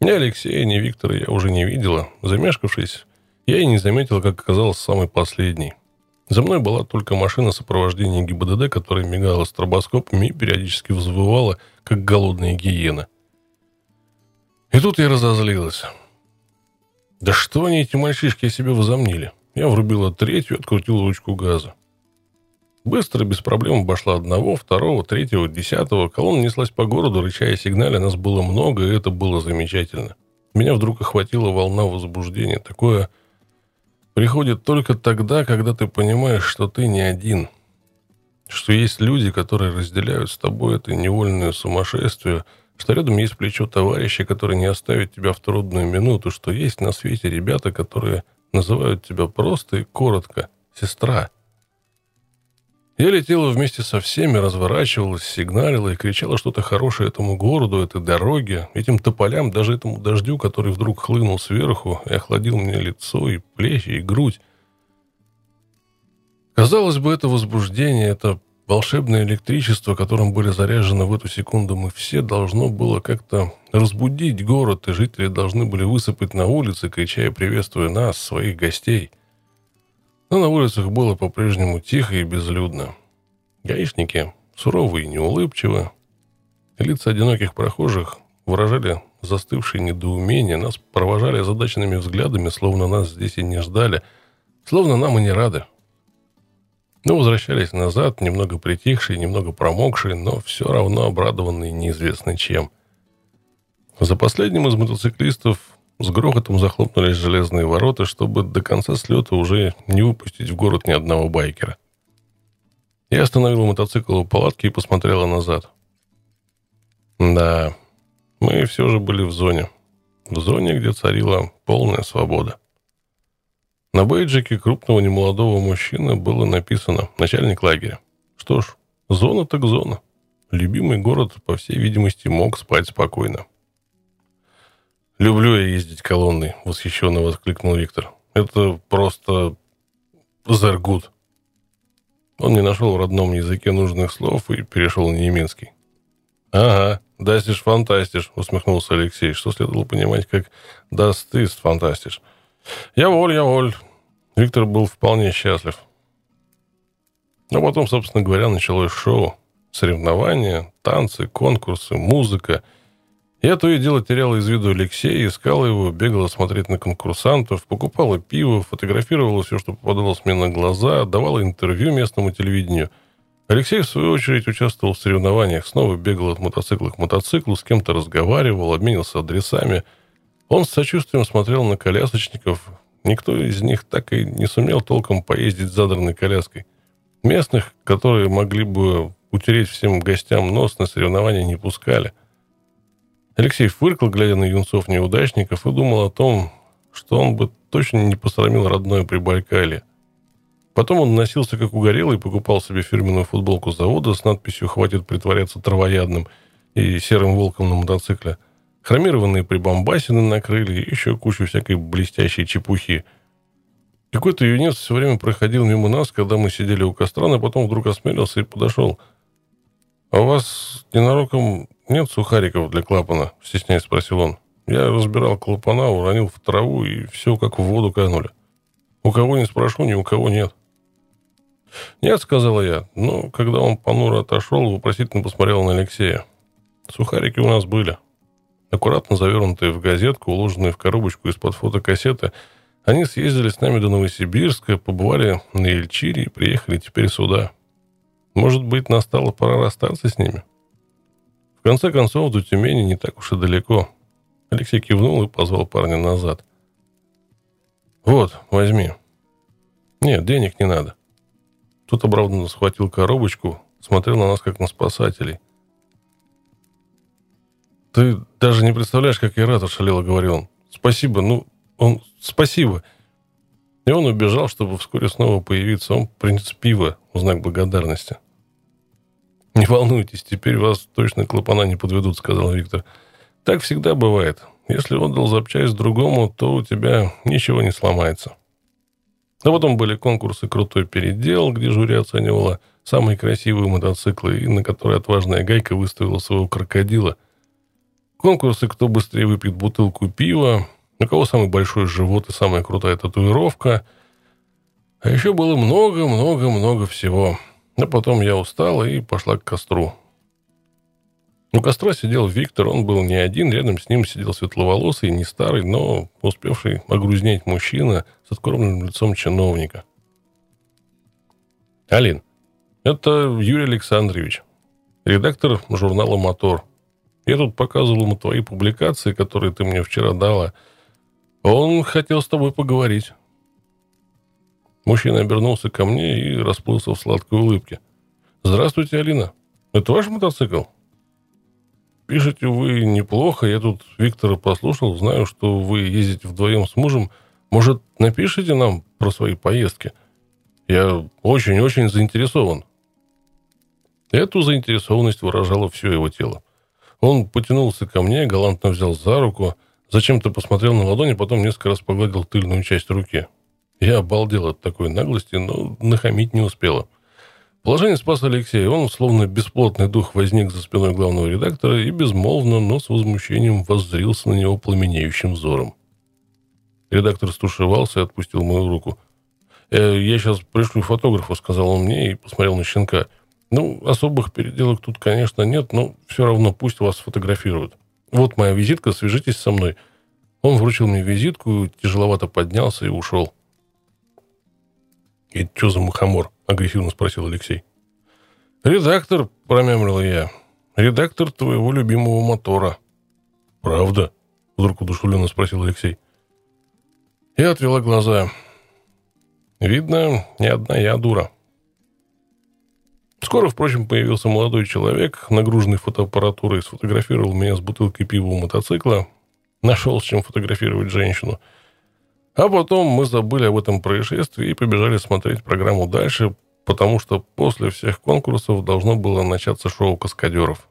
Ни Алексея, ни Виктора я уже не видела. Замешкавшись, я и не заметила, как оказалась самой последней. За мной была только машина сопровождения ГИБДД, которая мигала стробоскопами и периодически взвывала, как голодная гиена – и тут я разозлилась. Да что они, эти мальчишки, себе возомнили? Я врубила третью и открутила ручку газа. Быстро, без проблем обошла одного, второго, третьего, десятого. Колонна неслась по городу, рыча и. Нас было много, и это было замечательно. Меня вдруг охватила волна возбуждения. Такое приходит только тогда, когда ты понимаешь, что ты не один. Что есть люди, которые разделяют с тобой это невольное сумасшествие – что рядом есть плечо товарища, который не оставит тебя в трудную минуту, что есть на свете ребята, которые называют тебя просто и коротко «сестра». Я летела вместе со всеми, разворачивалась, сигналила и кричала что-то хорошее этому городу, этой дороге, этим тополям, даже этому дождю, который вдруг хлынул сверху и охладил мне лицо и плечи, и грудь. Казалось бы, это возбуждение, это Волшебное электричество, которым были заряжены в эту секунду мы все, должно было как-то разбудить город, и жители должны были высыпать на улицы, крича и приветствуя нас, своих гостей. Но на улицах было по-прежнему тихо и безлюдно. Гаишники, суровые и неулыбчивы, лица одиноких прохожих выражали застывшее недоумение, нас провожали задачными взглядами, словно нас здесь и не ждали, словно нам и не рады. Мы возвращались назад, немного притихшие, немного промокшие, но все равно обрадованные неизвестно чем. За последним из мотоциклистов с грохотом захлопнулись железные ворота, чтобы до конца слета уже не выпустить в город ни одного байкера. Я остановила мотоцикл у палатки и посмотрела назад. Да, мы все же были в зоне. В зоне, где царила полная свобода. На бейджике крупного немолодого мужчины было написано «Начальник лагеря». Что ж, зона так зона. Любимый город, по всей видимости, мог спать спокойно. «Люблю я ездить колонной», — восхищенно воскликнул Виктор. «Это просто зергут». Он не нашел в родном языке нужных слов и перешел на немецкий. «Ага, дастиш фантастиш», — усмехнулся Алексей, что следовало понимать как «даст ист фантастиш». Я воль, я воль. Виктор был вполне счастлив. Но потом, собственно говоря, началось шоу. Соревнования, танцы, конкурсы, музыка. Я то и дело теряла из виду Алексея, искала его, бегала смотреть на конкурсантов, покупала пиво, фотографировала все, что попадалось мне на глаза, давала интервью местному телевидению. Алексей, в свою очередь, участвовал в соревнованиях, снова бегал от мотоцикла к мотоциклу, с кем-то разговаривал, обменился адресами – он с сочувствием смотрел на колясочников. Никто из них так и не сумел толком поездить задранной коляской. Местных, которые могли бы утереть всем гостям нос, на соревнования не пускали. Алексей фыркал, глядя на юнцов-неудачников, и думал о том, что он бы точно не посрамил родное Прибайкалье. Потом он носился как угорелый и покупал себе фирменную футболку завода с надписью «Хватит притворяться травоядным» и серым волком на мотоцикле – хромированные прибамбасины накрыли, и еще кучу всякой блестящей чепухи. Какой-то юнец все время проходил мимо нас, когда мы сидели у костра, но потом вдруг осмелился и подошел. «А у вас ненароком нет сухариков для клапана?» — стесняясь спросил он. Я разбирал клапана, уронил в траву, и все как в воду канули. У кого не спрошу, ни у кого нет. «Нет», — сказала я, но когда он понуро отошел, вопросительно посмотрел на Алексея. «Сухарики у нас были». Аккуратно завернутые в газетку, уложенные в коробочку из-под фотокассеты, они съездили с нами до Новосибирска, побывали на Ильчире и приехали теперь сюда. Может быть, настала пора расстаться с ними? Конце концов, до Тюмени не так уж и далеко. Алексей кивнул и позвал парня назад. «Вот, возьми». «Нет, денег не надо». Тут обрадованно схватил коробочку, смотрел на нас, как на спасателей. «Ты даже не представляешь, как я рад», — ошалело говорил он. «Спасибо, ну, он... Спасибо». И он убежал, чтобы вскоре снова появиться. Он принес пиво в знак благодарности. «Не волнуйтесь, теперь вас точно клапана не подведут», — сказал Виктор. «Так всегда бывает. Если отдал запчасть другому, то у тебя ничего не сломается». А потом были конкурсы «Крутой передел», где жюри оценивало самые красивые мотоциклы, и на которые отважная гайка выставила своего крокодила. Конкурсы «Кто быстрее выпьет бутылку пива», у кого самый большой живот и самая крутая татуировка. А еще было много-много-много всего. А потом я устала и пошла к костру. У костра сидел Виктор, он был не один, рядом с ним сидел светловолосый, не старый, но успевший огрузнеть мужчина с откормленным лицом чиновника. Алин, это Юрий Александрович, редактор журнала «Мотор». Я тут показывал ему твои публикации, которые ты мне вчера дала. Он хотел с тобой поговорить. Мужчина обернулся ко мне и расплылся в сладкой улыбке. «Здравствуйте, Алина. Это ваш мотоцикл?» Пишете вы неплохо. Я тут Виктора послушал. Знаю, что вы ездите вдвоем с мужем. Может, напишите нам про свои поездки? Я очень-очень заинтересован. Эту заинтересованность выражало все его тело. Он потянулся ко мне, галантно взял за руку, зачем-то посмотрел на ладони, потом несколько раз погладил тыльную часть руки. Я обалдел от такой наглости, но нахамить не успела. Положение спас Алексей. Он, словно бесплотный дух, возник за спиной главного редактора и безмолвно, но с возмущением воззрился на него пламенеющим взором. Редактор стушевался и отпустил мою руку. «Э, «Я сейчас пришлю фотографа», — сказал он мне и посмотрел на щенка. «Ну, особых переделок тут, конечно, нет, но все равно пусть вас фотографируют. Вот моя визитка, свяжитесь со мной». Он вручил мне визитку, тяжеловато поднялся и ушел. «И что за мухомор?» — агрессивно спросил Алексей. «Редактор», — промямлил я. «Редактор твоего любимого мотора». «Правда?» — вдруг удушевленно спросил Алексей. Я отвела глаза. Видно, не одна я дура. Скоро, впрочем, появился молодой человек, нагруженный фотоаппаратурой, сфотографировал меня с бутылкой пива у мотоцикла, нашел с чем фотографировать женщину — а потом мы забыли об этом происшествии и побежали смотреть программу дальше, потому что после всех конкурсов должно было начаться шоу каскадеров.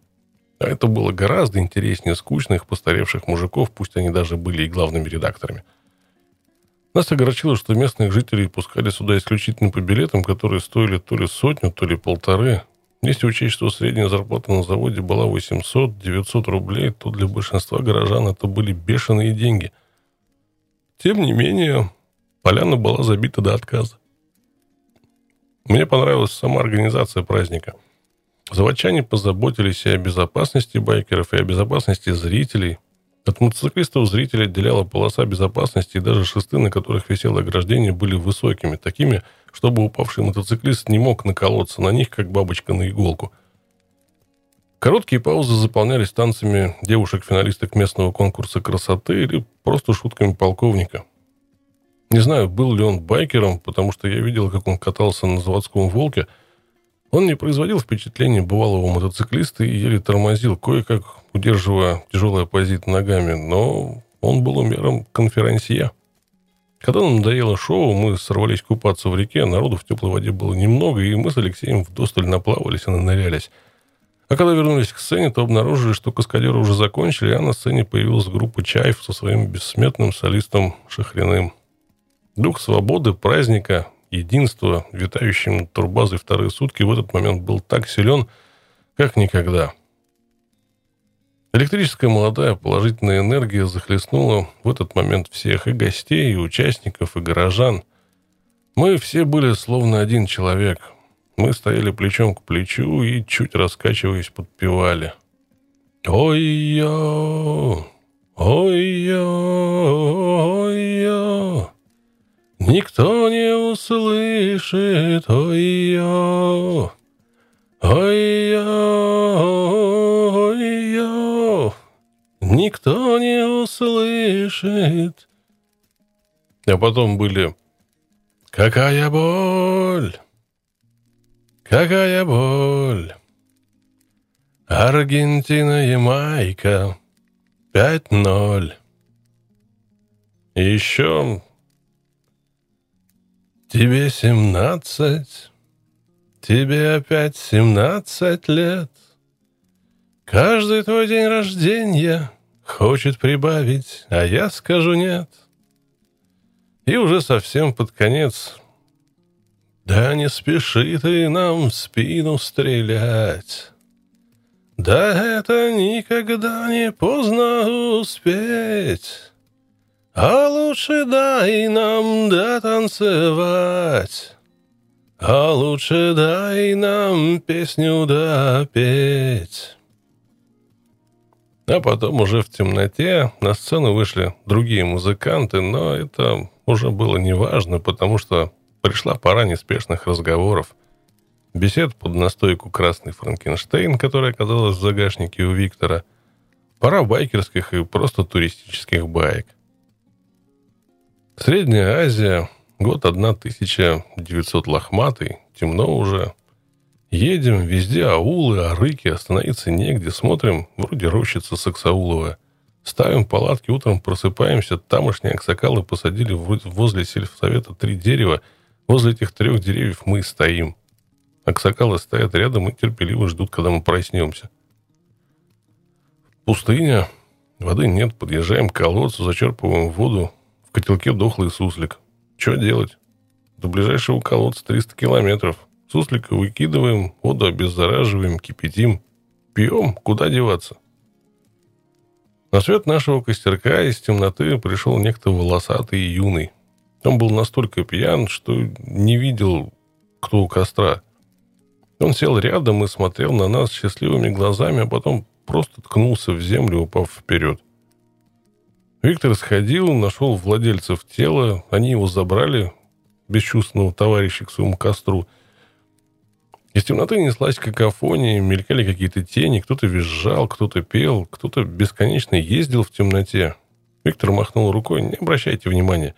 А это было гораздо интереснее скучных, постаревших мужиков, пусть они даже были и главными редакторами. Нас огорчило, что местных жителей пускали сюда исключительно по билетам, которые стоили то ли сотню, то ли полторы. Если учесть, что средняя зарплата на заводе была 800-900 рублей, то для большинства горожан это были бешеные деньги – тем не менее, поляна была забита до отказа. Мне понравилась сама организация праздника. Заводчане позаботились и о безопасности байкеров, и о безопасности зрителей. От мотоциклистов зрителей отделяла полоса безопасности, и даже шесты, на которых висело ограждение, были высокими, такими, чтобы упавший мотоциклист не мог наколоться на них, как бабочка на иголку – Короткие паузы заполнялись танцами девушек-финалисток местного конкурса красоты или просто шутками полковника. Не знаю, был ли он байкером, потому что я видел, как он катался на заводском «Волке». Он не производил впечатления бывалого мотоциклиста и еле тормозил, кое-как удерживая тяжелый оппозит ногами, но он был умером конферансье. Когда нам надоело шоу, мы сорвались купаться в реке, народу в теплой воде было немного, и мы с Алексеем вдосталь наплавались и нанырялись – а когда вернулись к сцене, то обнаружили, что каскадеры уже закончили, а на сцене появилась группа «Чаев» со своим бессмертным солистом Шахриным. Дух свободы, праздника, единства, витающим над турбазой вторые сутки в этот момент был так силен, как никогда. Электрическая молодая положительная энергия захлестнула в этот момент всех и гостей, и участников, и горожан. Мы все были словно один человек. Мы стояли плечом к плечу и, чуть раскачиваясь, подпевали. Ой-ё, ой-ё, ой-ё, Никто не услышит, ой-ё, ой-ё, ой-ё, Никто не услышит. А потом были «Какая боль! Какая боль!» Аргентина, Ямайка, 5-0. И еще тебе семнадцать, тебе опять семнадцать лет. Каждый твой день рождения хочет прибавить, а я скажу нет. И уже совсем под конец. Да не спеши ты нам в спину стрелять. Да это никогда не поздно успеть. А лучше дай нам дотанцевать. А лучше дай нам песню допеть. А потом уже в темноте на сцену вышли другие музыканты, но это уже было неважно, потому что пришла пора неспешных разговоров – бесед под настойку «Красный Франкенштейн», которая оказалась в загашнике у Виктора, пара байкерских и просто туристических баек. Средняя Азия, год 1900 лохматый, темно уже. Едем, везде аулы, арыки, остановиться негде, смотрим, вроде рощица Саксаулова. Ставим палатки, утром просыпаемся, тамошние аксакалы посадили возле сельсовета три дерева, возле этих трех деревьев мы стоим – Аксакалы стоят рядом и терпеливо ждут, когда мы проснемся. Пустыня. Воды нет. Подъезжаем к колодцу, зачерпываем воду. В котелке дохлый суслик. Что делать? До ближайшего колодца 300 километров. Суслика выкидываем, воду обеззараживаем, кипятим. Пьем. Куда деваться? На свет нашего костерка из темноты пришел некто волосатый и юный. Он был настолько пьян, что не видел, кто у костра. Он сел рядом и смотрел на нас счастливыми глазами, а потом просто ткнулся в землю, упав вперед. Виктор сходил, нашел владельцев тела, они его забрали, бесчувственного товарища к своему костру. Из темноты неслась какофония, мелькали какие-то тени, кто-то визжал, кто-то пел, кто-то бесконечно ездил в темноте. Виктор махнул рукой, не обращайте внимания.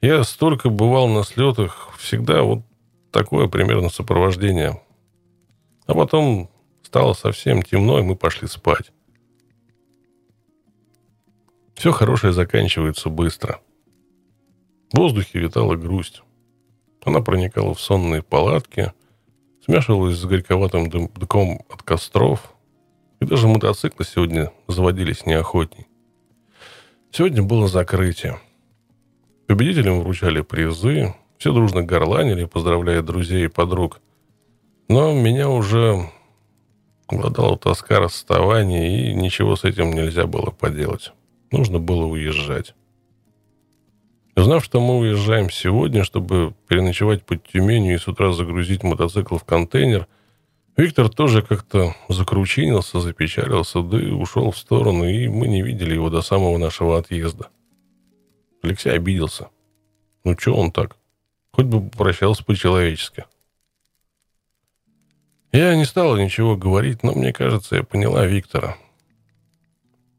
Я столько бывал на слетах, всегда вот такое примерно сопровождение. А потом стало совсем темно, и мы пошли спать. Все хорошее заканчивается быстро. В воздухе витала грусть. Она проникала в сонные палатки, смешивалась с горьковатым дымком от костров, и даже мотоциклы сегодня заводились неохотней. Сегодня было закрытие. Победителям вручали призы, все дружно горланили, поздравляя друзей и подруг – но меня уже обладала тоска расставания, и ничего с этим нельзя было поделать. Нужно было уезжать. Узнав, что мы уезжаем сегодня, чтобы переночевать под Тюменью и с утра загрузить мотоцикл в контейнер, Виктор тоже как-то закручинился, запечалился, да и ушел в сторону, и мы не видели его до самого нашего отъезда. Алексей обиделся. Ну, что он так? Хоть бы попрощался по-человечески. Я не стала ничего говорить, но мне кажется, я поняла Виктора.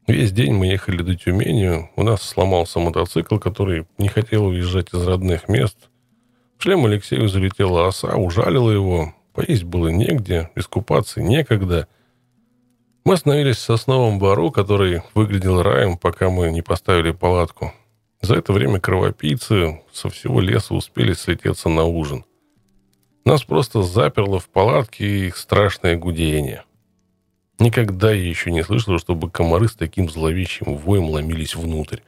Весь день мы ехали до Тюмени, у нас сломался мотоцикл, который не хотел уезжать из родных мест. В шлем Алексею залетела оса, ужалила его, поесть было негде, искупаться некогда. Мы остановились в сосновом бару, который выглядел раем, пока мы не поставили палатку. За это время кровопийцы со всего леса успели слететься на ужин. Нас просто заперло в палатке их страшное гудение. Никогда я еще не слышал, чтобы комары с таким зловещим воем ломились внутрь.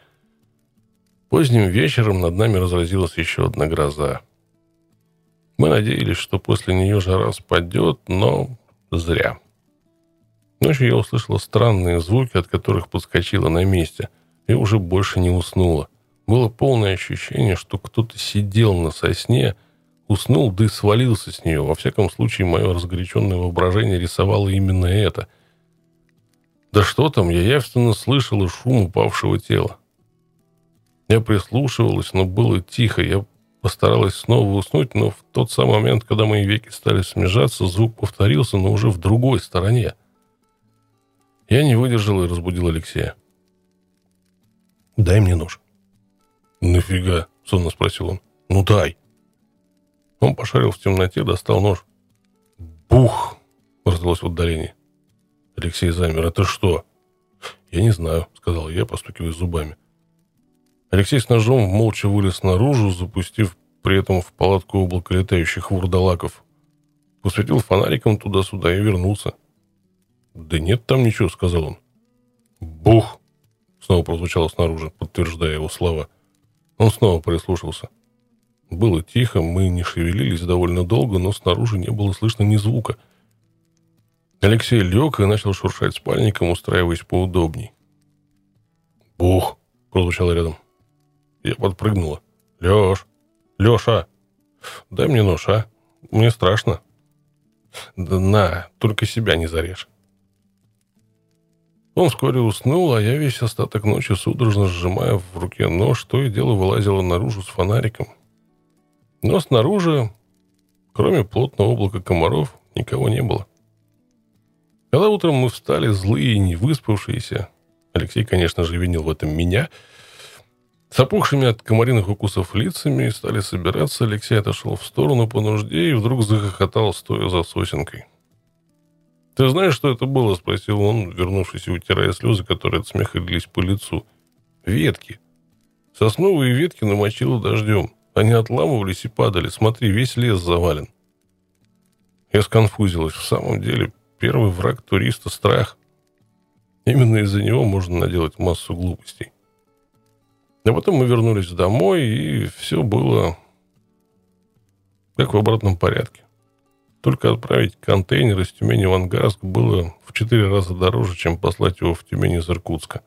Поздним вечером над нами разразилась еще одна гроза. Мы надеялись, что после нее жара спадет, но зря. Ночью я услышала странные звуки, от которых подскочила на месте, и уже больше не уснула. Было полное ощущение, что кто-то сидел на сосне, уснул, да и свалился с нее. Во всяком случае, мое разгоряченное воображение рисовало именно это. Да что там, я явственно слышала шум упавшего тела. Я прислушивалась, но было тихо. Я постаралась снова уснуть, но в тот самый момент, когда мои веки стали смежаться, звук повторился, но уже в другой стороне. Я не выдержал и разбудил Алексея. «Дай мне нож». «Нафига?» — сонно спросил он. «Ну дай». Он пошарил в темноте, достал нож. «Бух!» — раздалось в отдалении. Алексей замер. «Это что?» «Я не знаю», — сказал я, постукивая зубами. Алексей с ножом молча вылез наружу, запустив при этом в палатку облако летающих вурдалаков. Посветил фонариком туда-сюда и вернулся. «Да нет там ничего», — сказал он. «Бух!» — снова прозвучало снаружи, подтверждая его слова. Он снова прислушался. Было тихо, мы не шевелились довольно долго, но снаружи не было слышно ни звука. Алексей лег и начал шуршать спальником, устраиваясь поудобней. «Бух!» — прозвучало рядом. Я подпрыгнула. «Леш! Леша! Дай мне нож, а? Мне страшно». «Да на, только себя не зарежь». Он вскоре уснул, а я весь остаток ночи, судорожно сжимая в руке нож, то и дело вылазила наружу с фонариком. Но снаружи, кроме плотного облака комаров, никого не было. Когда утром мы встали злые и невыспавшиеся, Алексей, конечно же, винил в этом меня, с опухшими от комариных укусов лицами стали собираться, Алексей отошел в сторону по нужде и вдруг захохотал, стоя за сосенкой. «Ты знаешь, что это было?» – спросил он, вернувшись и утирая слезы, которые от смеха лились по лицу. «Ветки. Сосновые ветки намочило дождем. Они отламывались и падали. Смотри, весь лес завален». Я сконфузилась. В самом деле, первый враг туриста – страх. Именно из-за него можно наделать массу глупостей. А потом мы вернулись домой, и все было как в обратном порядке. Только отправить контейнер из Тюмени в Ангарск было в четыре раза дороже, чем послать его в Тюмень из Иркутска.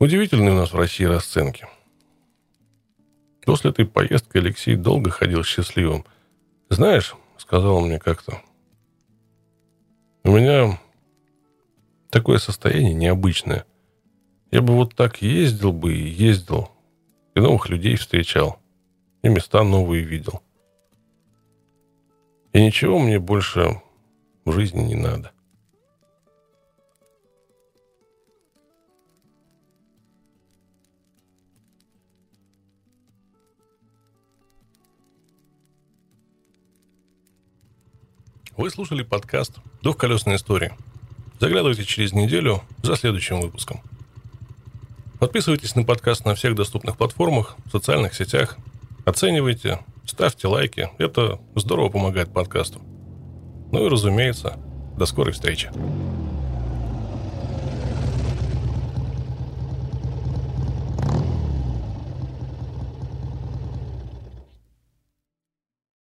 Удивительные у нас в России расценки. После этой поездки Алексей долго ходил счастливым. «Знаешь», — сказал он мне как-то, — «у меня такое состояние необычное. Я бы вот так ездил бы и ездил, и новых людей встречал, и места новые видел. И ничего мне больше в жизни не надо. Вы слушали подкаст «Двухколесная история». Заглядывайте через неделю за следующим выпуском. Подписывайтесь на подкаст на всех доступных платформах, в социальных сетях. Оценивайте, ставьте лайки. Это здорово помогает подкасту. Ну и, разумеется, до скорой встречи.